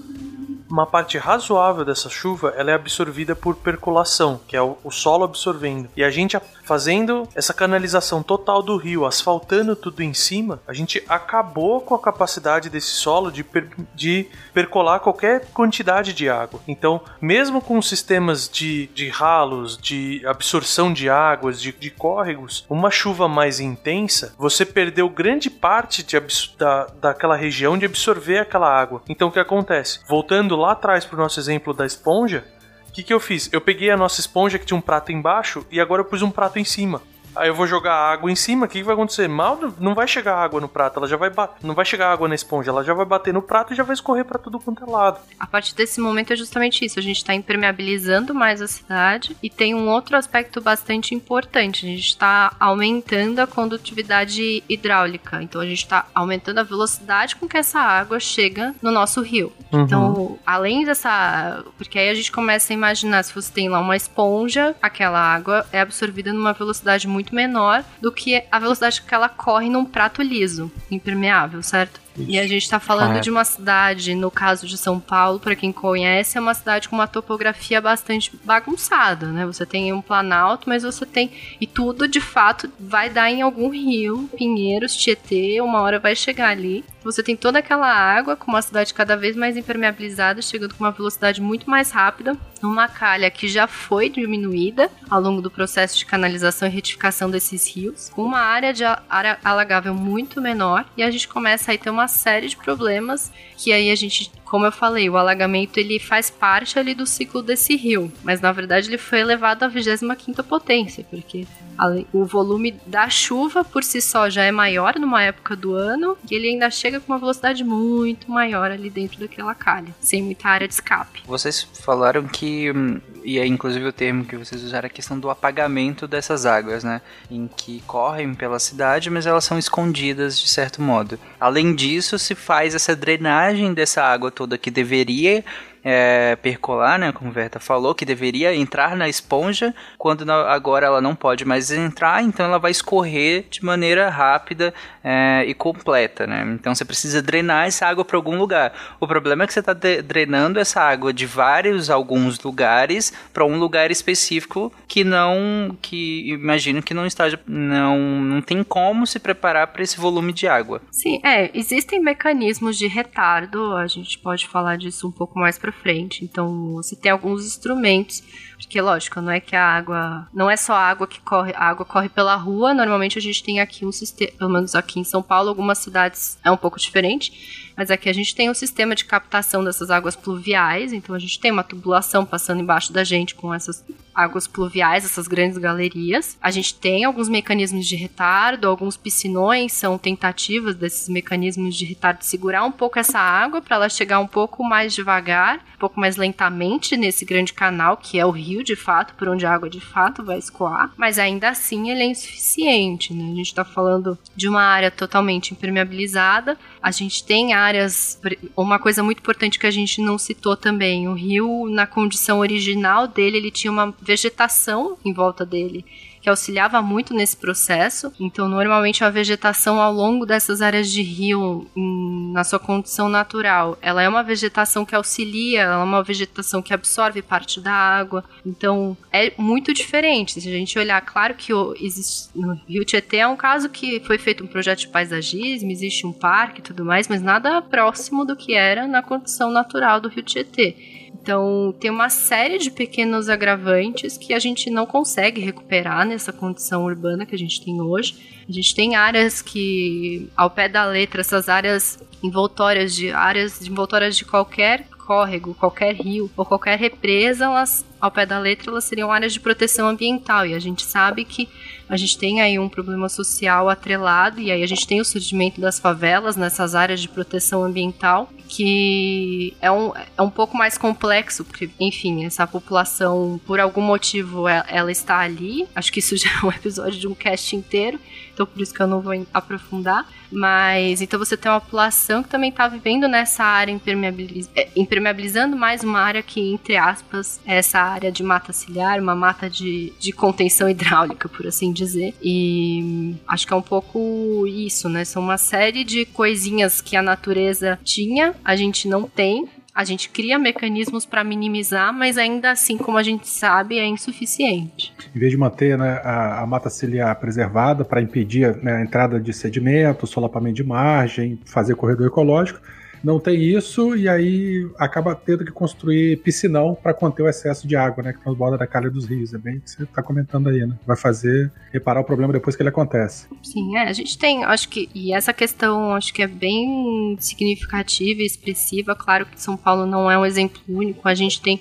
uma parte razoável dessa chuva ela é absorvida por percolação, que é o, o, solo absorvendo. E a gente fazendo essa canalização total do rio, asfaltando tudo em cima, a gente acabou com a capacidade desse solo de, per, de percolar qualquer quantidade de água. Então, mesmo com sistemas de, de ralos, de absorção de águas, de, de córregos, uma chuva mais intensa, você perdeu grande parte de, da, daquela região de absorver aquela água. Então, o que acontece? Voltando lá atrás para o nosso exemplo da esponja, o que, que eu fiz? Eu peguei a nossa esponja que tinha um prato embaixo e agora eu pus um prato em cima. Aí eu vou jogar água em cima, o que, que vai acontecer? Mal não vai chegar água no prato, ela já vai não vai chegar água na esponja, ela já vai bater no prato e já vai escorrer para tudo quanto é lado. A partir desse momento é justamente isso, a gente está impermeabilizando mais a cidade e tem um outro aspecto bastante importante, a gente está aumentando a condutividade hidráulica, então a gente está aumentando a velocidade com que essa água chega no nosso rio. Uhum. Então, além dessa, porque aí a gente começa a imaginar se você tem lá uma esponja, aquela água é absorvida numa velocidade muito muito menor do que a velocidade que ela corre num prato liso, impermeável, certo? E a gente está falando de uma cidade, no caso de São Paulo, para quem conhece, é uma cidade com uma topografia bastante bagunçada, né? Você tem um planalto, mas você tem. E tudo de fato vai dar em algum rio, Pinheiros, Tietê, uma hora vai chegar ali. Você tem toda aquela água com uma cidade cada vez mais impermeabilizada, chegando com uma velocidade muito mais rápida, numa calha que já foi diminuída ao longo do processo de canalização e retificação desses rios, com uma área de área alagável muito menor, e a gente começa a ter uma uma série de problemas que aí a gente, como eu falei, o alagamento ele faz parte ali do ciclo desse rio, mas na verdade ele foi elevado à 25ª potência, porque o volume da chuva por si só já é maior numa época do ano e ele ainda chega com uma velocidade muito maior ali dentro daquela calha, sem muita área de escape. Vocês falaram que, hum, e é inclusive o termo que vocês usaram, a questão do apagamento dessas águas, né? Em que correm pela cidade, mas elas são escondidas de certo modo. Além disso, se faz essa drenagem dessa água toda que deveria é, percolar, né, como o Verta falou, que deveria entrar na esponja, quando agora ela não pode mais entrar, então ela vai escorrer de maneira rápida é, e completa, né? Então você precisa drenar essa água para algum lugar. O problema é que você está drenando essa água de vários, alguns lugares para um lugar específico que não, que imagino que não está, não, não tem como se preparar para esse volume de água. Sim, é, existem mecanismos de retardo, a gente pode falar disso um pouco mais para frente. Então você tem alguns instrumentos porque, lógico, não é que a água. Não é só a água que corre. A água corre pela rua. Normalmente a gente tem aqui um sistema. Pelo menos aqui em São Paulo, algumas cidades é um pouco diferente. Mas aqui a gente tem um sistema de captação dessas águas pluviais. Então a gente tem uma tubulação passando embaixo da gente com essas águas pluviais, essas grandes galerias. A gente tem alguns mecanismos de retardo, alguns piscinões são tentativas desses mecanismos de retardo segurar um pouco essa água para ela chegar um pouco mais devagar, um pouco mais lentamente nesse grande canal que é o rio rio de fato, por onde a água de fato vai escoar, mas ainda assim ele é insuficiente, né? A gente está falando de uma área totalmente impermeabilizada. A gente tem áreas, uma coisa muito importante que a gente não citou também, o rio na condição original dele, ele tinha uma vegetação em volta dele que auxiliava muito nesse processo. Então, normalmente a vegetação ao longo dessas áreas de rio, em, na sua condição natural, ela é uma vegetação que auxilia, ela é uma vegetação que absorve parte da água. Então, é muito diferente. Se a gente olhar, claro que o, existe, no Rio Tietê é um caso que foi feito um projeto de paisagismo, existe um parque e tudo mais, mas nada próximo do que era na condição natural do Rio Tietê. Então, tem uma série de pequenos agravantes que a gente não consegue recuperar nessa condição urbana que a gente tem hoje. A gente tem áreas que, ao pé da letra, essas áreas envoltórias de áreas envoltórias de qualquer córrego, qualquer rio ou qualquer represa, elas, ao pé da letra, elas seriam áreas de proteção ambiental. E a gente sabe que a gente tem aí um problema social atrelado, e aí a gente tem o surgimento das favelas nessas áreas de proteção ambiental, que é um, é um pouco mais complexo, porque, enfim, essa população, por algum motivo, ela, ela está ali. Acho que isso já é um episódio de um cast inteiro, então por isso que eu não vou aprofundar. Mas então você tem uma população que também está vivendo nessa área impermeabiliz é, impermeabilizando mais uma área que, entre aspas, é essa área de mata ciliar, uma mata de, de contenção hidráulica, por assim dizer. E acho que é um pouco isso, né? São uma série de coisinhas que a natureza tinha, a gente não tem, a gente cria mecanismos para minimizar, mas ainda assim, como a gente sabe, é insuficiente. Em vez de manter né, a, a, mata ciliar preservada para impedir né, a entrada de sedimento, solapamento de margem, fazer corredor ecológico, não tem isso e aí acaba tendo que construir piscinão para conter o excesso de água, né, que transborda da calha dos rios. É bem o que você está comentando aí, né? Vai fazer reparar o problema depois que ele acontece. Sim, é, a gente tem, acho que e essa questão acho que é bem significativa e expressiva. Claro que São Paulo não é um exemplo único. A gente tem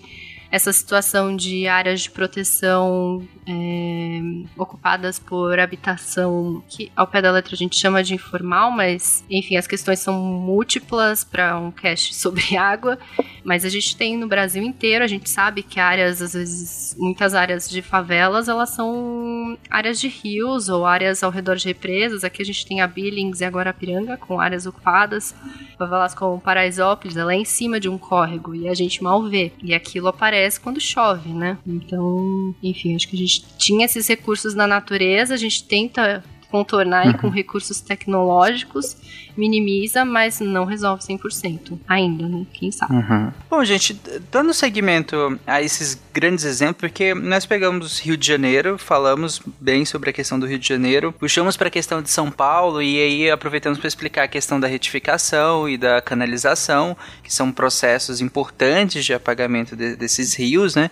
essa situação de áreas de proteção é, ocupadas por habitação, que ao pé da letra a gente chama de informal, mas enfim, as questões são múltiplas para um cast sobre água, mas a gente tem no Brasil inteiro, a gente sabe que áreas, às vezes, muitas áreas de favelas, elas são áreas de rios ou áreas ao redor de represas, aqui a gente tem a Billings e agora a Piranga, com áreas ocupadas, favelas como Paraisópolis, ela é em cima de um córrego e a gente mal vê, e aquilo aparece quando chove, né? Então, enfim, acho que a gente tinha esses recursos na natureza, a gente tenta contornar uhum. com recursos tecnológicos minimiza, mas não resolve 100% ainda, né? Quem sabe. Uhum. Bom, gente, dando seguimento a esses grandes exemplos, porque nós pegamos Rio de Janeiro, falamos bem sobre a questão do Rio de Janeiro, puxamos para a questão de São Paulo e aí aproveitamos para explicar a questão da retificação e da canalização, que são processos importantes de apagamento de, desses rios, né?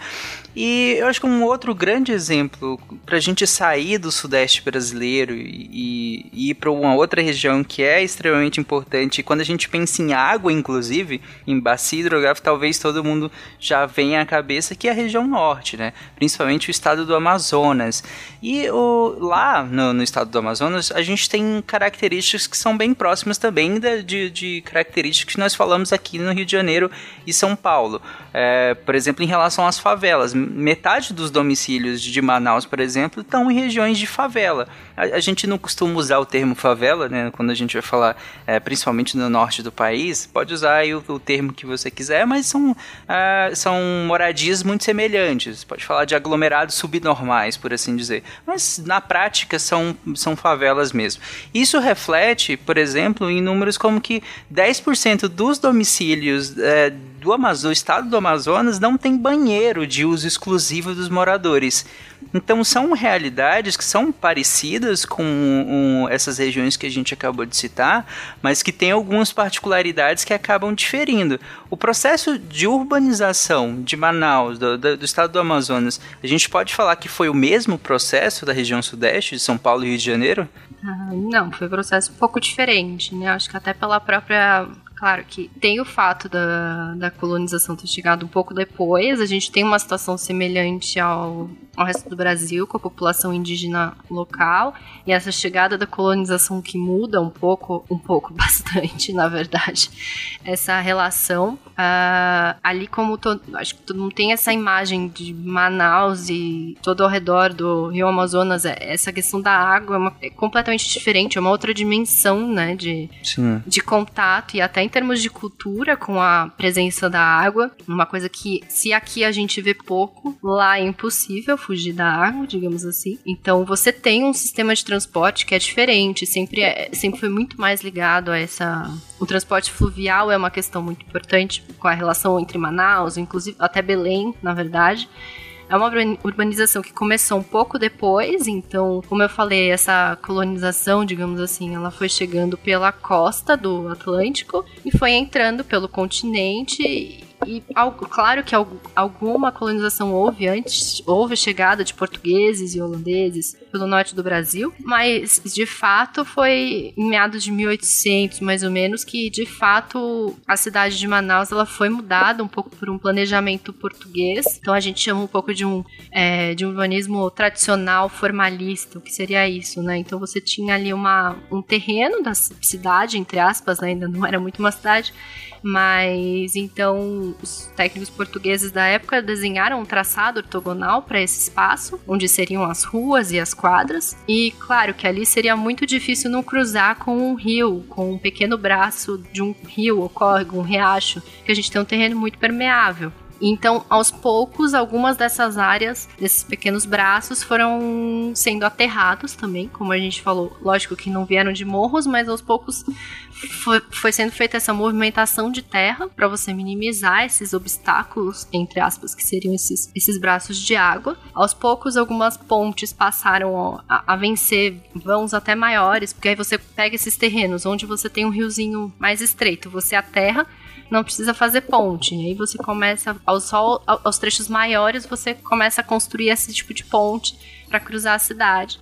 E eu acho que um outro grande exemplo para a gente sair do sudeste brasileiro e, e ir para uma outra região que é extremamente importante. Quando a gente pensa em água, inclusive, em bacia hidrográfica, talvez todo mundo já venha à cabeça que é a região norte, né? Principalmente o estado do Amazonas. E o, lá no, no estado do Amazonas, a gente tem características que são bem próximas também da, de, de características que nós falamos aqui no Rio de Janeiro e São Paulo. É, por exemplo, em relação às favelas, metade dos domicílios de Manaus, por exemplo, estão em regiões de favela. A, a gente não costuma usar o termo favela, né? Quando a gente vai falar é, principalmente no norte do país, pode usar o, o, termo que você quiser, mas são, uh, são moradias muito semelhantes. Pode falar de aglomerados subnormais, por assim dizer. Mas na prática são, são favelas mesmo. Isso reflete, por exemplo, em números como que 10% dos domicílios é, do, Amazonas, do estado do Amazonas não tem banheiro de uso exclusivo dos moradores. Então são realidades que são parecidas com um, essas regiões que a gente acabou de citar, mas que têm algumas particularidades que acabam diferindo. O processo de urbanização de Manaus, do, do, do estado do Amazonas, a gente pode falar que foi o mesmo processo da região sudeste, de São Paulo e Rio de Janeiro? Ah, não, foi um processo um pouco diferente, né? Acho que até pela própria Claro que tem o fato da, da colonização ter chegado um pouco depois, a gente tem uma situação semelhante ao, ao resto do Brasil, com a população indígena local, e essa chegada da colonização que muda um pouco, um pouco, bastante, na verdade, essa relação. Uh, ali, como todo, acho que todo mundo tem essa imagem de Manaus e todo ao redor do Rio Amazonas, é, essa questão da água é, uma, é completamente diferente, é uma outra dimensão, né, de, de contato e até em termos de cultura com a presença da água, uma coisa que se aqui a gente vê pouco, lá é impossível fugir da água, digamos assim. Então você tem um sistema de transporte que é diferente, sempre, é, sempre foi muito mais ligado a essa. O transporte fluvial é uma questão muito importante com a relação entre Manaus, inclusive até Belém, na verdade. É uma urbanização que começou um pouco depois, então, como eu falei, essa colonização, digamos assim, ela foi chegando pela costa do Atlântico e foi entrando pelo continente e claro que alguma colonização houve antes, houve chegada de portugueses e holandeses pelo norte do Brasil, mas de fato foi em meados de 1800, mais ou menos, que de fato a cidade de Manaus ela foi mudada um pouco por um planejamento português. Então a gente chama um pouco de um, é, de um urbanismo tradicional, formalista, o que seria isso, né? Então você tinha ali uma, um terreno da cidade, entre aspas, né? ainda não era muito uma cidade, mas então os técnicos portugueses da época desenharam um traçado ortogonal para esse espaço, onde seriam as ruas e as quadras. E claro que ali seria muito difícil não cruzar com um rio, com um pequeno braço de um rio ou córrego, um riacho, que a gente tem um terreno muito permeável. Então, aos poucos, algumas dessas áreas, desses pequenos braços, foram sendo aterrados também, como a gente falou. Lógico que não vieram de morros, mas aos poucos foi, foi sendo feita essa movimentação de terra para você minimizar esses obstáculos, entre aspas, que seriam esses, esses braços de água. Aos poucos, algumas pontes passaram a, a vencer vãos até maiores, porque aí você pega esses terrenos onde você tem um riozinho mais estreito, você aterra não precisa fazer ponte. Aí você começa, aos, aos trechos maiores, você começa a construir esse tipo de ponte para cruzar a cidade.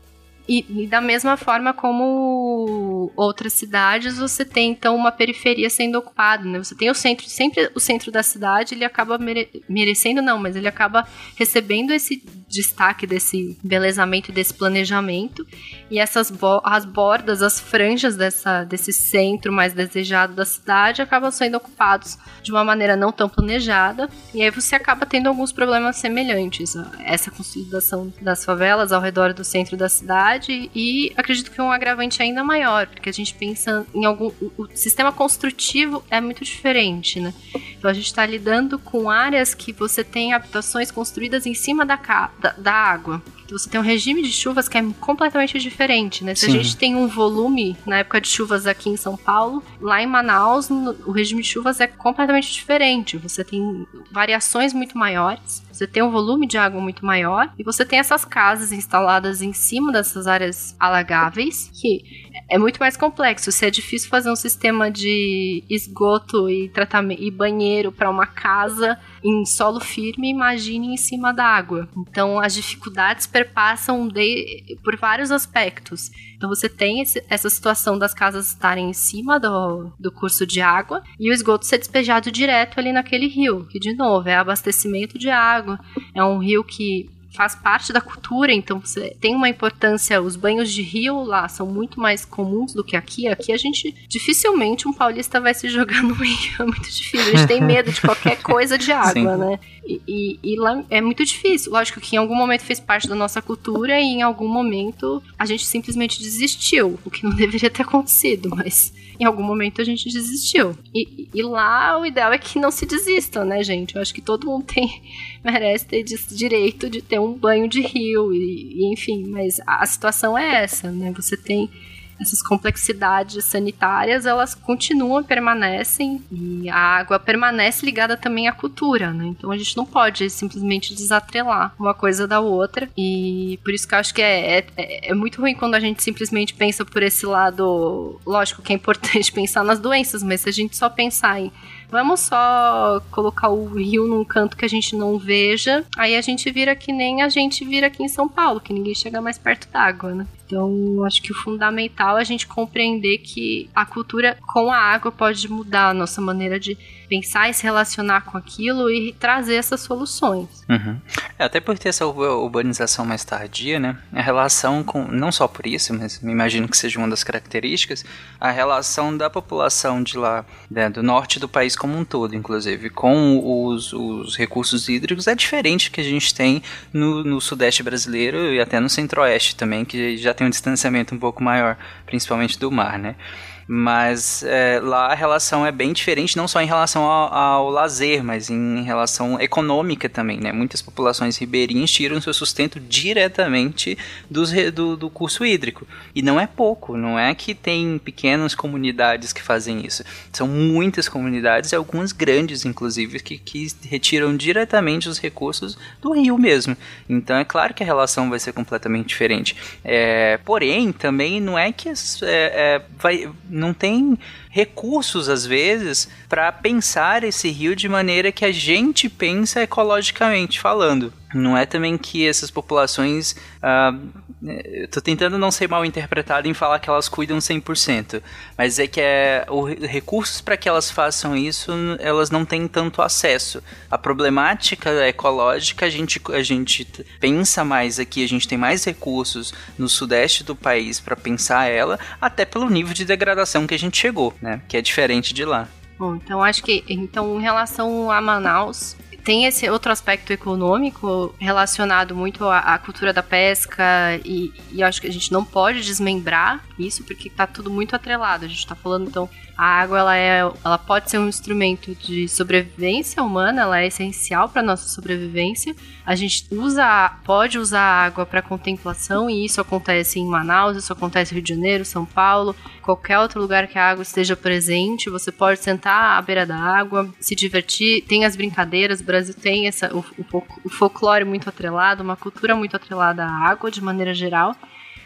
E, e, da mesma forma como outras cidades, você tem então uma periferia sendo ocupada, né? Você tem o centro, sempre o centro da cidade, ele acaba mere merecendo não, mas ele acaba recebendo esse destaque desse embelezamento e desse planejamento. E essas bo as bordas, as franjas dessa, desse centro mais desejado da cidade acabam sendo ocupados de uma maneira não tão planejada. E aí você acaba tendo alguns problemas semelhantes. Essa consolidação das favelas ao redor do centro da cidade e acredito que um agravante ainda maior, porque a gente pensa em algum. O sistema construtivo é muito diferente, né? Então a gente está lidando com áreas que você tem habitações construídas em cima da, da, da água. Você tem um regime de chuvas que é completamente diferente, né? Se Sim. a gente tem um volume na época de chuvas aqui em São Paulo, lá em Manaus, o regime de chuvas é completamente diferente. Você tem variações muito maiores. Você tem um volume de água muito maior e você tem essas casas instaladas em cima dessas áreas alagáveis que é muito mais complexo. Se é difícil fazer um sistema de esgoto e tratamento e banheiro para uma casa em solo firme, imagine em cima da água. Então as dificuldades perpassam de, por vários aspectos. Então você tem esse, essa situação das casas estarem em cima do, do curso de água e o esgoto ser despejado direto ali naquele rio, que de novo é abastecimento de água, é um rio que faz parte da cultura, então você tem uma importância. Os banhos de rio lá são muito mais comuns do que aqui. Aqui a gente dificilmente um paulista vai se jogar no rio, é muito difícil. A gente tem medo de qualquer coisa de água, Sim. né? E, e, e, lá é muito difícil. Lógico que em algum momento fez parte da nossa cultura e em algum momento a gente simplesmente desistiu, o que não deveria ter acontecido, mas em algum momento a gente desistiu. E, e lá o ideal é que não se desista, né, gente? Eu acho que todo mundo tem merece ter direito de ter um banho de rio e, e enfim, mas a situação é essa, né? Você tem essas complexidades sanitárias, elas continuam, permanecem, e a água permanece ligada também à cultura, né? Então a gente não pode simplesmente desatrelar uma coisa da outra, e por isso que eu acho que é, é, é muito ruim quando a gente simplesmente pensa por esse lado, lógico que é importante pensar nas doenças, mas se a gente só pensar em Vamos só colocar o rio num canto que a gente não veja. Aí a gente vira que nem a gente vira aqui em São Paulo, que ninguém chega mais perto d'água, né? Então, acho que o fundamental é a gente compreender que a cultura com a água pode mudar a nossa maneira de pensar e se relacionar com aquilo e trazer essas soluções. Uhum. É, até por ter essa urbanização mais tardia, né? A relação com, não só por isso, mas me imagino que seja uma das características, a relação da população de lá, né, do norte do país como um todo, inclusive, com os, os recursos hídricos é diferente que a gente tem no, no sudeste brasileiro e até no centro-oeste também, que já tem um distanciamento um pouco maior, principalmente do mar, né? Mas é, lá a relação é bem diferente, não só em relação ao, ao, lazer, mas em relação econômica também, né? Muitas populações ribeirinhas tiram seu sustento diretamente dos, do, do curso hídrico. E não é pouco, não é que tem pequenas comunidades que fazem isso. São muitas comunidades, e algumas grandes, inclusive, que, que retiram diretamente os recursos do rio mesmo. Então é claro que a relação vai ser completamente diferente. É, porém, também não é que é, é, vai não tem recursos às vezes para pensar esse rio de maneira que a gente pensa ecologicamente falando. Não é também que essas populações. Eu tô tentando não ser mal interpretado em falar que elas cuidam 100%, mas é que é, o recursos para que elas façam isso, elas não têm tanto acesso. A problemática ecológica, a gente, a gente pensa mais aqui, a gente tem mais recursos no sudeste do país para pensar ela, até pelo nível de degradação que a gente chegou, né? Que é diferente de lá. Bom, então acho que então em relação a Manaus, tem esse outro aspecto econômico relacionado muito à, à cultura da pesca e, e acho que a gente não pode desmembrar isso porque está tudo muito atrelado. A gente está falando então a água ela é, ela pode ser um instrumento de sobrevivência humana, ela é essencial para nossa sobrevivência. A gente usa, pode usar a água para contemplação e isso acontece em Manaus, isso acontece no Rio de Janeiro, São Paulo, qualquer outro lugar que a água esteja presente. Você pode sentar à beira da água, se divertir. Tem as brincadeiras, o Brasil tem essa, o, o folclore muito atrelado, uma cultura muito atrelada à água de maneira geral.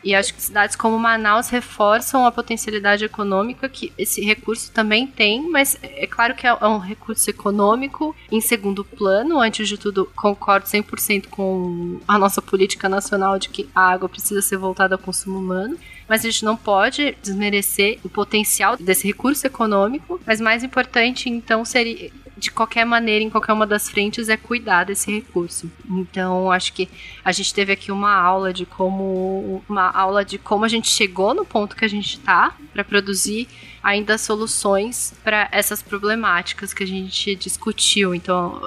E acho que cidades como Manaus reforçam a potencialidade econômica que esse recurso também tem, mas é claro que é um recurso econômico em segundo plano. Antes de tudo, concordo 100% com a nossa política nacional de que a água precisa ser voltada ao consumo humano mas a gente não pode desmerecer o potencial desse recurso econômico. Mas mais importante, então, seria de qualquer maneira, em qualquer uma das frentes, é cuidar desse recurso. Então, acho que a gente teve aqui uma aula de como uma aula de como a gente chegou no ponto que a gente está para produzir ainda soluções para essas problemáticas que a gente discutiu. Então,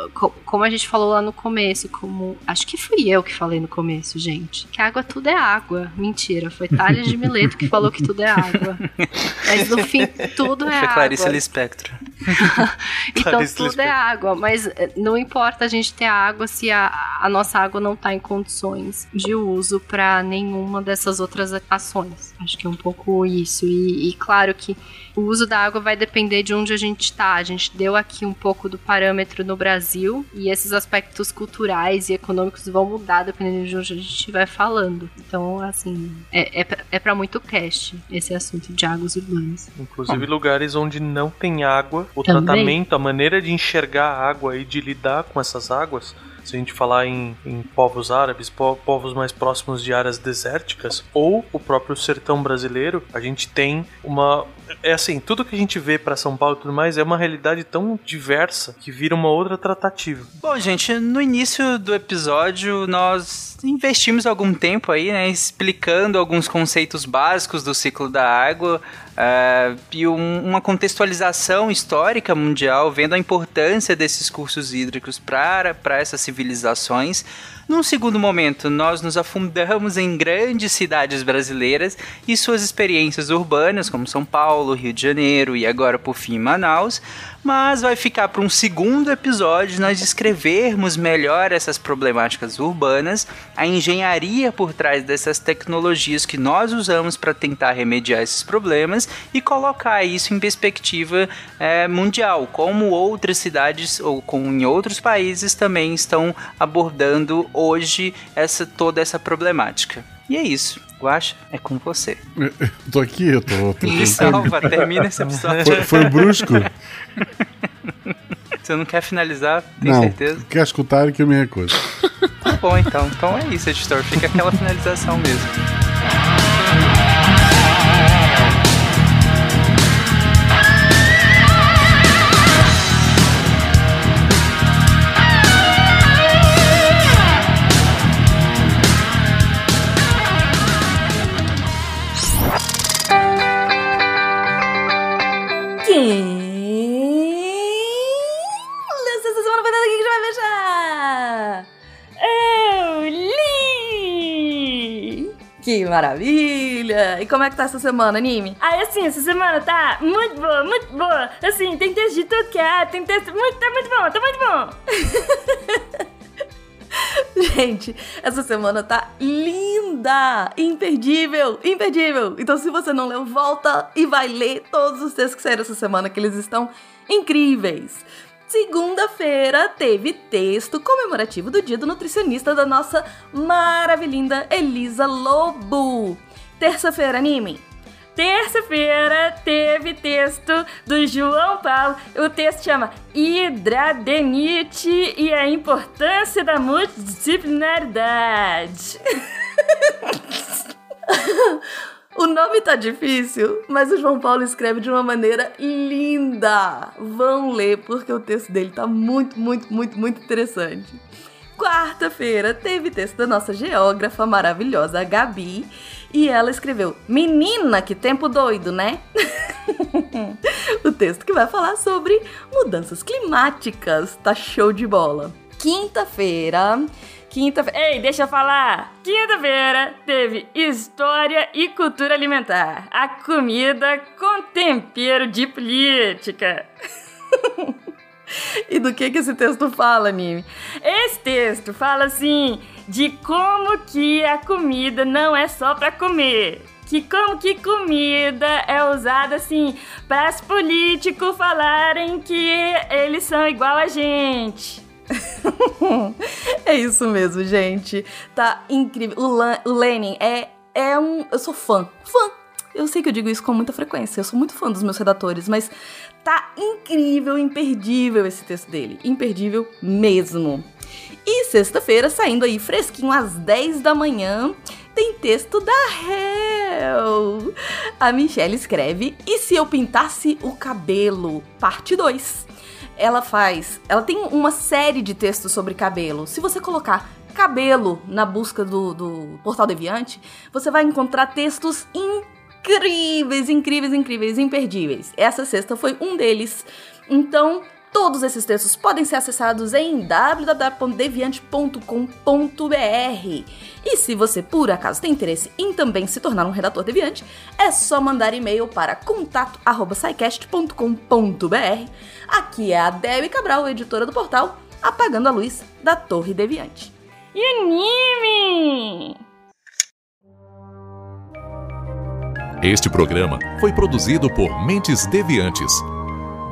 como a gente falou lá no começo, como acho que fui eu que falei no começo, gente, que água tudo é água. Mentira, foi Thales de Mileto que falou que tudo é água. Mas no fim, tudo é foi água. Clarice Lispector. então Clarice tudo Lispector. é água, mas eh, não importa a gente ter água se a, a nossa água não está em condições de uso para nenhuma dessas outras ações. Acho que é um pouco isso. E, e claro que o uso da água vai depender de onde a gente está. A gente deu aqui um pouco do parâmetro no Brasil e esses aspectos culturais e econômicos vão mudar dependendo de onde a gente estiver falando. Então, assim, é, é, é para muito cast esse assunto de águas urbanas. Inclusive lugares onde não tem água, o Também. tratamento, a maneira de enxergar a água e de lidar com essas águas se a gente falar em, em povos árabes, po povos mais próximos de áreas desérticas, ou o próprio sertão brasileiro, a gente tem uma. É assim, tudo que a gente vê para São Paulo e tudo mais é uma realidade tão diversa que vira uma outra tratativa. Bom, gente, no início do episódio nós investimos algum tempo aí, né, explicando alguns conceitos básicos do ciclo da água, Uh, e um, uma contextualização histórica mundial, vendo a importância desses cursos hídricos para essa civilização civilizações. Num segundo momento, nós nos afundamos em grandes cidades brasileiras e suas experiências urbanas, como São Paulo, Rio de Janeiro e agora por fim Manaus. Mas vai ficar para um segundo episódio nós descrevermos melhor essas problemáticas urbanas, a engenharia por trás dessas tecnologias que nós usamos para tentar remediar esses problemas e colocar isso em perspectiva é, mundial, como outras cidades ou como em outros países também estão abordando hoje essa toda essa problemática. E é isso. Guaxa, é com você. Eu tô aqui, eu tô. tô Me salva, termina esse episódio. Foi, foi brusco? Você não quer finalizar, tem não, certeza? quer escutar que eu me recuso. Tá bom, então. Então é isso, editor. Fica aquela finalização mesmo. Maravilha! E como é que tá essa semana, anime? Ah, assim, essa semana tá muito boa, muito boa. Assim, tem texto de tocar, tem texto. Muito, tá muito bom, tá muito bom. Gente, essa semana tá linda! Imperdível! Imperdível! Então, se você não leu, volta e vai ler todos os textos que saíram essa semana, que eles estão incríveis. Segunda-feira teve texto comemorativo do Dia do Nutricionista da nossa maravilhinda Elisa Lobo. Terça-feira, anime. Terça-feira teve texto do João Paulo. O texto chama Hidradenite e a importância da multidisciplinaridade. O nome tá difícil, mas o João Paulo escreve de uma maneira linda. Vão ler, porque o texto dele tá muito, muito, muito, muito interessante. Quarta-feira teve texto da nossa geógrafa maravilhosa, a Gabi, e ela escreveu: Menina, que tempo doido, né? o texto que vai falar sobre mudanças climáticas. Tá show de bola. Quinta-feira Quinta-feira. Ei, deixa eu falar! Quinta-feira teve História e Cultura Alimentar. A comida com tempero de política. e do que, que esse texto fala, Nime? Esse texto fala assim de como que a comida não é só para comer. Que como que comida é usada assim para os políticos falarem que eles são igual a gente. é isso mesmo, gente. Tá incrível. O, Lan, o Lenin é, é um. Eu sou fã. Fã. Eu sei que eu digo isso com muita frequência. Eu sou muito fã dos meus redatores, mas tá incrível, imperdível esse texto dele. Imperdível mesmo. E sexta-feira, saindo aí fresquinho às 10 da manhã, tem texto da Hell. A Michelle escreve: E se eu pintasse o cabelo? Parte 2 ela faz. Ela tem uma série de textos sobre cabelo. Se você colocar cabelo na busca do, do Portal Deviante, você vai encontrar textos incríveis, incríveis, incríveis, imperdíveis. Essa sexta foi um deles. Então, todos esses textos podem ser acessados em www.deviante.com.br. E se você por acaso tem interesse em também se tornar um redator deviante, é só mandar e-mail para contato@saicast.com.br. Aqui é a Debbie Cabral, editora do portal Apagando a Luz da Torre Deviante. E anime! Este programa foi produzido por Mentes Deviantes.